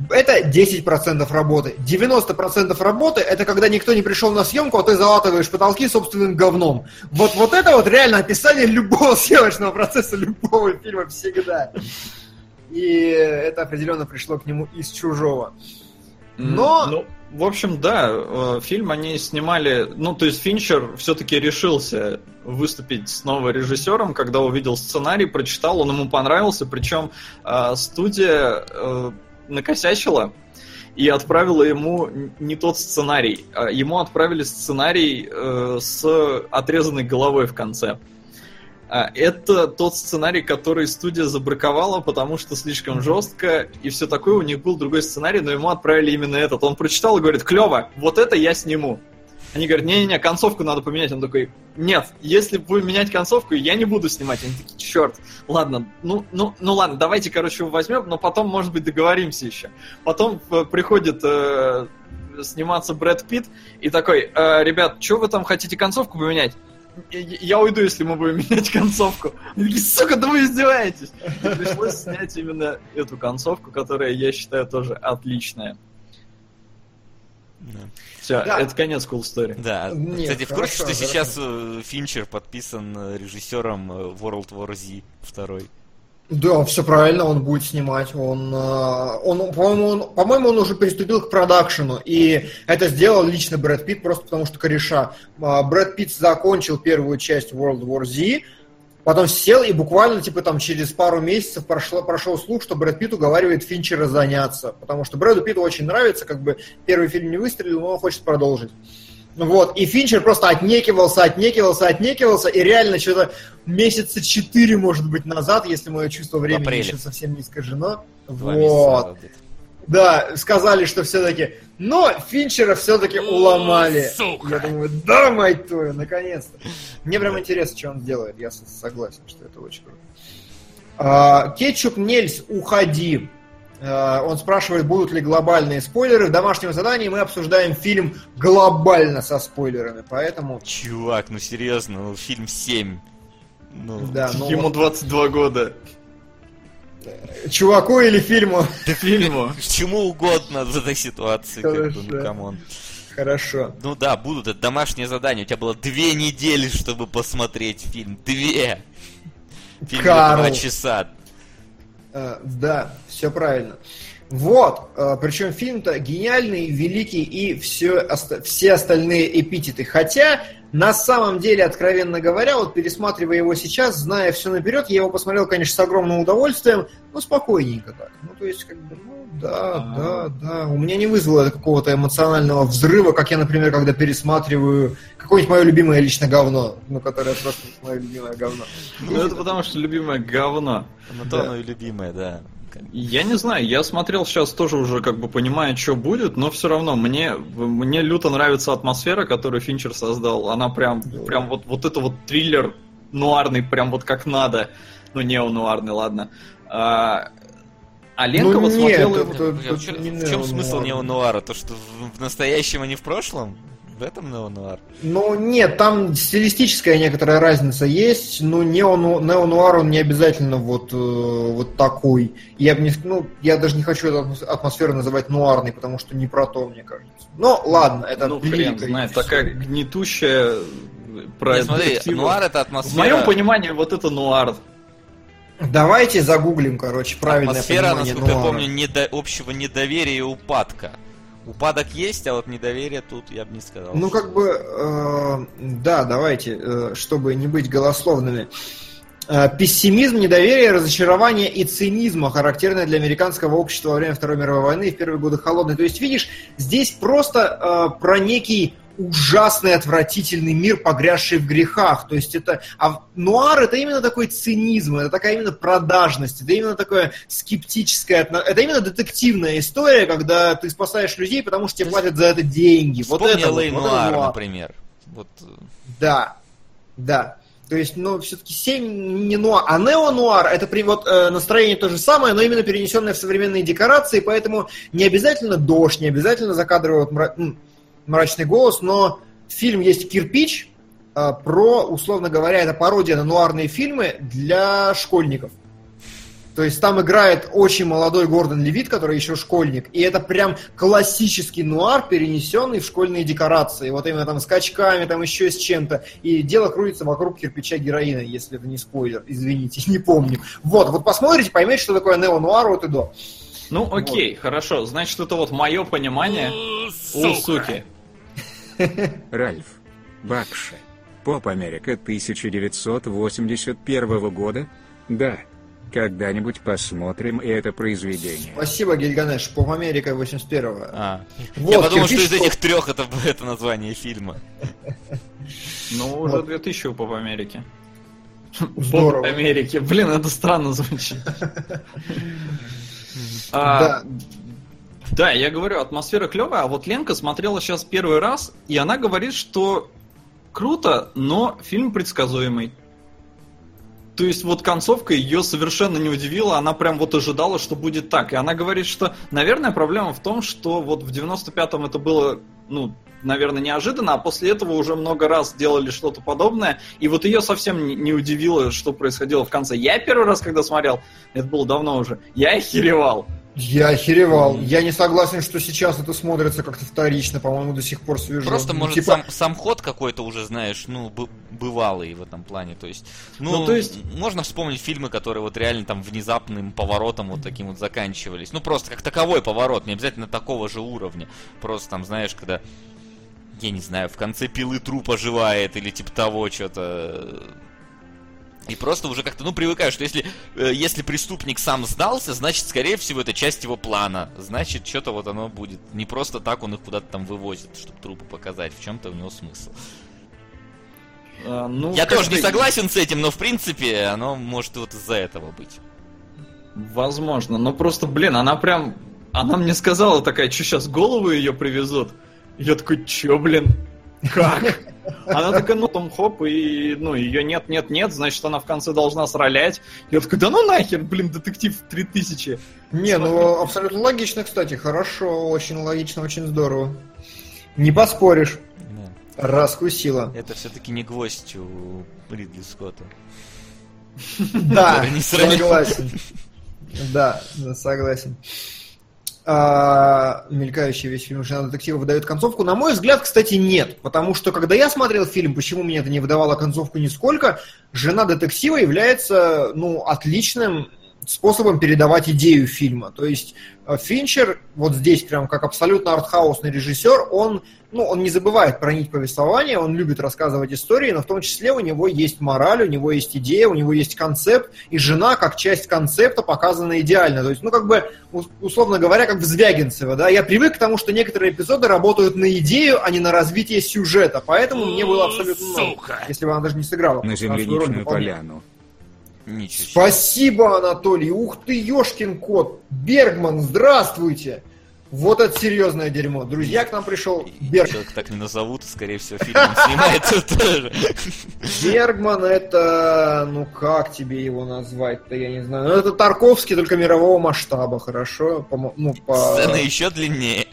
это 10% работы. 90% работы это когда никто не пришел на съемку, а ты залатываешь потолки собственным говном. Вот, вот это вот реально описание любого съемочного процесса любого фильма всегда. И это определенно пришло к нему из чужого. Но... Ну, в общем, да, э, фильм они снимали... Ну, то есть Финчер все-таки решился выступить снова режиссером, когда увидел сценарий, прочитал, он ему понравился, причем э, студия э, накосячила и отправила ему не тот сценарий. А ему отправили сценарий с отрезанной головой в конце. А, это тот сценарий, который студия забраковала, потому что слишком жестко и все такое. У них был другой сценарий, но ему отправили именно этот. Он прочитал и говорит, клево, вот это я сниму. Они говорят, не-не-не, концовку надо поменять. Он такой, нет, если будем менять концовку, я не буду снимать. Они такие, черт, ладно, ну, ну, ну ладно, давайте, короче, его возьмем, но потом, может быть, договоримся еще. Потом э, приходит э, сниматься Брэд Питт и такой, э, ребят, что вы там хотите концовку поменять? Я уйду, если мы будем менять концовку. Они такие, сука, да вы издеваетесь. И пришлось снять именно эту концовку, которая, я считаю, тоже отличная. Да. Все, да. это конец cool story. Да. Нет, Кстати, в курсе, что хорошо. сейчас э, Финчер подписан э, режиссером э, World War Z 2? Да, все правильно, он будет снимать. Он, он, по-моему, он, по-моему, он уже приступил к продакшену, и это сделал лично Брэд Питт, просто потому что кореша. Брэд Питт закончил первую часть World War Z, Потом сел и буквально, типа, там, через пару месяцев прошло, прошел слух, что Брэд Питт уговаривает Финчера заняться. Потому что Брэду Питту очень нравится, как бы, первый фильм не выстрелил, но он хочет продолжить. Вот, и Финчер просто отнекивался, отнекивался, отнекивался, и реально что-то месяца четыре, может быть, назад, если мое чувство времени еще совсем не искажено. Два вот. Да, сказали, что все-таки... Но Финчера все-таки уломали. Сука. Я думаю, да, мать твою, наконец-то. Мне прям интересно, что он сделает. Я согласен, что это очень круто. А, Кетчуп Нельс, уходи. А, он спрашивает, будут ли глобальные спойлеры. В домашнем задании мы обсуждаем фильм глобально со спойлерами, поэтому... Чувак, ну серьезно, ну фильм 7. Ну, да, ну, ему 22 года. Чуваку или фильму? Да фильму. Чему угодно в этой ситуации, как бы, ну come on. Хорошо. Ну да, будут, это домашнее задание. У тебя было две недели, чтобы посмотреть фильм. Две! Фильм Карл. два часа. Uh, да, все правильно. Вот, uh, причем фильм-то гениальный, великий и все, все остальные эпитеты. Хотя на самом деле, откровенно говоря, вот пересматривая его сейчас, зная все наперед, я его посмотрел, конечно, с огромным удовольствием, но спокойненько так. Ну, то есть, как бы, ну, да, да, да. У меня не вызвало какого-то эмоционального взрыва, как я, например, когда пересматриваю какое-нибудь мое любимое лично говно, ну, которое просто мое любимое говно. Ну, это потому что любимое говно. Ну, то оно и любимое, да. Я не знаю, я смотрел сейчас тоже уже как бы понимая, что будет, но все равно мне, мне люто нравится атмосфера, которую Финчер создал. Она прям, прям вот, вот это вот триллер нуарный, прям вот как надо. Ну, неонуарный, ладно. А, а Ленка ну, вот нет, смотрела... Это, это, это, в чем смысл неонуара? То, что в настоящем, а не в прошлом? В этом неонуар? Ну, нет, там стилистическая некоторая разница есть, но неону, неонуар он не обязательно вот, э, вот такой. Я, бы не, ну, я даже не хочу эту атмосферу называть нуарной, потому что не про то, мне кажется. Но ладно, это ну, хрен знает, такая гнетущая про Нет, смотри, нуар это атмосфера... В моем понимании вот это нуар. Давайте загуглим, короче, правильное Атмосфера, насколько нуара. я помню, недо... общего недоверия и упадка. Упадок есть, а вот недоверие тут я бы не сказал. Ну, как бы, э, да, давайте, э, чтобы не быть голословными. Э, пессимизм, недоверие, разочарование и цинизм, характерное для американского общества во время Второй мировой войны и в первые годы холодной. То есть, видишь, здесь просто э, про некий ужасный, отвратительный мир, погрязший в грехах. То есть это... А нуар это именно такой цинизм, это такая именно продажность, это именно такое скептическое... Это именно детективная история, когда ты спасаешь людей, потому что тебе платят за это деньги. вот это вот, вот нуар, нуар, например. Вот. Да, да. То есть, ну, все-таки 7 не нуар, а нео-нуар это при, вот, э, настроение то же самое, но именно перенесенное в современные декорации, поэтому не обязательно дождь, не обязательно закадровый вот, мрачный голос, но фильм есть «Кирпич», а, про, условно говоря, это пародия на нуарные фильмы для школьников. То есть там играет очень молодой Гордон Левит, который еще школьник. И это прям классический нуар, перенесенный в школьные декорации. Вот именно там с качками, там еще с чем-то. И дело крутится вокруг кирпича героина, если это не спойлер. Извините, не помню. Вот, вот посмотрите, поймете, что такое нео-нуар от и до. Ну, окей, вот. хорошо. Значит, это вот мое понимание у суки. Ральф. Бакши. Поп Америка 1981 года? Да. Когда-нибудь посмотрим это произведение. Спасибо, Гильганеш. Поп Америка 81-го. А. Вот, Я подумал, что из этих трех это, это название фильма. Ну, уже 2000 у Поп Америки. Здорово. Поп Америки. Блин, это странно звучит. Да. Да, я говорю, атмосфера клевая, а вот Ленка смотрела сейчас первый раз, и она говорит, что круто, но фильм предсказуемый. То есть вот концовка ее совершенно не удивила, она прям вот ожидала, что будет так. И она говорит, что, наверное, проблема в том, что вот в 95-м это было, ну, наверное, неожиданно, а после этого уже много раз делали что-то подобное, и вот ее совсем не удивило, что происходило в конце. Я первый раз, когда смотрел, это было давно уже, я охеревал. Я охеревал. Я не согласен, что сейчас это смотрится как-то вторично, по-моему, до сих пор свежо. Просто, ну, может, типа... сам, сам ход какой-то уже, знаешь, ну, бывалый в этом плане. То есть, ну, ну, то есть, можно вспомнить фильмы, которые вот реально там внезапным поворотом вот таким вот заканчивались. Ну, просто как таковой поворот, не обязательно такого же уровня. Просто там, знаешь, когда я не знаю, в конце пилы труп оживает или типа того, что-то и просто уже как-то, ну, привыкаю, что если, э, если преступник сам сдался, значит, скорее всего, это часть его плана. Значит, что-то вот оно будет. Не просто так он их куда-то там вывозит, чтобы трупы показать. В чем-то у него смысл. А, ну, Я тоже не согласен с этим, но в принципе оно может вот из-за этого быть. Возможно, но просто, блин, она прям... Она мне сказала такая, что сейчас голову ее привезут. Я такой, чё, блин? Как? Она такая, ну, там хоп, и, ну, ее нет, нет, нет, значит, она в конце должна сралять. Я такой, да ну нахер, блин, детектив 3000. Не, ну, абсолютно логично, кстати, хорошо, очень логично, очень здорово. Не поспоришь. Да. Раскусила. Это все-таки не гвоздь у Ридли Скотта. Да, согласен. Да, согласен мелькающий весь фильм «Жена детектива» выдает концовку? На мой взгляд, кстати, нет. Потому что, когда я смотрел фильм, почему мне это не выдавало концовку нисколько, «Жена детектива» является ну, отличным способом передавать идею фильма. То есть э, Финчер, вот здесь прям как абсолютно артхаусный режиссер, он, ну, он не забывает про нить повествования, он любит рассказывать истории, но в том числе у него есть мораль, у него есть идея, у него есть концепт, и жена как часть концепта показана идеально. То есть, ну, как бы, условно говоря, как в Звягинцево, да, я привык к тому, что некоторые эпизоды работают на идею, а не на развитие сюжета, поэтому мне было абсолютно, ну, если бы она даже не сыграла. На земляничную поляну. Ничего. Спасибо, Анатолий. Ух ты, ёшкин кот. Бергман, здравствуйте. Вот это серьезное дерьмо. Друзья, к нам пришел Берг. Человек так не назовут, скорее всего, фильм снимается тоже. Бергман это... Ну, как тебе его назвать-то, я не знаю. Ну, это Тарковский, только мирового масштаба, хорошо? По, ну, по... Сцена еще длиннее.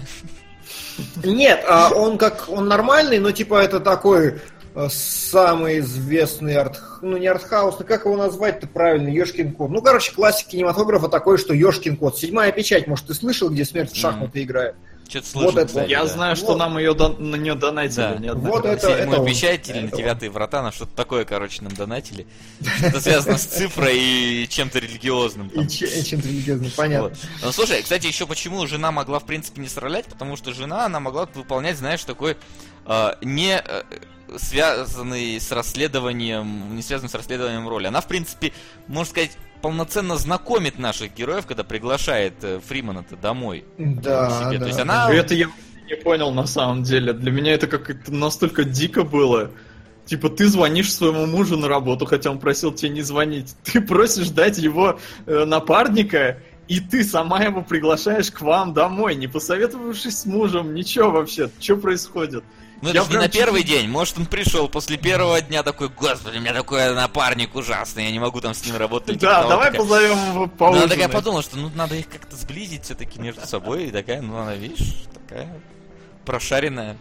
Нет, а он как... Он нормальный, но типа это такой самый известный арт... Ну, не артхаус, но как его назвать-то правильно? Ешкин кот. Ну, короче, классик кинематографа такой, что Ешкин кот. Седьмая печать, может, ты слышал, где смерть в шахматы mm. играет? Что-то слышал, вот это, кстати, Я да. знаю, что вот. нам ее дон... на нее донатили. Да. Вот это, Седьмую это печать или на девятые врата, на что-то такое, короче, нам донатили. Это связано с цифрой и чем-то религиозным. И чем-то религиозным, понятно. Ну, слушай, кстати, еще почему жена могла, в принципе, не сралять, потому что жена, она могла выполнять, знаешь, такой а, не э, связанный с расследованием, не связанный с расследованием роли. Она, в принципе, можно сказать, полноценно знакомит наших героев, когда приглашает э, Фримана-то домой. Да, себе. да. То есть она... Это я не понял на самом деле. Для меня это как-то настолько дико было. Типа, ты звонишь своему мужу на работу, хотя он просил тебе не звонить. Ты просишь дать его э, напарника, и ты сама его приглашаешь к вам домой, не посоветовавшись с мужем, ничего вообще. Что происходит? Ну это же не на первый день, может он пришел после первого дня такой, господи, у меня такой напарник ужасный, я не могу там с ним работать. Да, давай позовем его поужинать. Ну, она такая подумала, что ну надо их как-то сблизить все-таки между собой, и такая, ну она, видишь, такая прошаренная.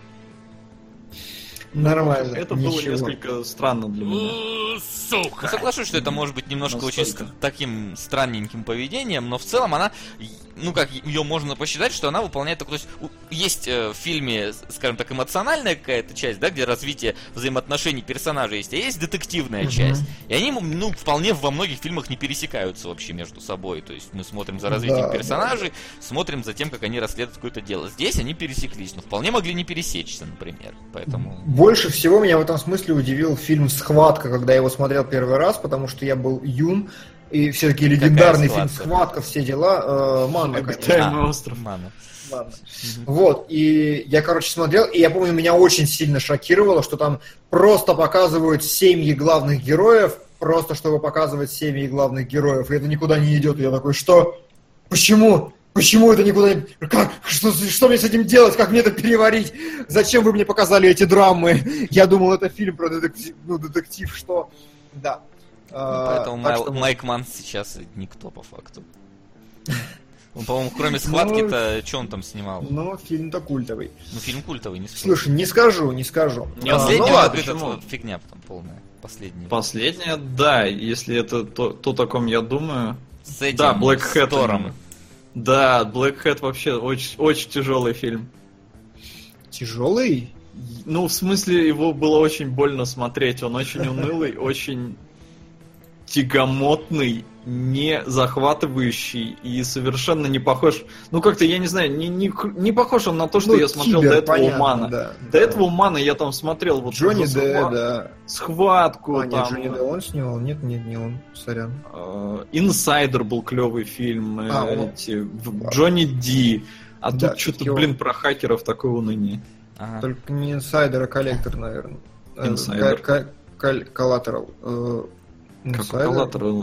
Нормально. Это было несколько странно для меня. У, Ну, Сука. соглашусь, что это может быть немножко очень Настолько. ст- таким странненьким поведением, но в целом она, ну как ее можно посчитать, что она выполняет такой, то есть есть э, в фильме, скажем так, эмоциональная какая-то часть, да, где развитие взаимоотношений персонажей есть, а есть детективная часть. И они, ну, вполне во многих фильмах не пересекаются вообще между собой. То есть мы смотрим за развитием Да, персонажей, смотрим за тем, как они расследуют какое-то дело. Здесь они пересеклись, но вполне могли не пересечься, например. Поэтому. Больше всего меня в этом смысле удивил фильм «Схватка», когда я его смотрел первый раз, потому что я был юн, и все-таки легендарный фильм «Схватка»? Все дела, э, Манна, конечно. Остров. Мана. Ладно. Вот, и я, короче, смотрел, и я помню, меня очень сильно шокировало, что там просто показывают семьи главных героев, просто чтобы показывать семьи главных героев, и это никуда не идет. И я такой, что? Почему? Почему это никуда не... Как? Что, что мне с этим делать? Как мне это переварить? Зачем вы мне показали эти драмы? Я думал, это фильм про детектив, ну, детектив, что... Да. Ну, А, Поэтому так Майл- что- Майк Манн сейчас никто по факту. Он, по-моему, кроме схватки-то, что он там снимал? Ну, фильм-то культовый. Ну, фильм культовый, не спорю. Слушай, не скажу, не скажу. Не, А, Последний, ну ладно, вот фигня там полная. Последний. Последняя, да, если это то, то, о ком я думаю. С этим, Да, Black с Hat. Да, Black Hat вообще очень, очень тяжелый фильм. Тяжелый? Ну, в смысле, его было очень больно смотреть. Он очень унылый, очень тягомотный, не захватывающий и совершенно не похож. Ну, как-то, я не знаю, не, не, не похож он на то, что Ну, я смотрел кибер, до этого понятно, Умана. да, До да. этого Умана я там смотрел вот Джонни Д, схва- да. схватку, А, нет, там, Джонни Д он снимал? Нет, нет, не он. Сорян. э, Инсайдер был клевый фильм, э, А, он- эти, Джонни Ди. А Да, тут что-то, блин, про хакеров такое уныние. Ага. Только не инсайдер, а коллектор, наверное. Э, Инсайдер. Collateral. Как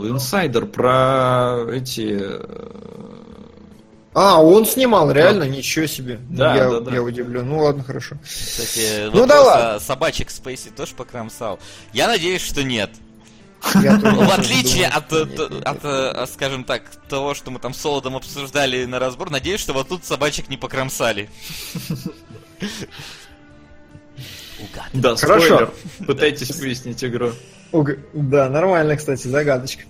инсайдер? Про эти... э, А, он снимал, реально? Ничего себе. Да, я, да, да. я удивлен. Ну ладно, хорошо. Кстати, Ну да ладно. собачек Спейси тоже покромсал? Я надеюсь, что нет. Ну, В отличие от, э, скажем так, того, что мы там с Солодом обсуждали на разбор, надеюсь, что вот тут собачек не покромсали. Да, Хорошо. спойлер. Пытайтесь выяснить игру. Да, нормально, кстати, загадочка.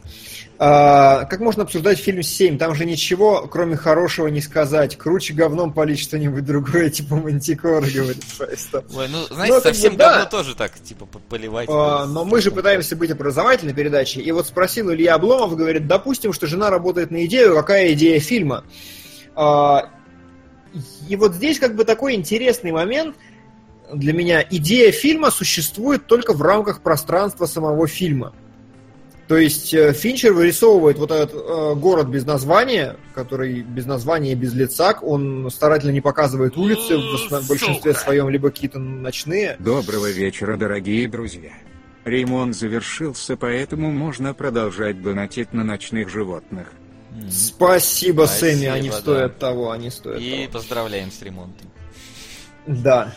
А, как можно обсуждать фильм 7? Там же ничего, кроме хорошего, не сказать. Круче говном полить что-нибудь другое, типа Мантикора, говорит Файста. Ой, ну, знаете, Ну, как бы совсем да. говно тоже так, типа, по- поливать. А, но мы же пытаемся быть образовательной передачей. И вот спросил Илья Обломов, говорит, допустим, что жена работает на идею, какая идея фильма? А, И вот здесь как бы такой интересный момент для меня. Идея фильма существует только в рамках пространства самого фильма. То есть э, Финчер вырисовывает вот этот э, город без названия, который без названия и без лица, он старательно не показывает улицы, в, большинстве своем либо какие-то ночные. Доброго вечера, дорогие друзья. Ремонт завершился, поэтому можно продолжать донатить на ночных животных. Спасибо, Спасибо, Сэмми, они да. стоят того, они стоят И того. поздравляем с ремонтом. Да.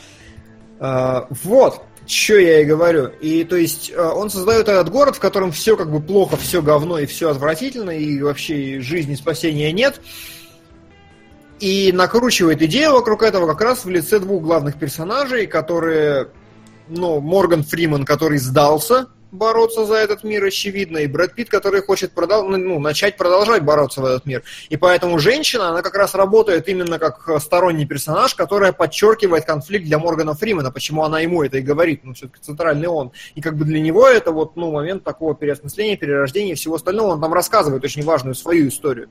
А, вот, что я и говорю. И то есть а, он создает этот город, в котором все как бы плохо, все говно и все отвратительно, и вообще жизни спасения нет. И накручивает идею вокруг этого как раз в лице двух главных персонажей, которые, ну, Морган Фриман, который сдался бороться за этот мир, очевидно, и Брэд Питт, который хочет продол- ну, начать продолжать бороться в этот мир. И поэтому женщина, она как раз работает именно как э, сторонний персонаж, которая подчеркивает конфликт для Моргана Фримена, почему она ему это и говорит, ну, все-таки центральный он. И как бы для него это вот, ну, момент такого переосмысления, перерождения и всего остального, он там рассказывает очень важную свою историю.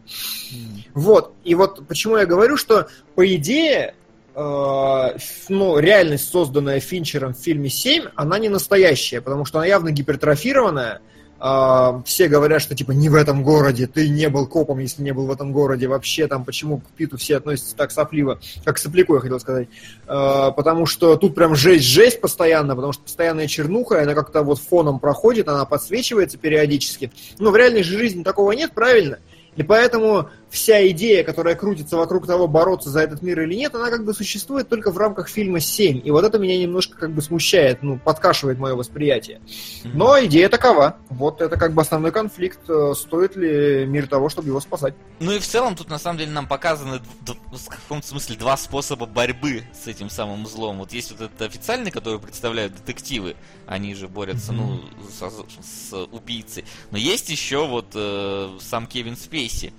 Вот, и вот почему я говорю, что по идее, ну, реальность, созданная Финчером в фильме 7, она не настоящая, потому что она явно гипертрофированная. Э, все говорят, что типа не в этом городе, ты не был копом, если не был в этом городе, вообще там почему к Питу все относятся так сопливо, как к сопляку, я хотел сказать. Э, потому что тут прям жесть-жесть постоянно, потому что постоянная чернуха, она как-то вот фоном проходит, она подсвечивается периодически. Но в реальной же жизни такого нет, правильно? И поэтому вся идея, которая крутится вокруг того, бороться за этот мир или нет, она как бы существует только в рамках фильма 7. И вот это меня немножко как бы смущает, ну, подкашивает мое восприятие. Но идея такова. Вот это как бы основной конфликт. Э, стоит ли мир того, чтобы его спасать? Ну и в целом тут на самом деле нам показаны в каком-то смысле два способа борьбы с этим самым злом. Вот есть вот этот официальный, который представляют детективы, они же борются, ну, со- с, убийцей. Но есть еще вот э, сам Кевин Спейси,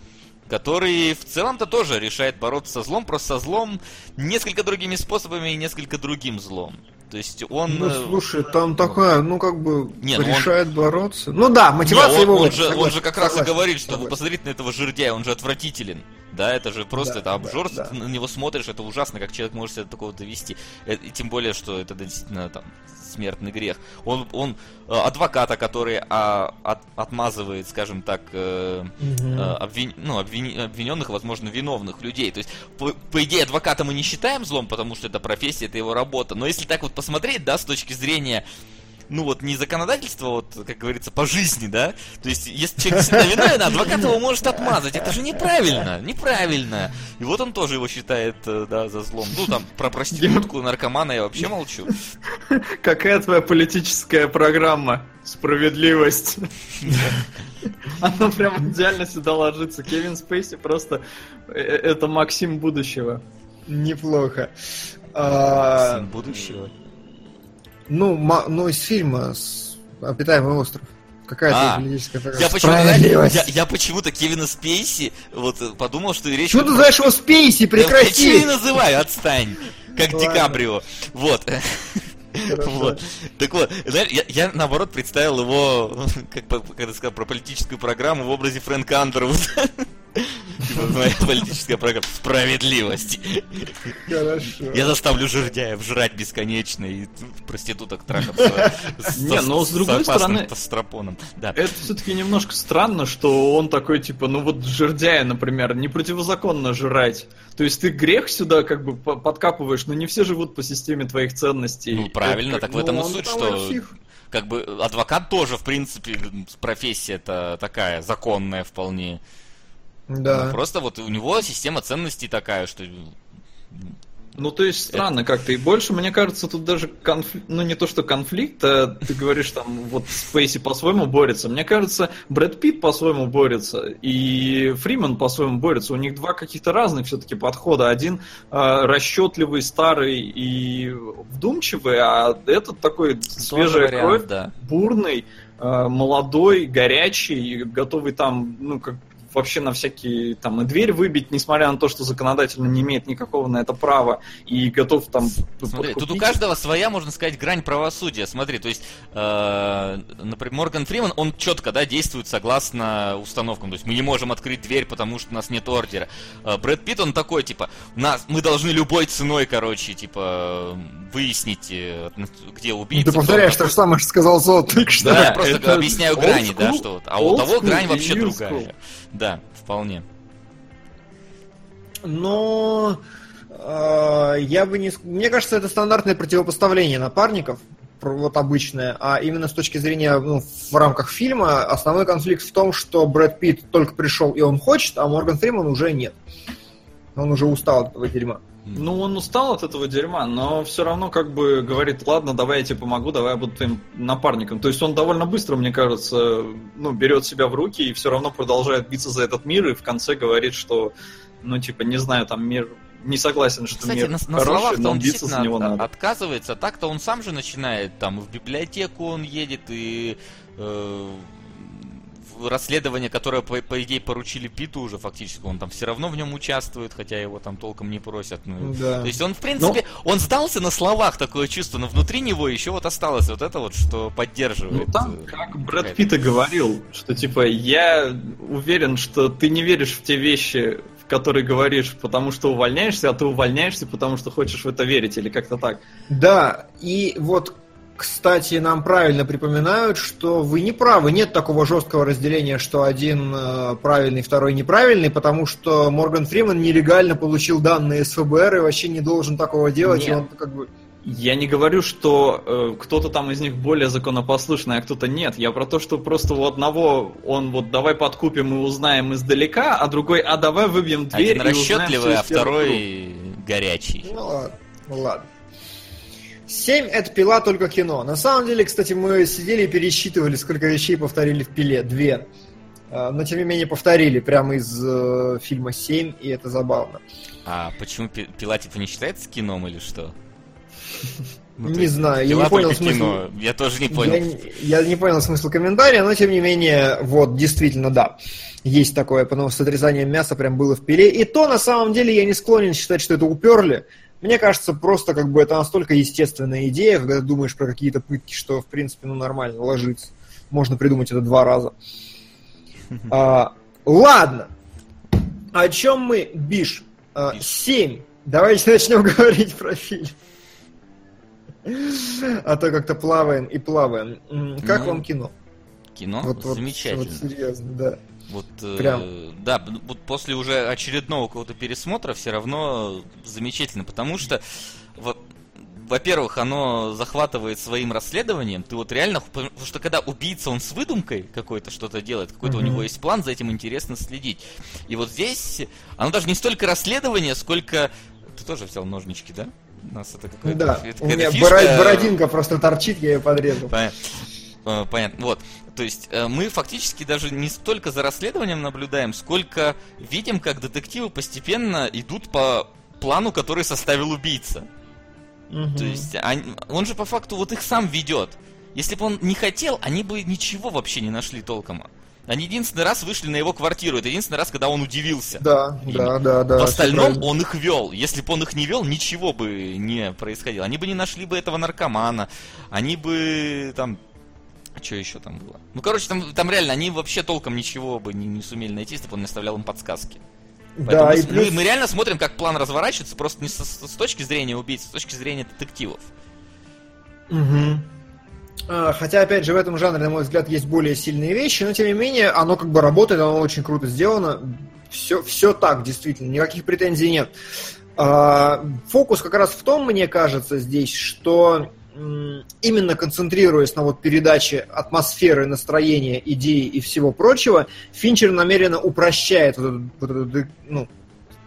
который в целом-то тоже решает бороться со злом, просто со злом несколько другими способами и несколько другим злом. То есть он... Ну, э, слушай, там такая, ну, как бы, Не, ну он- решает бороться. Ну да, мотивация он, его... он этом, же, он согласен, же как раз и согласен, говорит, что вы согласен. посмотрите на этого жердяя, он же отвратителен. Да, это же просто, Да, это обжор, да, да. ты на него смотришь, это ужасно, как человек может себя до такого довести. Э, И тем более, что это действительно там смертный грех. Он, он э, адвоката, который а, от- отмазывает, скажем так, э, обвин- ну, обвини- обвиненных, возможно, виновных людей. То есть, по, по идее, адвоката мы не считаем злом, потому что это профессия, это его работа. Но если так вот посмотреть, да, с точки зрения ну вот не законодательство, вот, как говорится, по жизни, да? То есть, если человек действительно виновен, адвокат его может отмазать. Это же неправильно, неправильно. И вот он тоже его считает, э, да, за злом. Ну, там, про проститутку, наркомана я вообще молчу. Какая твоя политическая программа? Справедливость. Она прям идеально сюда ложится. Кевин Спейси просто... э, Это Максим будущего. Неплохо. А, Сын будущего. Ну, ма- ну, из фильма с «Обитаемый остров». Какая А? Я почему-то, я, я почему-то Кевина Спейси вот подумал, что речь... Чего ты называешь его Спейси? Да Я Прекрати! не называю, отстань. Как Ладно. Ди Каприо. Вот. Хорошо. Вот. Так вот, знаешь, я, я, наоборот представил его, как по- когда сказал про политическую программу в образе Фрэнка Андервуда. Моя политическая программа справедливости. Хорошо. Я заставлю жердяев жрать бесконечно и проституток трахаться с, Не, но с другой стороны- тестостероном. Да. Это все-таки немножко странно, что он такой, типа, ну вот жердяя, например, не противозаконно жрать. То есть ты грех сюда как бы по- подкапываешь, но не все живут по системе твоих ценностей. Ну, правильно, так в этом и суть, что как бы адвокат тоже, в принципе, профессия-то такая, законная вполне. Да. Ну, просто вот у него система ценностей такая, что Ну, то есть странно как-то. И больше, мне кажется, тут даже конфликт, ну не то, что конфликт, а ты говоришь там, вот Спейси по-своему борется. Мне кажется, Брэд Питт по-своему борется, и Фриман по-своему борется. У них два каких-то разных все-таки подхода. Один а, расчетливый, старый и вдумчивый, а этот такой свежая тоже кровь, вариант, да. бурный, а, молодой, горячий, готовый там, ну, как вообще на всякие там и дверь выбить, несмотря на то, что законодательно не имеет никакого на это права, и готов там Смотри, тут у каждого своя, можно сказать, грань правосудия. Смотри, то есть, э, например, Морган Фриман, он четко, да, действует согласно установкам. То есть мы не можем открыть дверь, потому что у нас нет ордера. Э, Брэд Питт, он такой, типа, нас, мы должны любой ценой, короче, типа, выяснить, э, где убийца. Ты повторяешь то же самое, что сказал Зод только что. Да, просто объясняю грани, да, что вот. А у того грань вообще другая. Да, вполне. Но э, я бы не... Мне кажется, это стандартное противопоставление напарников, вот обычное, а именно с точки зрения, ну, в рамках фильма, основной конфликт в том, что Брэд Питт только пришел и он хочет, а Морган Фриман уже нет. Он уже устал от этого дерьма. Ну, он устал от этого дерьма, но все равно как бы говорит, ладно, давай я тебе помогу, давай я буду твоим напарником. То есть он довольно быстро, мне кажется, ну, берет себя в руки и все равно продолжает биться за этот мир, и в конце говорит, что, ну, типа, не знаю, там мир не согласен, что Кстати, мир на, на хороший, но он биться за него от- надо. отказывается, так-то он сам же начинает, там, в библиотеку он едет, и э, расследование, которое, по, по идее, поручили Питу уже фактически, он там все равно в нем участвует, хотя его там толком не просят. Ну, Да. То есть он, в принципе, он сдался на словах, такое чувство, но внутри него еще вот осталось вот это вот, что поддерживает. Ну там, э, как Брэд Питт и говорил, что типа я уверен, что ты не веришь в те вещи, в которые говоришь, потому что увольняешься, а ты увольняешься, потому что хочешь в это верить, или как-то так. Да, и вот, кстати, нам правильно припоминают, что вы не правы. Нет такого жесткого разделения, что один э, правильный, второй неправильный, потому что Морган Фриман нелегально получил данные с ФБР и вообще не должен такого делать. И Нет. он как бы... Я не говорю, что э, кто-то там из них более законопослушный, а кто-то нет. Я про то, что просто у одного он вот давай подкупим и узнаем издалека, а другой, а давай выбьем дверь Один и узнаем расчетливый, всю а второй горячий. Ну ладно, ну ладно. 7 это пила только кино. На самом деле, кстати, мы сидели и пересчитывали, сколько вещей повторили в пиле. Две. А, Но тем не менее повторили прямо из э, фильма 7, и это забавно. А почему пи- пила типа не считается кином или что? Ну, Не знаю, я не понял смысл. кино. Я тоже не Я, понял. не- я не понял смысл комментария, но тем не менее, вот, действительно, да. Есть такое, потому что с отрезанием мяса прям было в пиле. И то, на самом деле, я не склонен считать, что это уперли. Мне кажется, просто как бы это настолько естественная идея, когда думаешь про какие-то пытки, что, в принципе, ну, нормально ложится. Можно придумать это два раза. А, ладно. О чем мы, Биш? А. Семь. Давайте начнем говорить про фильм. А то как-то плаваем и плаваем. Как Ну, вам кино? Кино Вот- вот- замечательно. Вот серьезно, да. Вот, э, Прям. да, б- вот после уже очередного какого-то пересмотра все равно замечательно, потому что, во- во-первых, оно захватывает своим расследованием. Ты вот реально, потому что когда убийца, он с выдумкой какой-то что-то делает, какой-то Мгм. у него есть план, за этим интересно следить. И вот здесь оно даже не столько расследование, сколько... Ты тоже взял ножнички, да? У нас это какое-то... Да, это у меня фишка. боро- бородинка просто торчит, я ее подрезал. Понятно. Э, Понятно. Вот. То есть э, мы фактически даже не столько за расследованием наблюдаем, сколько видим, как детективы постепенно идут по плану, который составил убийца. Мгм. То есть они- он же по факту вот их сам ведет. Если бы он не хотел, они бы ничего вообще не нашли толком. Они единственный раз вышли на его квартиру. Это единственный раз, когда он удивился. Да, И да, да, да. В остальном он их вел. Если бы он их не вел, ничего бы не происходило. Они бы не нашли бы этого наркомана. Они бы там. Что еще там было? Ну, короче, там, там реально они вообще толком ничего бы не, не сумели найти, если бы он не оставлял им подсказки. Да, Поэтому и плюс... мы, мы реально смотрим, как план разворачивается, просто не со- с, точки зрения убийцы, а с точки зрения детективов. А, Хотя, опять же, в этом жанре, на мой взгляд, есть более сильные вещи, но тем не менее, оно как бы работает, оно очень круто сделано. Все, все так, действительно, никаких претензий нет. А, Фокус как раз в том, мне кажется, здесь, что именно концентрируясь на вот передаче атмосферы, настроения, идей и всего прочего, Финчер намеренно упрощает вот эту, вот эту де- ну,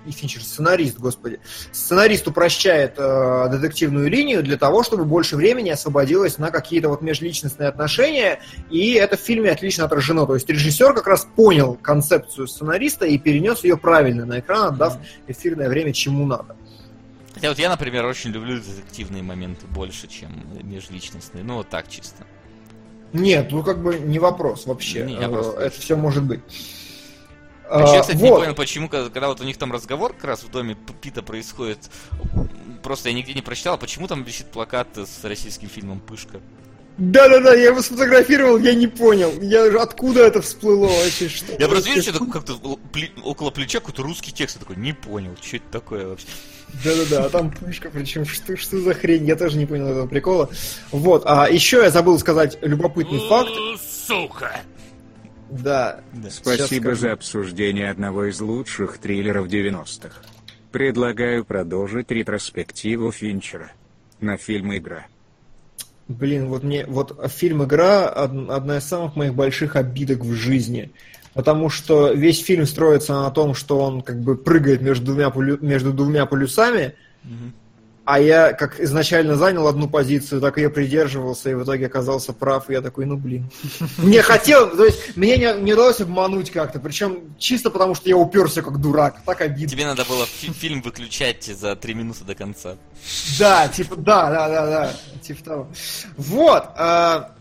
и Финчер сценарист, господи, сценарист упрощает э, детективную линию для того, чтобы больше времени освободилось на какие-то вот межличностные отношения, и это в фильме отлично отражено. То есть режиссер как раз понял концепцию сценариста и перенес ее правильно на экран, отдав эфирное время чему надо. Хотя вот я, например, очень люблю детективные моменты больше, чем межличностные. Ну, вот так чисто. Нет, ну как бы не вопрос вообще. Не, я Э, просто- Это все может быть. А еще, А, я, кстати, не вот. понял, почему, когда, когда вот у них там разговор как раз в доме Пита происходит, просто я нигде не прочитал, а почему там висит плакат с российским фильмом «Пышка». Да-да-да, я его сфотографировал, я не понял. Я же откуда это всплыло вообще? Что Я просто видел, что как-то около плеча какой-то русский текст, я такой, не понял, что это такое вообще. Да-да-да, а там пышка, причем что, что за хрень, я тоже не понял этого прикола. Вот, а еще я забыл сказать любопытный факт. Сука! Да, Да. Спасибо за обсуждение одного из лучших триллеров 90-х. Предлагаю продолжить ретроспективу Финчера на фильм «Игра». Блин, вот мне, вот фильм «Игра» од- одна из самых моих больших обидок в жизни. Потому что весь фильм строится на том, что он как бы прыгает между двумя, полю- между двумя полюсами, Мгм. А я как изначально занял одну позицию, так ее придерживался, и в итоге оказался прав, и я такой, ну блин. Мне хотел, то есть мне не, не удалось обмануть как-то, причем чисто потому, что я уперся как дурак, так обидно. Тебе надо было фи- фильм выключать за три минуты до конца. Да, типа, да, да, да, да, типа того. Вот, а,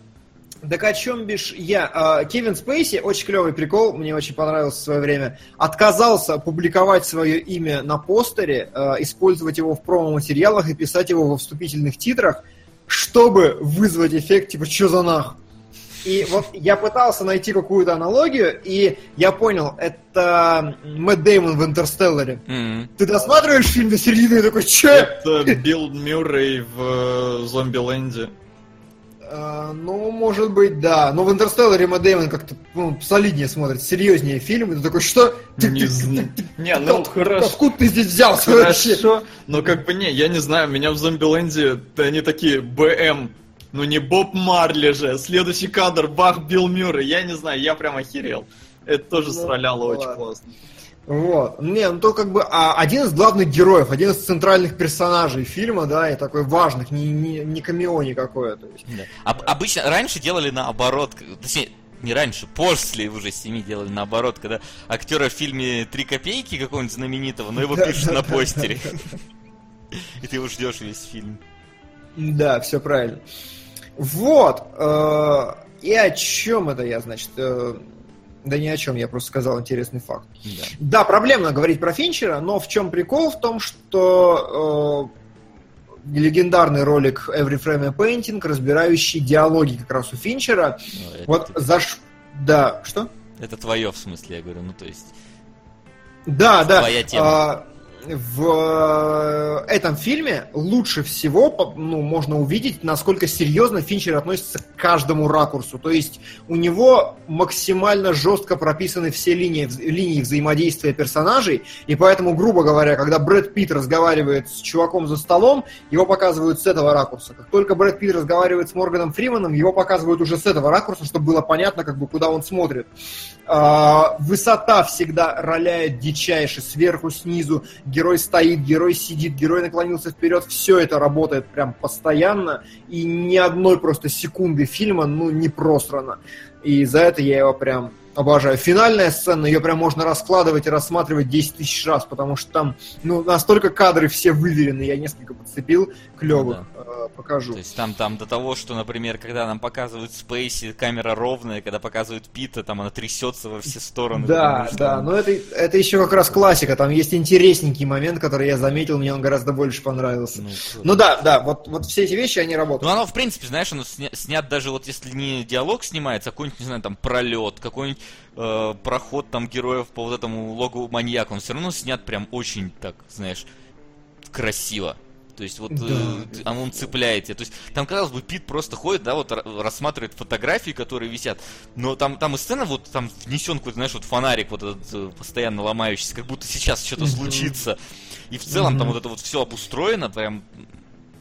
так о чем бишь я? А, Кевин Спейси, очень клевый прикол, мне очень понравился в свое время, отказался публиковать свое имя на постере, а, использовать его в промо-материалах и писать его во вступительных титрах, чтобы вызвать эффект, типа, что за нах? И вот я пытался найти какую-то аналогию, и я понял, это Мэтт Деймон в «Интерстелларе». Мгм. Ты досматриваешь фильм до середины и такой, че? Это Билл Мюррей в Зомбиленде. А, ну, может быть, да. Но в Интерстелларе Мэтт Дэймон как-то ну, солиднее смотрит, серьезнее фильм. И ты такой, что? Ты- Не ты- знаю. Не, ну как- хорошо. Откуда ты здесь взялся вообще? Хорошо, но как бы не, я не знаю, меня в Зомбиленде они такие БМ, ну не Боб Марли же, следующий кадр, бах, Билл Мюррей, я не знаю, я прям охерел. Это тоже Ну, сраляло очень ладно. классно. Вот. Не, ну то как бы а, один из главных героев, один из центральных персонажей фильма, да, и такой важных, не, не, не камео никакое. То есть. Да. Об- обычно раньше делали наоборот, точнее, не раньше, после уже семи делали наоборот, когда актера в фильме «Три копейки» какого-нибудь знаменитого, но его Да, пишут да, на да, постере. И ты его ждешь весь фильм. Да, все правильно. Вот. э, и о чем это я, значит? Да ни о чем, я просто сказал интересный факт. Да. Да, проблемно говорить про Финчера, но в чем прикол? В том, что э, легендарный ролик Every Frame a Painting, разбирающий диалоги как раз у Финчера, Ну, вот ты- за... Да, что? Это твое, в смысле, я говорю, ну то есть... Да, да. Твоя тема. А, в э, этом фильме лучше всего ну, можно увидеть, насколько серьезно Финчер относится к каждому ракурсу. То есть у него максимально жестко прописаны все линии, линии взаимодействия персонажей, и поэтому, грубо говоря, когда Брэд Питт разговаривает с чуваком за столом, его показывают с этого ракурса. Как только Брэд Питт разговаривает с Морганом Фриманом, его показывают уже с этого ракурса, чтобы было понятно, как бы, куда он смотрит. А, высота всегда роляет дичайше, сверху, снизу. Герой стоит, герой сидит, герой наклонился вперед. Все это работает прям постоянно. И ни одной просто секунды фильма, ну, не просрано. И за это я его прям обожаю. Финальная сцена, ее прям можно раскладывать и рассматривать 10 тысяч раз, потому что там, ну, настолько кадры все выверены. Я несколько подцепил клевых. Э, покажу. То есть там, там до того, что, например, когда нам показывают Спейси, камера ровная, когда показывают Пита, там она трясется во все стороны. Да, потому что да, но это, это еще как раз классика. Там есть интересненький момент, который я заметил, мне он гораздо больше понравился. Ну, Ну да, да, вот, вот все эти вещи, они Ну, работают. оно, в принципе, знаешь, оно сня- снят даже вот если не диалог снимается, а какой-нибудь, не знаю, там, пролет, какой-нибудь э, проход там героев по вот этому логову маньяка, он все равно снят прям очень так, знаешь, красиво. То есть вот Да, э, а он цепляет тебя. То есть там, казалось бы, Пит просто ходит, да, вот ра- рассматривает фотографии, которые висят. Но там, там и сцена, вот там внесен какой-то, знаешь, вот фонарик вот этот э, постоянно ломающийся, как будто сейчас что-то Мгм. случится. И в целом там Мгм. вот это вот все обустроено, прям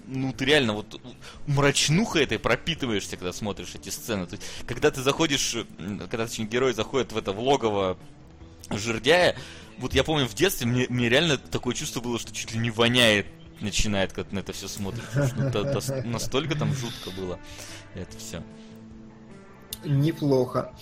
ну, ты реально вот мрачнуха этой пропитываешься, когда смотришь эти сцены. То есть, когда ты заходишь, когда, точнее, герой заходит в это в логово жердяя, вот я помню в детстве, мне, мне реально такое чувство было, что чуть ли не воняет начинает, когда ты на это все смотришь. Потому что, ну, да- да- настолько там жутко было это все. Неплохо.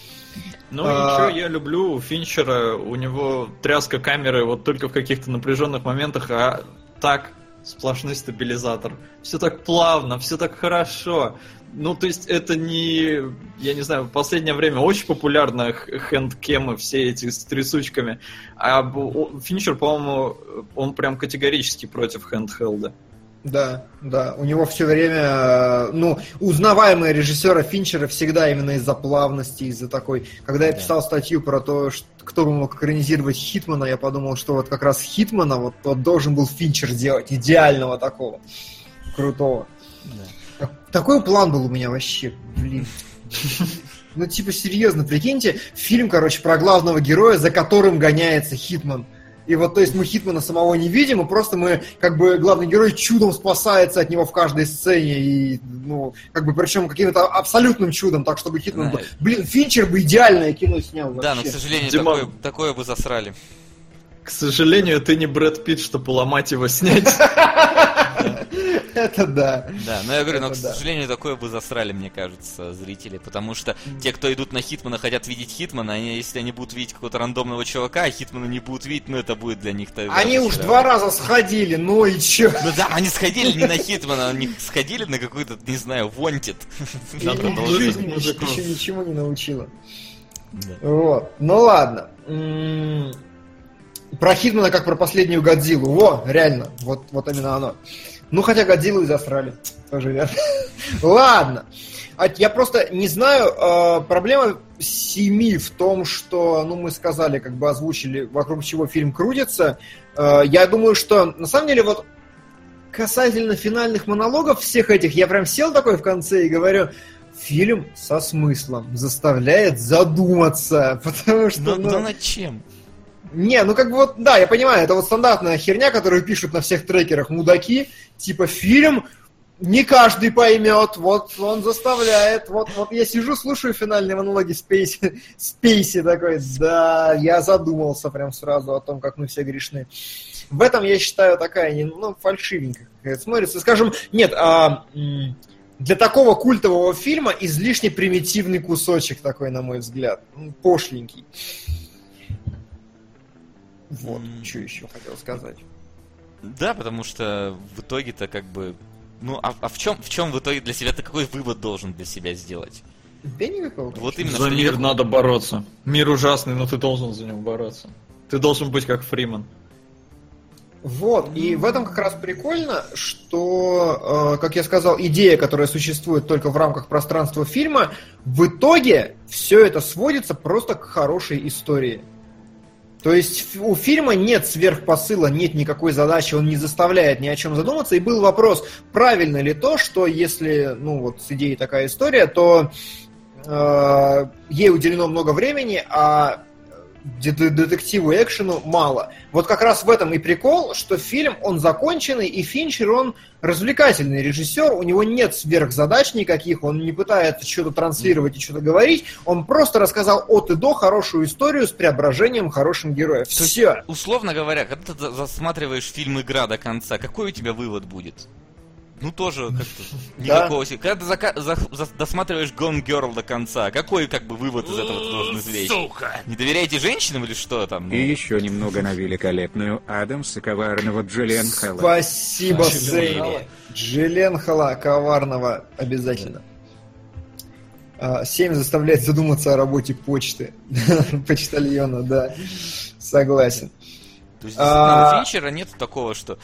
Ну А- и что я люблю Финчера, у него тряска камеры вот только в каких-то напряженных моментах, а так сплошной стабилизатор. Все так плавно, все так хорошо. Ну, то есть это не, я не знаю, в последнее время очень популярно х- хэндкемы, все эти с трясучками. А Финчер, по-моему, он прям категорически против хэндхелда. Да, да. У него все время, э, ну, узнаваемые режиссера Финчера всегда именно из-за плавности, из-за такой. Когда я Да. писал статью про то, что кто бы мог экранизировать Хитмана, я подумал, что вот как раз Хитмана вот, вот должен был Финчер сделать идеального такого крутого. Такой план был у меня вообще, блин. Ну, типа, серьезно, прикиньте, фильм, короче, про главного героя, за которым гоняется Хитман. И вот, то есть, мы Хитмана самого не видим, и просто мы, как бы, главный герой чудом спасается от него в каждой сцене, и, ну, как бы, причем каким-то абсолютным чудом, так, чтобы Хитман был... Да. Блин, Финчер бы идеальное кино снял Да, но, к вообще. сожалению, Дима- такое, такое бы засрали. К сожалению, ты не Брэд Питт, чтобы поломать его снять. Это да. Да, но я говорю, но, к сожалению, такое бы засрали, мне кажется, зрители. Потому что те, кто идут на Хитмана, хотят видеть Хитмана, они, если они будут видеть какого-то рандомного чувака, а Хитмана не будут видеть, ну это будет для них тогда Они уж два раза сходили, ну и чё? Ну да, они сходили не на Хитмана, они сходили на какой-то, не знаю, Wanted. Жизнь еще ничего не научила. Вот. Ну ладно. Про Хитмана как про последнюю Годзиллу. Во, реально. Вот, вот именно оно. Ну, хотя Годзиллу и засрали. Тоже верно. Ладно. А Я просто не знаю, э, проблема семи в том, что, ну, мы сказали, как бы озвучили, вокруг чего фильм крутится. Э, Я думаю, что, на самом деле, вот касательно финальных монологов всех этих, я прям сел такой в конце и говорю, фильм со смыслом заставляет задуматься, потому что... Но, ну, но над чем? Не, ну как бы вот, да, я понимаю, это вот стандартная херня, которую пишут на всех трекерах мудаки, типа фильм не каждый поймет, вот он заставляет, вот, вот я сижу, слушаю финальные монологи Спейси, Спейси такой, да, я задумался прям сразу о том, как мы все грешны. В этом, я считаю, такая, ну, фальшивенькая смотрится. Скажем, нет, а, для такого культового фильма излишне примитивный кусочек такой, на мой взгляд, пошленький. Вот, М. что еще хотел сказать. Да, потому что в итоге-то как бы... Ну, а, а в чем в чем в итоге для себя ты какой вывод должен для себя сделать? Да никакого. Вот именно За мир никак- надо бороться. Мир ужасный, но ты должен за него бороться. Ты должен быть как Фриман. Вот, и в этом как раз прикольно, что, э, как я сказал, идея, которая существует только в рамках пространства фильма, в итоге все это сводится просто к хорошей истории. То есть у фильма нет сверхпосыла, нет никакой задачи, он не заставляет ни о чем задуматься. И был вопрос, правильно ли то, что если, ну вот с идеей такая история, то э, ей уделено много времени, а детективу и экшену мало. Вот как раз в этом и прикол, что фильм, он законченный, и Финчер, он развлекательный режиссер, у него нет сверхзадач никаких, он не пытается что-то транслировать и что-то говорить, он просто рассказал от и до хорошую историю с преображением хорошим героев. Есть, Все. Условно говоря, когда ты за- засматриваешь фильм «Игра» до конца, какой у тебя вывод будет? Ну, тоже как-то никакого... се- Когда ты зака- за- за- досматриваешь Gone Girl до конца, какой как бы вывод из этого ты должен извлечь? Сука! Не доверяете женщинам или что там? И еще немного на великолепную Адамса коварного Джилленхала. Спасибо, Джилленхала. Сейни. Джилленхала коварного обязательно. А, Семь заставляет задуматься о работе почты. Почтальона, да. Согласен. То есть, А- Финчера нет такого, что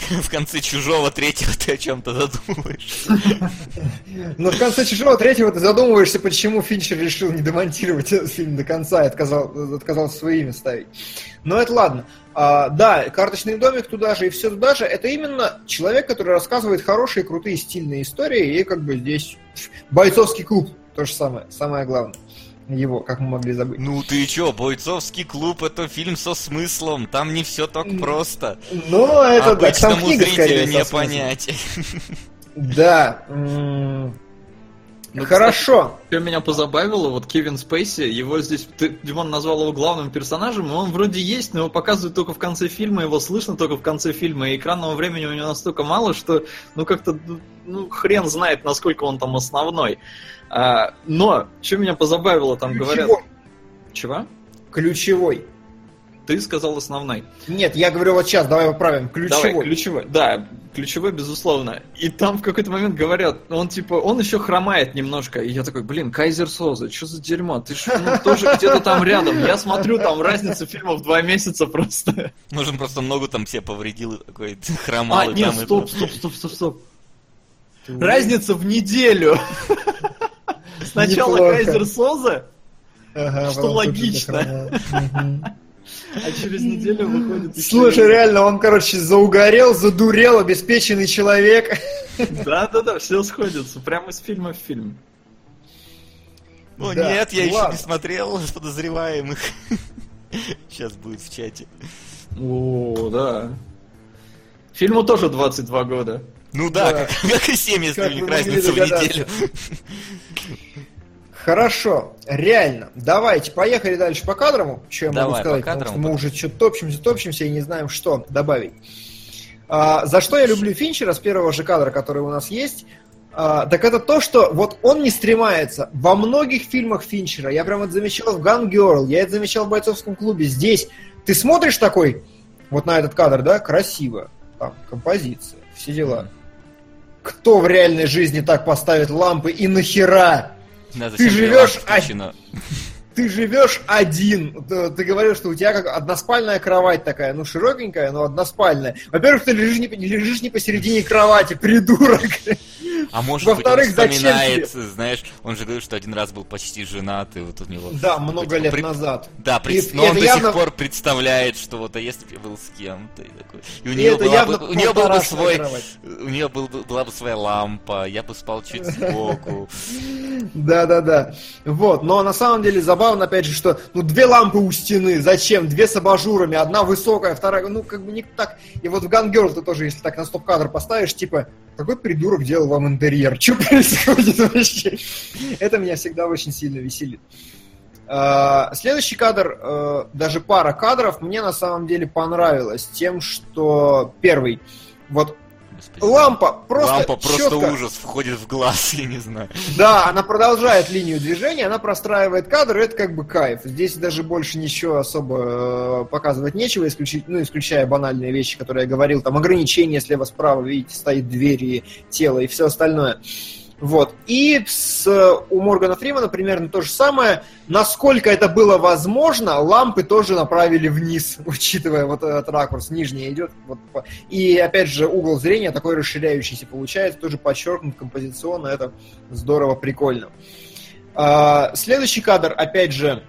в конце чужого третьего ты о чем-то задумываешься. Но в конце чужого третьего ты задумываешься, почему Финчер решил не демонтировать этот фильм до конца и отказал, отказался свое имя ставить. Но это ладно. А, да, карточный домик туда же и все туда же. Это именно человек, который рассказывает хорошие, крутые, стильные истории. И как бы здесь бойцовский клуб. То же самое. Самое главное. Его, как мы могли забыть. Ну ты чё, бойцовский клуб это фильм со смыслом, там не все так просто. Ну, это да, там Обычному книга скорее. зрителю не понять. Да. Ну, Хорошо. Что меня позабавило, вот Кевин Спейси, его здесь, ты, Димон назвал его главным персонажем, и он вроде есть, но его показывают только в конце фильма, его слышно только в конце фильма, и экранного времени у него настолько мало, что, ну, как-то, ну, хрен знает, насколько он там основной. А, но, что меня позабавило, там говорят... Ключевой. Чего? Ключевой. Ты сказал основной. Нет, я говорю вот сейчас, давай поправим. Ключевой. Давай, ключевой. Да, ключевой, безусловно. И там в какой-то момент говорят, он типа, он еще хромает немножко. И я такой, блин, Кайзер Соза, что за дерьмо? Ты ж ну, тоже где-то там рядом. Я смотрю, там разница фильмов два месяца просто. Он просто ногу там себе повредил и такой хромал. А, нет, стоп, стоп, стоп, стоп, стоп. Разница в неделю. Сначала. Кайзер Соза, Ага, Что логично. а через неделю выходит еще Слушай, реально, он, короче, заугорел, задурел, обеспеченный человек. Да-да-да, все сходится. Прямо из фильма в фильм. О, Да, нет, я еще ладно. не смотрел подозреваемых. Сейчас будет в чате. О, да. Фильму тоже 22 года. Ну да, Да. Как, как и 7, если Как у них вы могли разница в неделю. Хорошо, реально. Давайте, поехали дальше по кадраму. Что я могу Давай, по сказать? Потому кадраму, что мы уже что-то топчемся, топчемся и не знаем, что добавить. А, за что я люблю Финчера с первого же кадра, который у нас есть, а, так это то, что вот он не стремается. Во многих фильмах Финчера, я прям это замечал в Gun Girl, я это замечал в бойцовском клубе, здесь ты смотришь такой, вот на этот кадр, да, красиво, там, композиция, все дела. Кто в реальной жизни так поставит лампы и нахера? Да, Ты живешь, включена? Ты живешь один. Ты, ты говорил, что у тебя как односпальная кровать такая, ну широкенькая, но односпальная. Во-первых, ты лежишь не, лежишь не посередине кровати, придурок. А может быть, он Во-вторых, зачем вспоминает, знаешь, он же говорит, что один раз был почти женат, и вот у него... Да, много такой, лет при- назад. Да, И пред- это но он до явно- сих пор представляет, что вот, а если бы я был с кем-то, и, такой. и у И нее, была бы, у нее был бы свой, кровать. у нее был, бы- была бы своя лампа, я бы спал чуть сбоку. Да-да-да. Вот. Но на самом деле забавно, опять же, что ну две лампы у стены, зачем? Две с абажурами, одна высокая, вторая, ну как бы не так. И вот в Гангерл ты тоже, если так на стоп-кадр поставишь, типа, какой придурок делал вам интерьер? Что происходит вообще? Это меня всегда очень сильно веселит. А, Следующий кадр, э, даже пара кадров, мне на самом деле понравилось тем, что первый, вот лампа просто Лампа просто чётко- ужас, входит в глаз, я не знаю. да, она продолжает линию движения, она простраивает кадр, и это как бы кайф. Здесь даже больше ничего особо э, показывать нечего, исключить, ну, исключая банальные вещи, которые я говорил, там ограничения слева-справа, видите, стоит дверь и тело и все остальное. Вот. И с, у Моргана Фримана примерно то же самое. Насколько это было возможно, лампы тоже направили вниз, учитывая вот этот ракурс. Нижний идет. Вот, и опять же, угол зрения такой расширяющийся получается, тоже подчеркнут композиционно. Это здорово, прикольно. А, следующий кадр, опять же,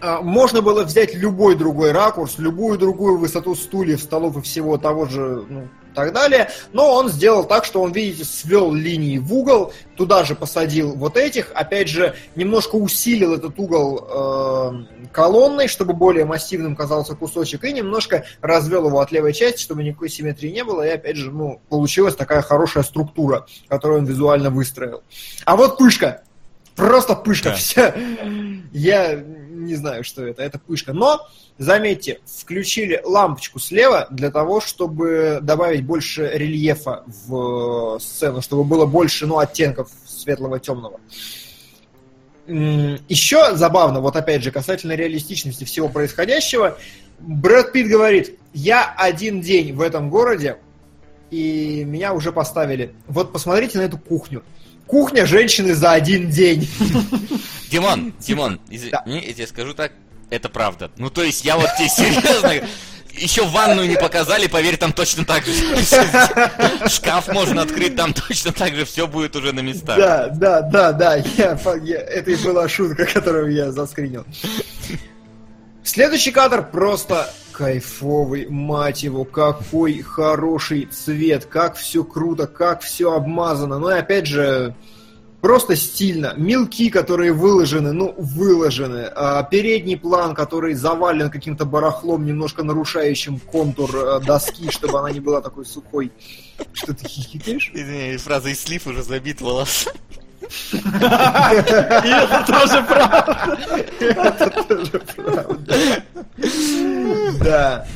а, можно было взять любой другой ракурс, любую другую высоту стульев, столов и всего того же, ну, так далее, но он сделал так, что он, видите, свел линии в угол, туда же посадил вот этих, опять же, немножко усилил этот угол э, колонной, чтобы более массивным казался кусочек, и немножко развел его от левой части, чтобы никакой симметрии не было, и опять же, ну, получилась такая хорошая структура, которую он визуально выстроил. А вот пышка, Просто пышка Да. вся. Я не знаю, что это. Это пышка. Но, заметьте, включили лампочку слева для того, чтобы добавить больше рельефа в э, сцену, чтобы было больше, ну, оттенков светлого, темного. Еще забавно, вот опять же, касательно реалистичности всего происходящего, Брэд Питт говорит, я один день в этом городе, и меня уже поставили. Вот посмотрите на эту кухню. Кухня женщины за один день. Димон, Димон, извини, я тебе скажу так, это правда. Ну, то есть, я вот тебе серьезно... Еще ванную не показали, поверь, там точно так же. Шкаф можно открыть, там точно так же все будет уже на местах. Да, да, да, да. Я, я- это и была шутка, которую я заскринил. Следующий кадр просто кайфовый, мать его, какой хороший цвет, как все круто, как все обмазано. Ну и опять же, просто стильно. Мелки, которые выложены, ну, выложены. А, передний план, который завален каким-то барахлом, немножко нарушающим контур э, доски, чтобы она не была такой сухой. Что ты хихикаешь? Извини, фраза из слив уже забит волос. И это тоже правда. Это тоже правда. Да.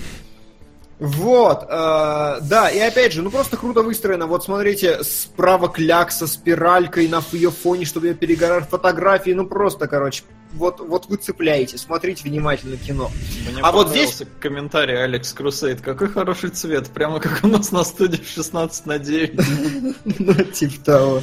Вот, э, да, и опять же, ну просто круто выстроено. Вот смотрите, справа клякса, спиралькой на ее фоне, чтобы ее перегорать фотографии. Ну просто, короче, вот, вот вы цепляете, смотрите внимательно кино. Мне А вот понравился комментарий Алекс Крусейд. Какой хороший цвет, прямо как у нас на студии 16 на 9. Ну, типа того.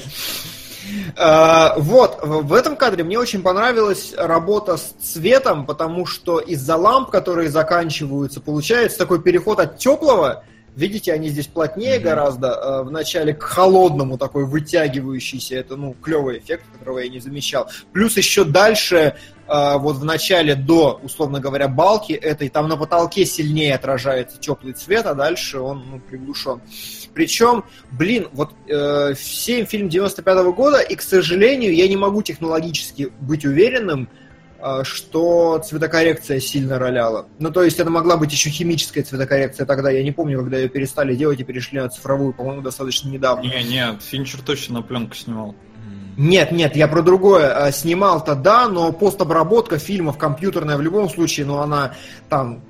А, Вот, в в этом кадре мне очень понравилась работа с цветом, потому что из-за ламп, которые заканчиваются, получается такой переход от теплого, видите, они здесь плотнее гораздо, э, в начале к холодному такой вытягивающийся, это, ну, клевый эффект, которого я не замечал. Плюс еще дальше, э, вот в начале до, условно говоря, балки этой, там на потолке сильнее отражается теплый цвет, а дальше он, ну, приглушен. Причем, блин, вот э, всем фильм 95 года, и, к сожалению, я не могу технологически быть уверенным, что цветокоррекция сильно роляла. Ну, то есть это могла быть еще химическая цветокоррекция тогда, я не помню, когда ее перестали делать и перешли на цифровую, по-моему, достаточно недавно. Не, не, Финчер точно на пленку снимал. Нет, нет, я про другое. А, Снимал-то да, но постобработка фильмов компьютерная в любом случае, ну она там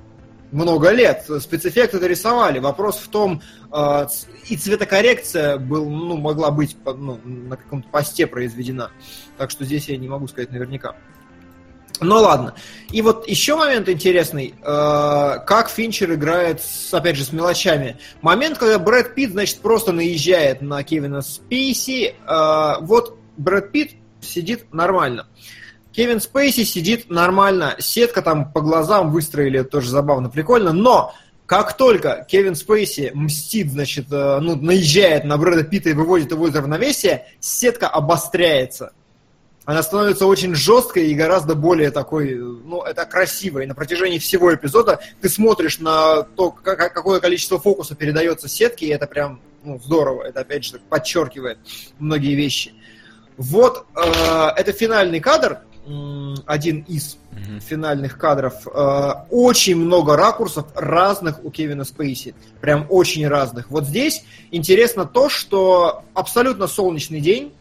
много лет. Спецэффекты дорисовали. Вопрос в том, а, и цветокоррекция был, ну, могла быть ну, на каком-то посте произведена. Так что здесь я не могу сказать наверняка. Ну ладно. И вот еще момент интересный, э, как Финчер играет, с, опять же, с мелочами. Момент, когда Брэд Питт, значит, просто наезжает на Кевина Спейси. э, вот Брэд Питт сидит нормально. Кевин Спейси сидит нормально. Сетка там по глазам выстроили, тоже забавно, прикольно. Но Как только Кевин Спейси мстит, значит, э, ну, наезжает на Брэда Питта и выводит его из равновесия, сетка обостряется. Она становится очень жесткой и гораздо более такой, ну, это красиво. И на протяжении всего эпизода ты смотришь на то, как- какое количество фокуса передается сетке, и это прям ну, здорово. Это, опять же, подчеркивает многие вещи. Вот, э, это финальный кадр, один из финальных кадров. Э, очень много ракурсов разных у Кевина Спейси. Прям очень разных. Вот здесь интересно то, что абсолютно солнечный день,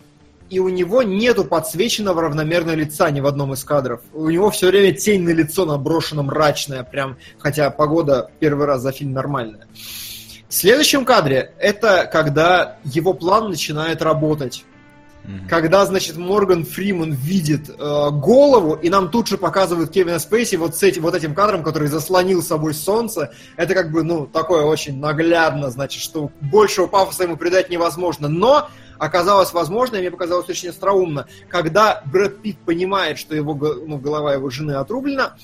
и у него нету подсвеченного равномерно лица ни в одном из кадров. У него все время тень на лицо наброшена мрачная, прям, хотя погода первый раз за фильм нормальная. В следующем кадре это когда его план начинает работать. Когда, значит, Морган Фриман видит э, голову, и нам тут же показывают Кевина Спейси вот, с этим, вот этим кадром, который заслонил собой солнце. Это как бы, ну, такое очень наглядно, значит, что большего пафоса ему придать невозможно. Но оказалось возможно, и мне показалось очень остроумно, когда Брэд Питт понимает, что его, го- ну, голова его жены отрублена,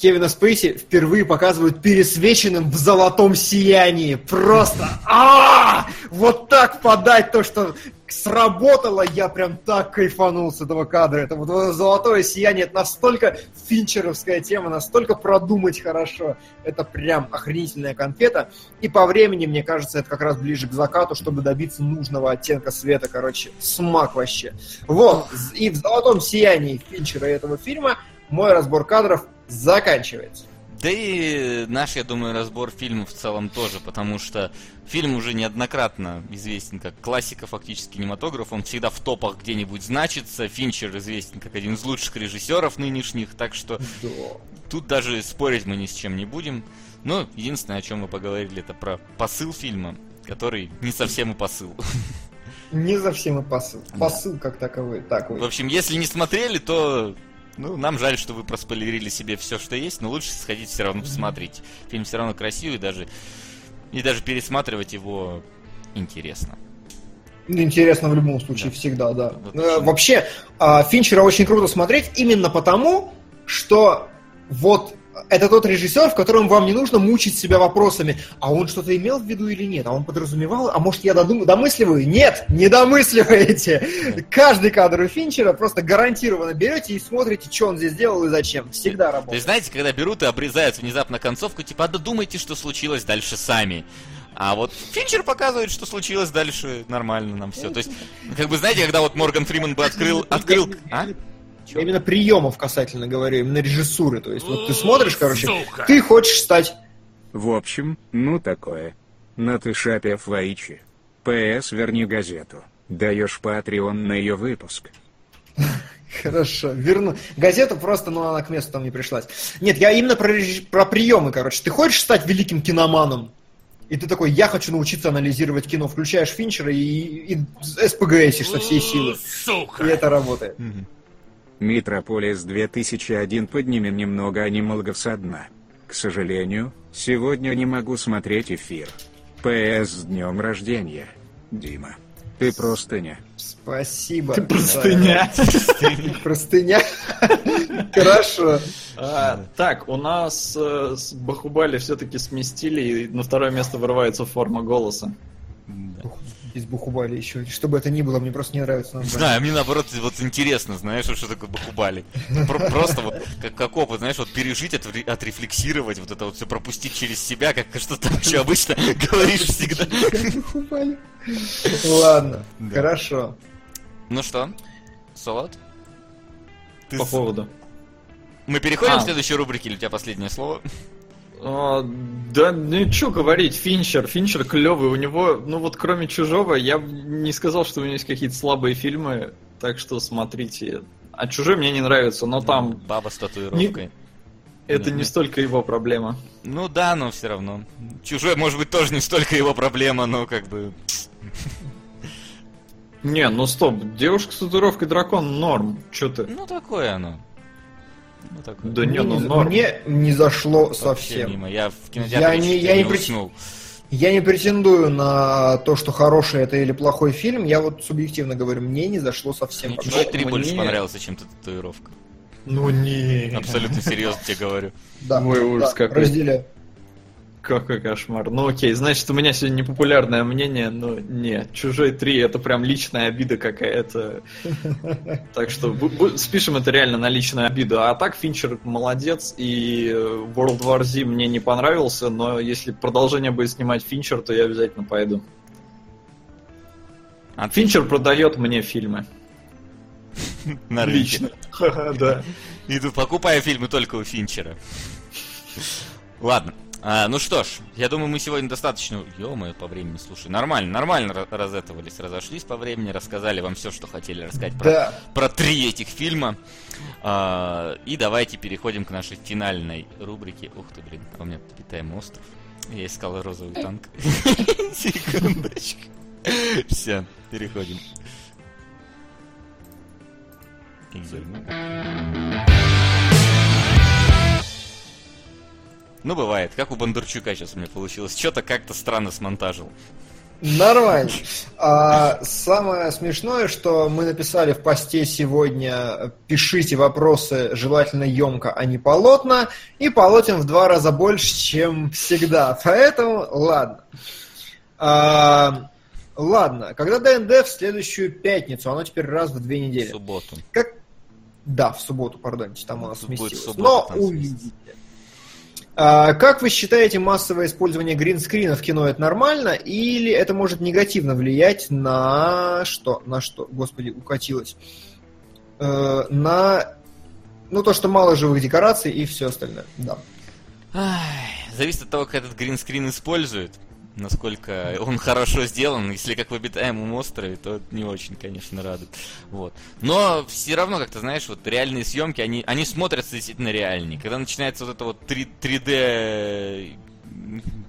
Кевина Спейси впервые показывают пересвеченным в золотом сиянии. Просто а Вот так подать то, что сработало, я прям так кайфанул с этого кадра. Это вот золотое сияние, это настолько финчеровская тема, настолько продумать хорошо. Это прям охренительная конфета. И по времени, мне кажется, это как раз ближе к закату, чтобы добиться нужного оттенка света. Короче, смак вообще. Вот. И в золотом сиянии Финчера этого фильма мой разбор кадров заканчивается. Да и наш, я думаю, разбор фильма в целом тоже, потому что фильм уже неоднократно известен как классика фактически кинематографа, он всегда в топах где-нибудь значится, Финчер известен как один из лучших режиссеров нынешних, так что тут даже спорить мы ни с чем не будем. Но единственное, о чем мы поговорили, это про посыл фильма, который не совсем и посыл. Не совсем и посыл. Посыл как таковой. Так, В общем, если не смотрели, то ну, нам жаль, что вы проспойлерили себе все, что есть, но лучше сходить все равно посмотреть. Фильм все равно красивый, даже и даже пересматривать его интересно. Ну, Интересно в любом случае, Да. всегда, да. Вот Э. Вообще, а, Финчера очень круто смотреть именно потому, что вот это тот режиссер, в котором вам не нужно мучить себя вопросами, а он что-то имел в виду или нет, а он подразумевал, а может я додум... домысливаю? Нет, не домысливаете. Каждый кадр у Финчера просто гарантированно берете и смотрите, что он здесь делал и зачем. Всегда работает. знаете, когда берут и обрезают внезапно концовку, типа, а додумайте, что случилось дальше сами. А вот Финчер показывает, что случилось дальше нормально нам все. То есть, как бы, знаете, когда вот Морган Фриман бы открыл... открыл... А? Я именно приемов касательно говорю, именно режиссуры. То есть вот ты смотришь, короче, Сука. ты хочешь стать В общем, ну такое. На ты шапе Флайчи. ПС верни газету. Даешь Патреон на ее выпуск. Хорошо, верну. Газета просто, ну, она к месту там не пришлась. Нет, я именно про, про приемы, короче. Ты хочешь стать великим киноманом? И ты такой, я хочу научиться анализировать кино. Включаешь Финчера и, и СПГСишь со всей силы. И Сука. это работает. Метрополис 2001 поднимем немного анималгов со дна. К сожалению, сегодня не могу смотреть эфир. ПС с днем рождения. Дима. Ты простыня. Спасибо. Ты простыня. Простыня. Хорошо. А, так, у нас э, с Бахубали все-таки сместили, и на второе место вырывается форма голоса. Из Бухубали еще. Что бы это ни было, мне просто не нравится Не название. знаю, мне наоборот вот интересно, знаешь, что такое Бахубали. Про- Просто вот как, как опыт, знаешь, вот пережить, отре- отрефлексировать, вот это вот все пропустить через себя, как что там еще обычно говоришь всегда. Бухубали. Ладно, хорошо. Ну что, Солод? Ты По поводу. Мы переходим А. к следующей рубрике, или у тебя последнее слово? А, да, ну что говорить, Финчер, Финчер клевый, у него, ну вот кроме Чужого, я не сказал, что у него есть какие-то слабые фильмы, так что смотрите. А Чужой мне не нравится, но там Баба с татуировкой. это не- не столько его проблема. Ну да, но все равно. Чужой, может быть, тоже не столько его проблема, но как бы... Не, ну стоп, девушка с татуировкой дракон норм, что ты? Ну такое оно. Ну такое. Да не, Мне ну не- норм. Мне не зашло Вообще совсем. мимо. Я в Я кинотеатре не- чуть я не уснул. Я не претендую на то, что хороший это или плохой фильм. Я вот субъективно говорю, мне не зашло совсем. Мне. Чужой 3 больше мне- понравился, чем татуировка. Ну не. Абсолютно серьезно тебе говорю. Да, Ой, ужас да, какой. разделяю. Какой кошмар. Ну окей, значит, у меня сегодня непопулярное мнение, но не, Чужой 3 это прям личная обида какая-то. Так что спишем это реально на личную обиду. А так Финчер молодец, и World War Z мне не понравился, но если продолжение будет снимать Финчер, то я обязательно пойду. А Финчер продает мне фильмы. на. Лично. Да. Иду, покупаю фильмы только у Финчера. Ладно. А, ну что ж, я думаю, мы сегодня достаточно... ё по времени, слушай, нормально, нормально ра- разэтовались, разошлись по времени, рассказали вам все, что хотели рассказать про, Да. про три этих фильма. А, и давайте переходим к нашей финальной рубрике. Ух ты, блин, а у меня обитаемый остров. Я искал розовый танк. Секундочку. Все, переходим. Изюм. Ну, бывает. Как у Бондарчука сейчас у меня получилось. Что-то как-то странно смонтажил. Нормально. А, самое смешное, что мы написали в посте сегодня «Пишите вопросы желательно емко, а не полотно», и полотен в два раза больше, чем всегда. Поэтому, ладно. А, ладно, когда ДНД в следующую пятницу, оно теперь раз в две В недели. субботу. Как... Да, в субботу, пардонте, там у нас будет сместилось. суббота, Но увидите. Как вы считаете, массовое использование гринскрина в кино это нормально, или это может негативно влиять на что? На что? Господи, укатилось. Э, на ну то, что мало живых декораций и все остальное. Да. Зависит от того, как этот гринскрин использует. Насколько он хорошо сделан. Если как в обитаемом острове, то не очень, конечно, радует. Вот. Но все равно, как-то, знаешь, вот реальные съемки, они, они смотрятся действительно реальнее. Когда начинается вот это вот 3, 3D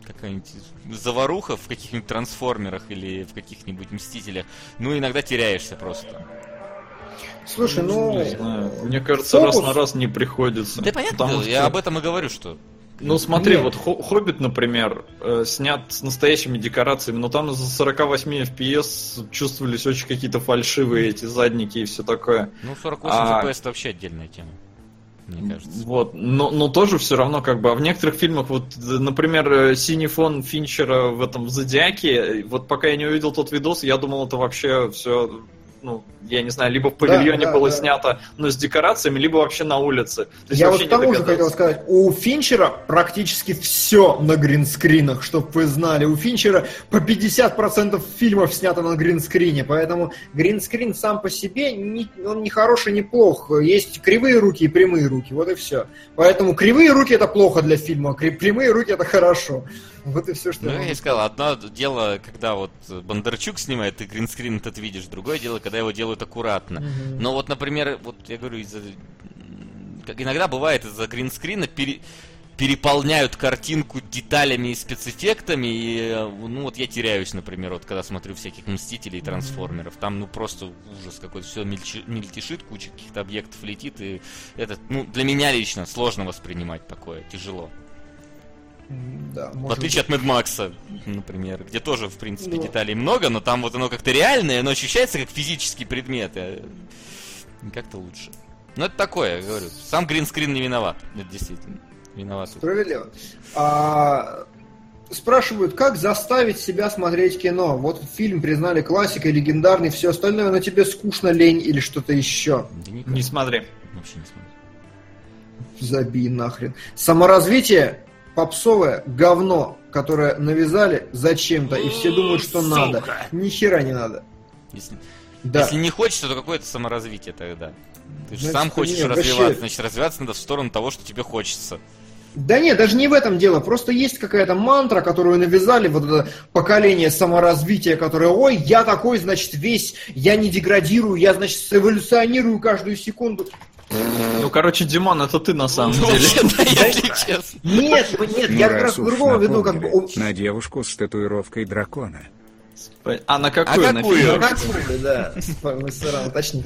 какая-нибудь заваруха в каких-нибудь трансформерах или в каких-нибудь мстителях, ну иногда теряешься просто. Слушай, ну... Не знаю. Мне кажется, раз фокус- на раз не приходится. Да понятно, Потому я что- об этом и говорю, что Ну смотри, Нет. вот «Хо- Хоббит, например, э, снят с настоящими декорациями, но там из-за 48 FPS чувствовались очень какие-то фальшивые эти задники и все такое. ну 48 А- FPS это вообще отдельная тема. Мне кажется. Вот, но, но тоже все равно как бы, а в некоторых фильмах, вот, э, например, э, синий фон Финчера в этом Зодиаке, вот пока я не увидел тот видос, я думал, это вообще все, ну, я не знаю, либо в павильоне да, было да. снято, но с декорациями, либо вообще на улице. То есть Я вот к тому же хотел сказать, у Финчера практически все на гринскринах, чтобы вы знали. У Финчера по 50% фильмов снято на гринскрине, поэтому гринскрин сам по себе, не, он не хороший, не плох. Есть кривые руки и прямые руки, вот и все. Поэтому кривые руки это плохо для фильма, а прямые руки это хорошо. Вот и все, что Ну, я и сказал, одно дело, когда вот Бондарчук снимает, ты гринскрин этот видишь, другое дело, когда его делают аккуратно. Мгм. Но вот, например, вот я говорю, из-за... м, Как иногда бывает, из-за гринскрина пере- переполняют картинку деталями и спецэффектами, и, э, ну, вот я теряюсь, например, вот когда смотрю всяких Мстителей и Трансформеров, там, ну, просто ужас какой-то, все мельтешит, куча каких-то объектов летит, и это, ну, для меня лично сложно воспринимать такое, тяжело. Да, В отличие от Мэд Макса, например, где тоже, в принципе, Ну. деталей много, но там вот оно как-то реальное, оно ощущается как физический предмет. а Как-то лучше. Ну, это такое, я говорю. Сам гринскрин не виноват. Это действительно. Виноват. Справедливо. А, спрашивают, как заставить себя смотреть кино? Вот фильм признали классикой, легендарный, все остальное, но тебе скучно, лень или что-то еще. Да никак. Не смотри. Вообще не смотрю. Забей нахрен. Саморазвитие попсовое говно, которое навязали зачем-то, и все думают, что Сука. надо. Ни хера не надо. Если, Да. если не хочется, то какое-то саморазвитие тогда. Ты же Значит, сам хочешь нет, вообще- развиваться, значит, развиваться надо в сторону того, что тебе хочется. Да нет, даже не в этом дело. Просто есть какая-то мантра, которую навязали вот это поколение саморазвития, которое, ой, я такой, значит, весь, я не деградирую, я, значит, эволюционирую каждую секунду. Ну, короче, Димон, это ты на самом Ну, деле. Нет, нет, Ну, я как раз по-другому веду, как бы... На девушку с татуировкой дракона. А на какую? А На какую? Ну, какую, да, мы сразу уточним.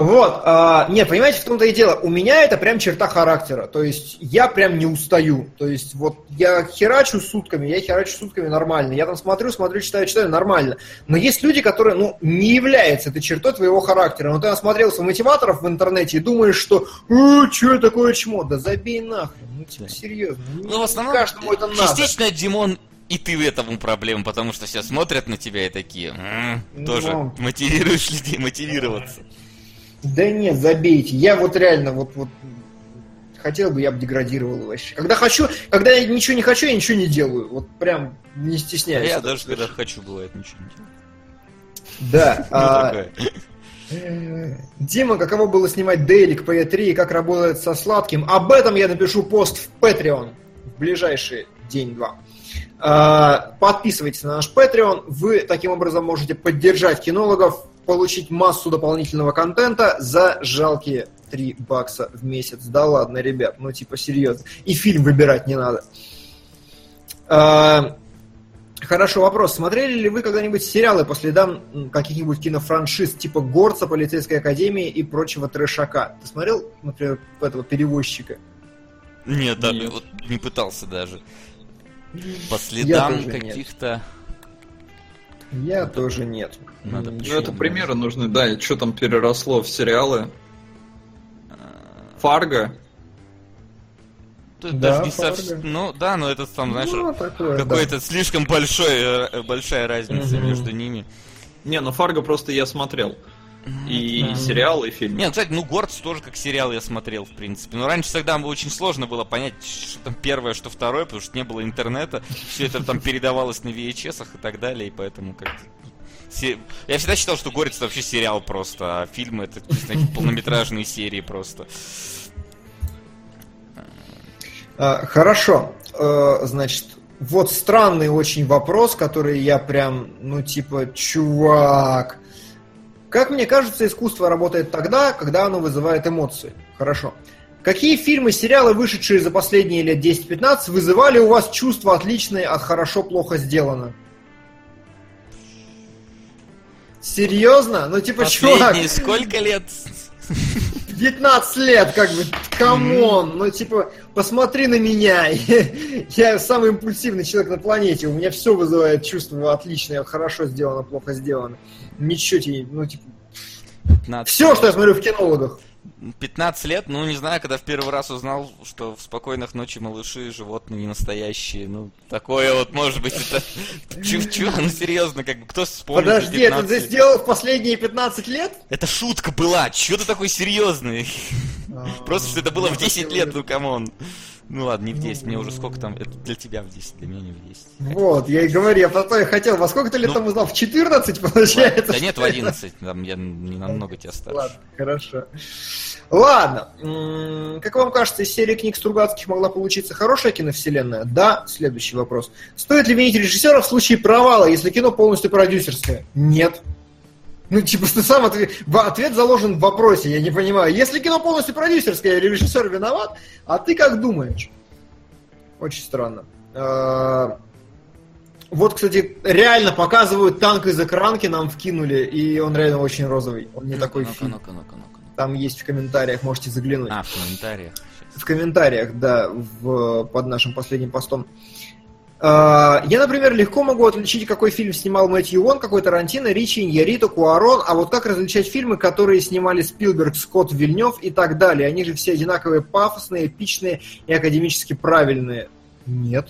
Вот, а, нет, понимаете, в том-то и дело, у меня это прям черта характера, то есть я прям не устаю, то есть вот я херачу сутками, я херачу сутками нормально, я там смотрю, смотрю, читаю, читаю, нормально, но есть люди, которые, ну, не являются этой чертой твоего характера, но ты насмотрелся мотиваторов в интернете и думаешь, что, э, что такое чмо, да забей нахрен, ну, типа, серьезно, Ну, в основном, каждому это надо. частично, Димон, и ты в этом проблема, потому что все смотрят на тебя и такие, «М, тоже Ну. мотивируешь людей мотивироваться. Да нет, забейте. Я вот реально вот, вот хотел бы, я бы деградировал вообще. Когда хочу, когда я ничего не хочу, я ничего не делаю. Вот прям не А стесняюсь. я этого даже когда хочу, бывает, ничего не делаю. Да. Ну, а, Дима, каково было снимать Дейлик по E3 и как работает со сладким? Об этом я напишу пост в Patreon в ближайший день-два. А, Подписывайтесь на наш Patreon. Вы таким образом можете поддержать кинологов, получить массу дополнительного контента за жалкие 3 бакса в месяц. Да ладно, ребят, ну типа серьезно. И фильм выбирать не надо. А, Хорошо, вопрос. Смотрели ли вы когда-нибудь сериалы по следам м, каких-нибудь кинофраншиз типа Горца, Полицейской Академии и прочего трешака? Ты смотрел, например, этого перевозчика? Нет, да, Нет. вот не пытался даже. По следам каких-то... Я тоже нет. Надо Ну, это примеры нужны, да, и что там переросло в сериалы. Фарго. Тут Да, даже не Фарго. совсем... Ну, да, но это там, знаешь, Ну, какой-то слишком большой, э, большая разница Мгм. между ними. Не, ну Фарго просто я смотрел. И Да. сериал, и фильм. Не, ну, кстати, ну, Горц тоже как сериал я смотрел, в принципе. Но раньше всегда очень сложно было понять, что там первое, что второе, потому что не было интернета. Все это там передавалось на VHS и так далее, и поэтому как Я всегда считал, что Горец это вообще сериал просто, а фильмы это какие-то полнометражные серии просто. А, Хорошо. Э, Значит, вот странный очень вопрос, который я прям, ну, типа, чувак. Как мне кажется, искусство работает тогда, когда оно вызывает эмоции. Хорошо. Какие фильмы, сериалы, вышедшие за последние лет 10-15, вызывали у вас чувства отличные от хорошо-плохо сделано? Серьезно? Ну, типа, чувак, Последние сколько лет? 15 лет, как бы, come on, ну, типа, посмотри на меня, я самый импульсивный человек на планете, у меня все вызывает чувство отличное, хорошо сделано, плохо сделано, ничего тебе, ну, типа, 15 все, лет. что я смотрю в кинологах. 15 лет, ну не знаю, когда в первый раз узнал, что в спокойных ночи малыши животные не настоящие. Ну, такое вот, может быть, это... Чё? Ну, серьезно, как бы, кто вспомнит за Подожди, это 15 ты сделал в последние 15 лет? Это шутка была, чё ты такой серьезный? Просто, что это было в 10 лет, ну, come on. Ну ладно, не в 10, мне уже сколько там, это для тебя в 10, для меня не в 10. Вот, я и говорю, я про то и хотел, во сколько ты лет Ну, там узнал? В 14, получается? Да нет, в что ли? 11, там я не намного тебя старше. Ладно, хорошо. Ладно, как вам кажется, из серии книг Стругацких могла получиться хорошая киновселенная? Да, следующий вопрос. Стоит ли винить режиссера в случае провала, если кино полностью продюсерское? Нет. Ну, типа, ты сам ответ, ответ заложен в вопросе, я не понимаю. Если кино полностью продюсерское, режиссер виноват, а ты как думаешь? Очень странно. А, Вот, кстати, реально показывают танк из экранки, нам вкинули, и он реально очень розовый. Он не такой ну-ка, фильм. ну-ка, ну-ка, ну-ка. Там есть в комментариях, можете заглянуть. А, в комментариях. В комментариях, да, в, под нашим последним постом. А, Я, например, легко могу отличить, какой фильм снимал Мэтью Вон, какой Тарантино, Ричи, Иньярито, Куарон, а вот как различать фильмы, которые снимали Спилберг, Скотт, Вильнев и так далее? Они же все одинаковые, пафосные, эпичные и академически правильные. Нет.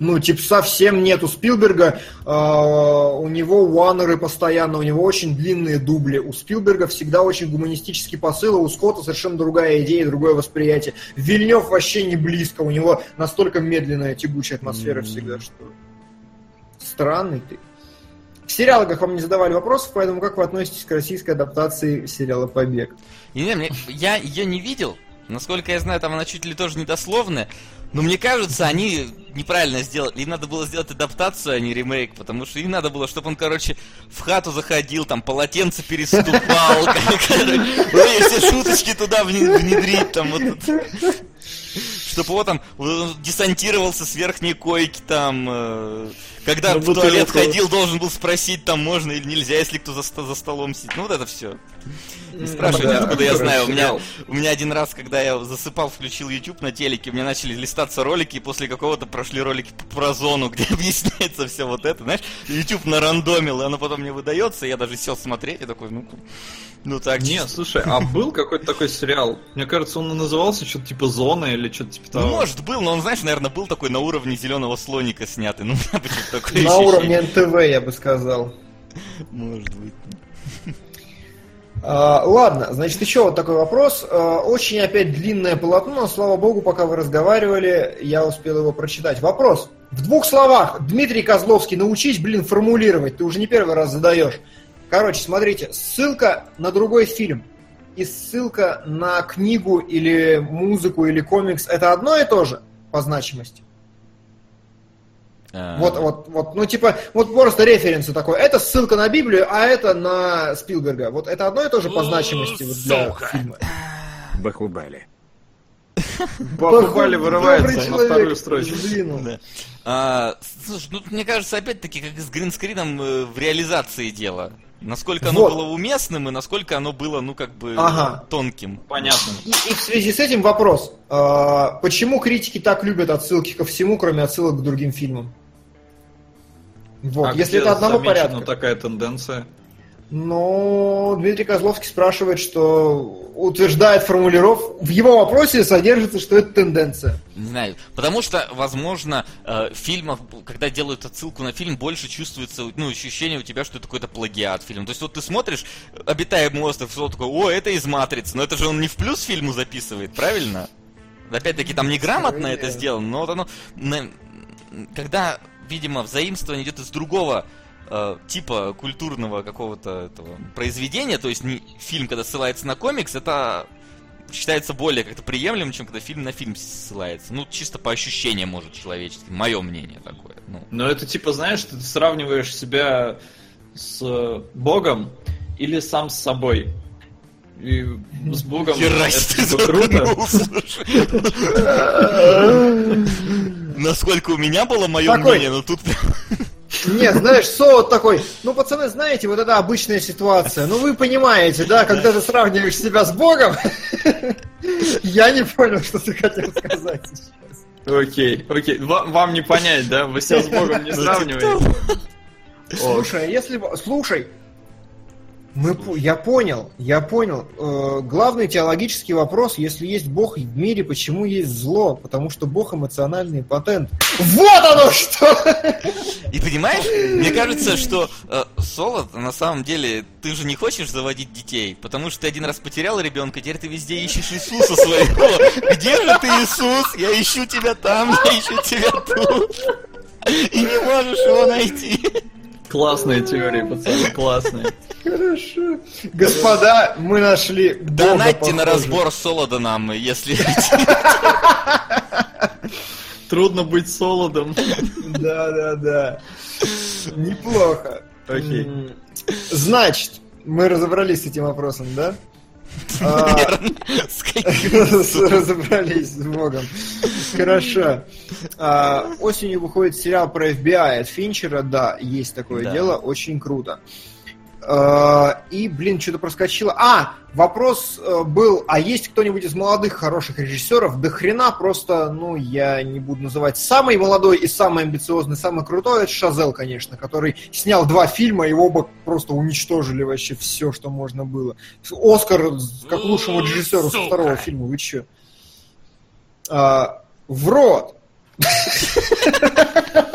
Ну, типа, совсем нет. У Спилберга а, у него уанеры постоянно, у него очень длинные дубли. У Спилберга всегда очень гуманистический посыл, а у Скотта совершенно другая идея, другое восприятие. Вильнев вообще не близко, у него настолько медленная, тягучая атмосфера М. всегда, что... Странный ты. В сериалах вам не задавали вопросов, поэтому как вы относитесь к российской адаптации сериала «Побег»? Не, мне, я ее не видел. Насколько я знаю, там она чуть ли тоже недословная. Но мне кажется, они неправильно сделали. Им надо было сделать адаптацию, а не ремейк. Потому что им надо было, чтобы он, короче, в хату заходил, там полотенце переступал. короче, все шуточки туда вне- внедрить. Там вот чтобы вот там десантировался с верхней койки там, э, когда в туалет ходил, должен был спросить, там можно или нельзя, если кто за, за столом сидит. Ну вот это все. Не спрашивайте, да, откуда я знаю. У меня, у меня один раз, когда я засыпал, включил YouTube на телеке, у меня начали листаться ролики, и после какого-то прошли ролики про зону, где объясняется все вот это, знаешь, YouTube нарандомил, и оно потом мне выдается, я даже сел смотреть, и такой, ну, ну так, Не, чисто. слушай, а был какой-то такой сериал? Мне кажется, он и назывался что-то типа Зона или что-то типа того. Ну, может, был, но он, знаешь, наверное, был такой на уровне зеленого слоника снятый. Ну, у меня почему-то такое На уровне НТВ, я бы сказал. Может быть. А, ладно, значит, еще вот такой вопрос. А, очень опять длинное полотно, но, слава богу, пока вы разговаривали, я успел его прочитать. Вопрос. В двух словах, Дмитрий Козловский, научись, блин, формулировать. Ты уже не первый раз задаешь. Короче, смотрите, ссылка на другой фильм и ссылка на книгу или музыку или комикс это одно и то же по значимости. А, Вот, вот, вот, ну типа, вот просто референсы такой. Это ссылка на Библию, а это на Спилберга. Вот это одно и то же по значимости вот для Сука. фильма. Бахубали. Бахубали вырывается на вторую строчку. Да. А, слушай, ну, мне кажется, опять-таки, как и с гринскрином э, в реализации дело. Насколько оно Вот. было уместным и насколько оно было, ну, как бы, Ага. тонким. Понятно. И, и в связи с этим вопрос. А, почему критики так любят отсылки ко всему, кроме отсылок к другим фильмам? Вот, А если где это одного порядка. такая тенденция. Но Дмитрий Козловский спрашивает, что утверждает формулировку. В его вопросе содержится, что это тенденция. Не знаю, потому что, возможно, э, в фильмах, когда делают отсылку на фильм, больше чувствуется, ну, ощущение у тебя, что это какой-то плагиат фильм. То есть вот ты смотришь «Обитаемый остров», что такое, о, это из «Матрицы», но это же он не в плюс фильму записывает, правильно? Опять-таки, там неграмотно Скорее. это сделано, но вот оно... Когда, видимо, взаимствование идет из другого э, типа культурного какого-то этого произведения, то есть не фильм, когда ссылается на комикс, это считается более как-то приемлемым, чем когда фильм на фильм ссылается. Ну, чисто по ощущениям, может, человеческим. Мое мнение такое. Ну, Но это типа, знаешь, ты сравниваешь себя с э, Богом или сам с собой. И с Богом Херась это типа круто. Насколько у меня было мое Такой. мнение, но тут... Нет, знаешь, Соут такой, ну, пацаны, знаете, вот это обычная ситуация. Ну, вы понимаете, да, когда ты сравниваешь себя с Богом, я не понял, что ты хотел сказать сейчас. Окей, окей. Ва- Вам не понять, да? Вы себя с Богом не сравниваете. Слушай, а если бы... Слушай, мы, я понял, я понял. Э, главный теологический вопрос, если есть Бог в мире, почему есть зло? Потому что Бог эмоциональный патент. Вот оно что! И понимаешь, мне кажется, что э, Солод, на самом деле, ты же не хочешь заводить детей, потому что ты один раз потерял ребенка, теперь ты везде ищешь Иисуса своего. Где же ты, Иисус? Я ищу тебя там, я ищу тебя тут. И не можешь его найти. Классная теория, пацаны, классная. Хорошо. Господа, мы нашли Донатьте на разбор Солода нам, если... Трудно быть солодом. Да, да, да. Неплохо. Окей. Значит, мы разобрались с этим вопросом, да? Разобрались с Богом. Хорошо. А, Осенью выходит сериал про FBI от Финчера. Да, есть такое дело. Очень круто. А, И, блин, что-то проскочило. А, вопрос э, был, а есть кто-нибудь из молодых хороших режиссеров? Да хрена просто, ну, я не буду называть. Самый молодой и самый амбициозный, самый крутой, это Шазел, конечно, который снял два фильма, и оба просто уничтожили вообще все, что можно было. Оскар как лучшему режиссеру со второго фильма, вы че? А, в рот!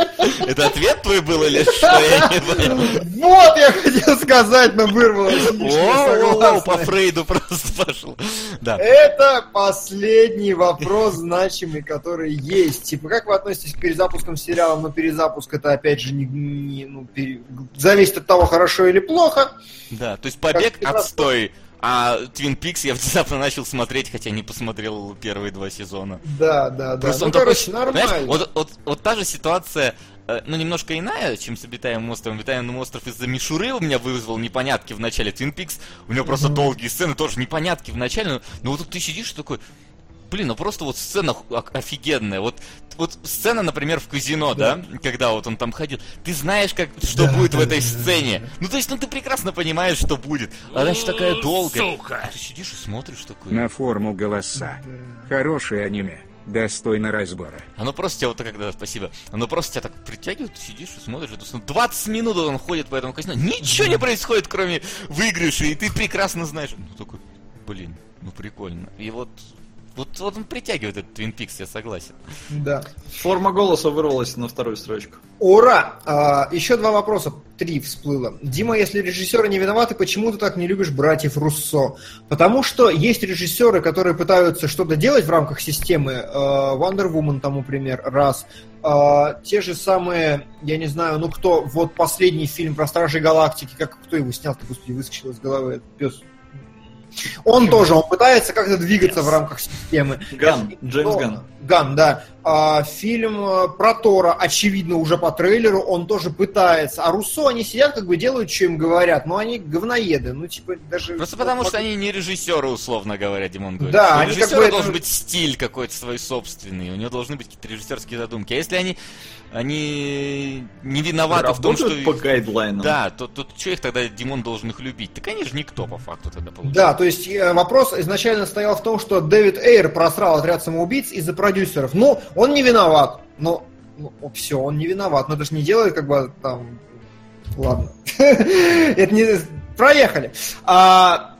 Это ответ твой был или что? Я не понял. Вот я хотел сказать, но вырвалось. О, по Фрейду просто пошел. Да. Это последний вопрос значимый, который есть. Типа, как вы относитесь к перезапускам сериала? Но перезапуск это, опять же, не, не- ну, пере- зависит от того, хорошо или плохо. Да, то есть побег отстой. А Твин Пикс я внезапно начал смотреть, хотя не посмотрел первые два сезона. Да, да, да. Просто ну, он короче, такой, нормально. знаешь, вот, вот, вот та же ситуация, э, ну, немножко иная, чем с обитаемым островом. Обитаемый остров из-за мишуры у меня вызвал непонятки в начале. Твин Пикс, у него просто долгие сцены, тоже непонятки в начале. Но, но вот тут ты сидишь и такой, блин, ну просто вот сцена офигенная. Вот, вот сцена, например, в казино, да, когда вот он там ходил. Ты знаешь, как, что Да, будет в да, этой да, сцене. Ну, то есть, ну ты прекрасно понимаешь, что будет. А она еще такая долгая. Сука! Ты сидишь и смотришь такой. На форму голоса. Хорошее аниме. Достойно разбора. Оно просто тебя вот так, когда, спасибо, оно просто тебя так притягивает, ты сидишь и смотришь, это ну, 20 минут он ходит по этому казино, ничего не происходит, кроме выигрыша, и ты прекрасно знаешь. Ну такой, блин, ну прикольно. И вот, вот, вот он притягивает этот Twin Peaks, я согласен. Да. Форма голоса вырвалась на вторую строчку. Ура! А, еще два вопроса. Три всплыло. Дима, если режиссеры не виноваты, почему ты так не любишь братьев Руссо? Потому что есть режиссеры, которые пытаются что-то делать в рамках системы. э, Wonder Woman тому пример, раз. А, те же самые, я не знаю, ну кто, вот последний фильм про Стражей Галактики, как кто его снял-то, господи, выскочил из головы этот пес. Он тоже, он пытается как-то двигаться в рамках системы. Ган, Джеймс Ган. Ган, да. А, фильм э, про Тора, очевидно, уже по трейлеру, он тоже пытается. А Руссо, они сидят, как бы делают, что им говорят, но они говноеды. Ну, типа, даже... Просто потому что они не режиссеры, условно говоря, Димон говорит. Да, У они как режиссера бы это- должен быть стиль какой-то свой собственный, у него должны быть какие-то режиссерские задумки. А если они, они не виноваты в том, что... Работают по гайдлайнам. Да, то, то, что их тогда Димон должен их любить? Так они же никто по факту тогда получается. Да, то есть э, вопрос изначально стоял в том, что Дэвид Эйр просрал отряд самоубийц из-за продюсеров. Ну, он не виноват. Но ну, все, он не виноват. Но это же не делает, как бы там. Ладно. Это не. Проехали. А,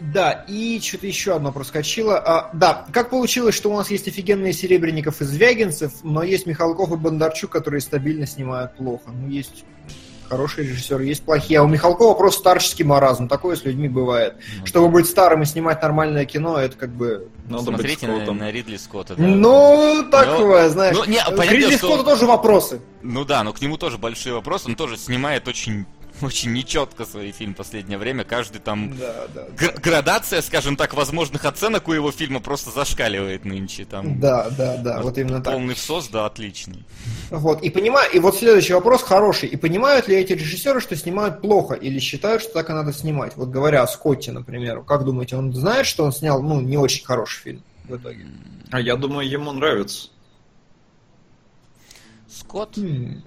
Да, и что-то еще одно проскочило. А, да, как получилось, что у нас есть офигенные серебряников из Звягинцев, но есть Михалков и Бондарчук, которые стабильно снимают плохо. Ну, есть хорошие режиссеры, есть плохие. А у Михалкова просто старческий маразм. Такое с людьми бывает. Ну, Чтобы быть старым и снимать нормальное кино, это как бы... Надо быть Смотрите на, на Ридли Скотта. да. Ну, такое, знаешь. ну, не, К понятно, Ридли что- Скотту тоже вопросы. Ну да, но к нему тоже большой вопрос. Он тоже снимает очень, очень нечетко свои фильмы в последнее время. Каждый там... Да, да. гр- градация, скажем так, возможных оценок у его фильма просто зашкаливает нынче. Там Да, да, да, вот именно так. полный всос, да, отличный. Вот, и понимаю, и вот следующий вопрос хороший. И понимают ли эти режиссеры, что снимают плохо, или считают, что так и надо снимать? Вот говоря о Скотте, например, как думаете, он знает, что он снял, ну, не очень хороший фильм в итоге? А я думаю, ему нравится. Скотт? М,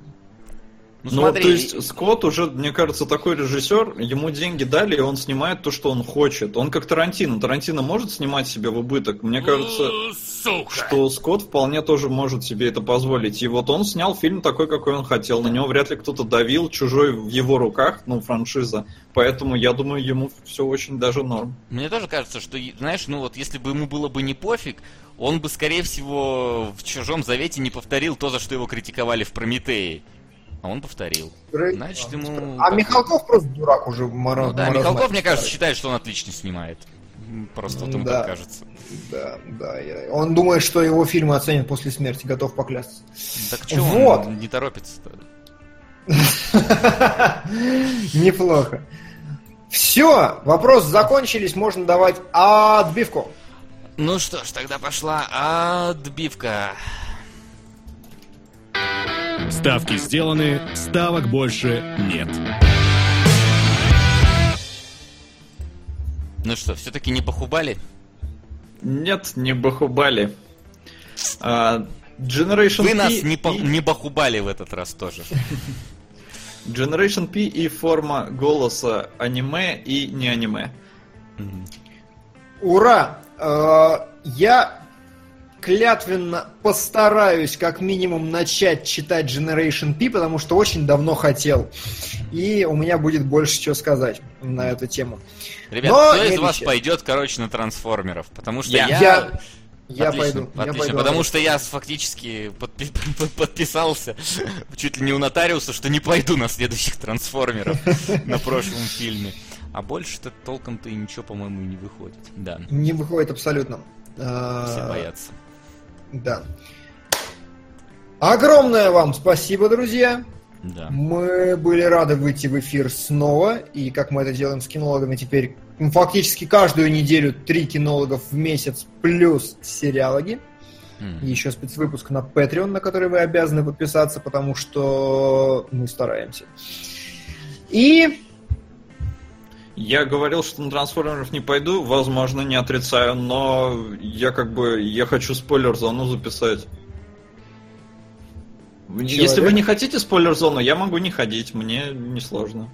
Ну, Ну, смотри, то есть Скотт уже, мне кажется, такой режиссер, ему деньги дали, и он снимает то, что он хочет. Он как Тарантино. Тарантино может снимать себе в убыток. Мне кажется, Сука! что Скотт вполне тоже может себе это позволить. И вот он снял фильм такой, какой он хотел. На него вряд ли кто-то давил, чужой в его руках, ну, франшиза. Поэтому я думаю, ему все очень даже норм. Мне тоже кажется, что, знаешь, ну вот если бы ему было бы не пофиг, он бы, скорее всего, в «Чужом завете» не повторил то, за что его критиковали в «Прометее». А он повторил. Значит, ему... А Михалков просто дурак уже мара- Ну да, маразматик Михалков, мне кажется, считает, что он отлично снимает. Просто вот ему Да. так кажется. Да, да. я- Он думает, что его фильмы оценят после смерти, готов поклясться. Так что Вот. он не торопится-то? Неплохо. Все, вопросы закончились, можно давать отбивку. Ну что ж, тогда пошла отбивка. Ставки сделаны, ставок больше нет. Ну что, все-таки не похубали? Нет, не Бахубали. А, Generation Вы P нас не, по- и- не бахубали в этот раз тоже. Generation P и форма голоса аниме и не аниме. Ура! Э, Я клятвенно постараюсь как минимум начать читать Generation P, потому что очень давно хотел. И у меня будет больше чего сказать на эту тему. Ребят, Но кто из вас пойдет, короче, на трансформеров? Потому что Я. я... Я- Я отлично, пойду. я отлично, пойду. потому что я фактически подпи- подписался чуть ли не у нотариуса, что не пойду на следующих трансформеров на прошлом фильме. А больше-то толком-то и ничего, по-моему, не выходит. Да, Не выходит абсолютно. Все боятся. Да. Огромное вам спасибо, друзья. Да. Мы были рады выйти в эфир снова, и как мы это делаем с кинологами теперь, ну, фактически каждую неделю три кинологов в месяц плюс сериалоги. И еще спецвыпуск на Patreon, на который вы обязаны подписаться, потому что мы стараемся. И Я говорил, что на трансформеров не пойду, возможно, не отрицаю, но я как бы я хочу спойлер-зону записать. Если вы не хотите спойлер-зону, я могу не ходить, мне не сложно.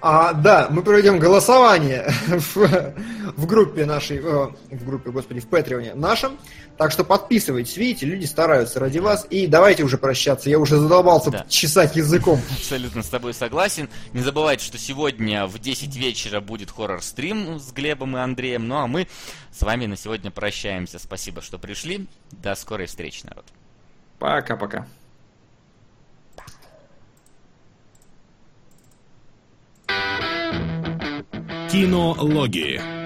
А, да, мы проведем голосование в, в группе нашей, э, в группе, господи, в Патреоне нашем. Так что подписывайтесь, видите, люди стараются ради вас. И давайте уже прощаться, я уже задолбался Да. чесать языком. Абсолютно с тобой согласен. Не забывайте, что сегодня в 10 вечера будет хоррор-стрим с Глебом и Андреем. Ну а мы с вами на сегодня прощаемся. Спасибо, что пришли. До скорой встречи, народ. Пока-пока. Кинологии.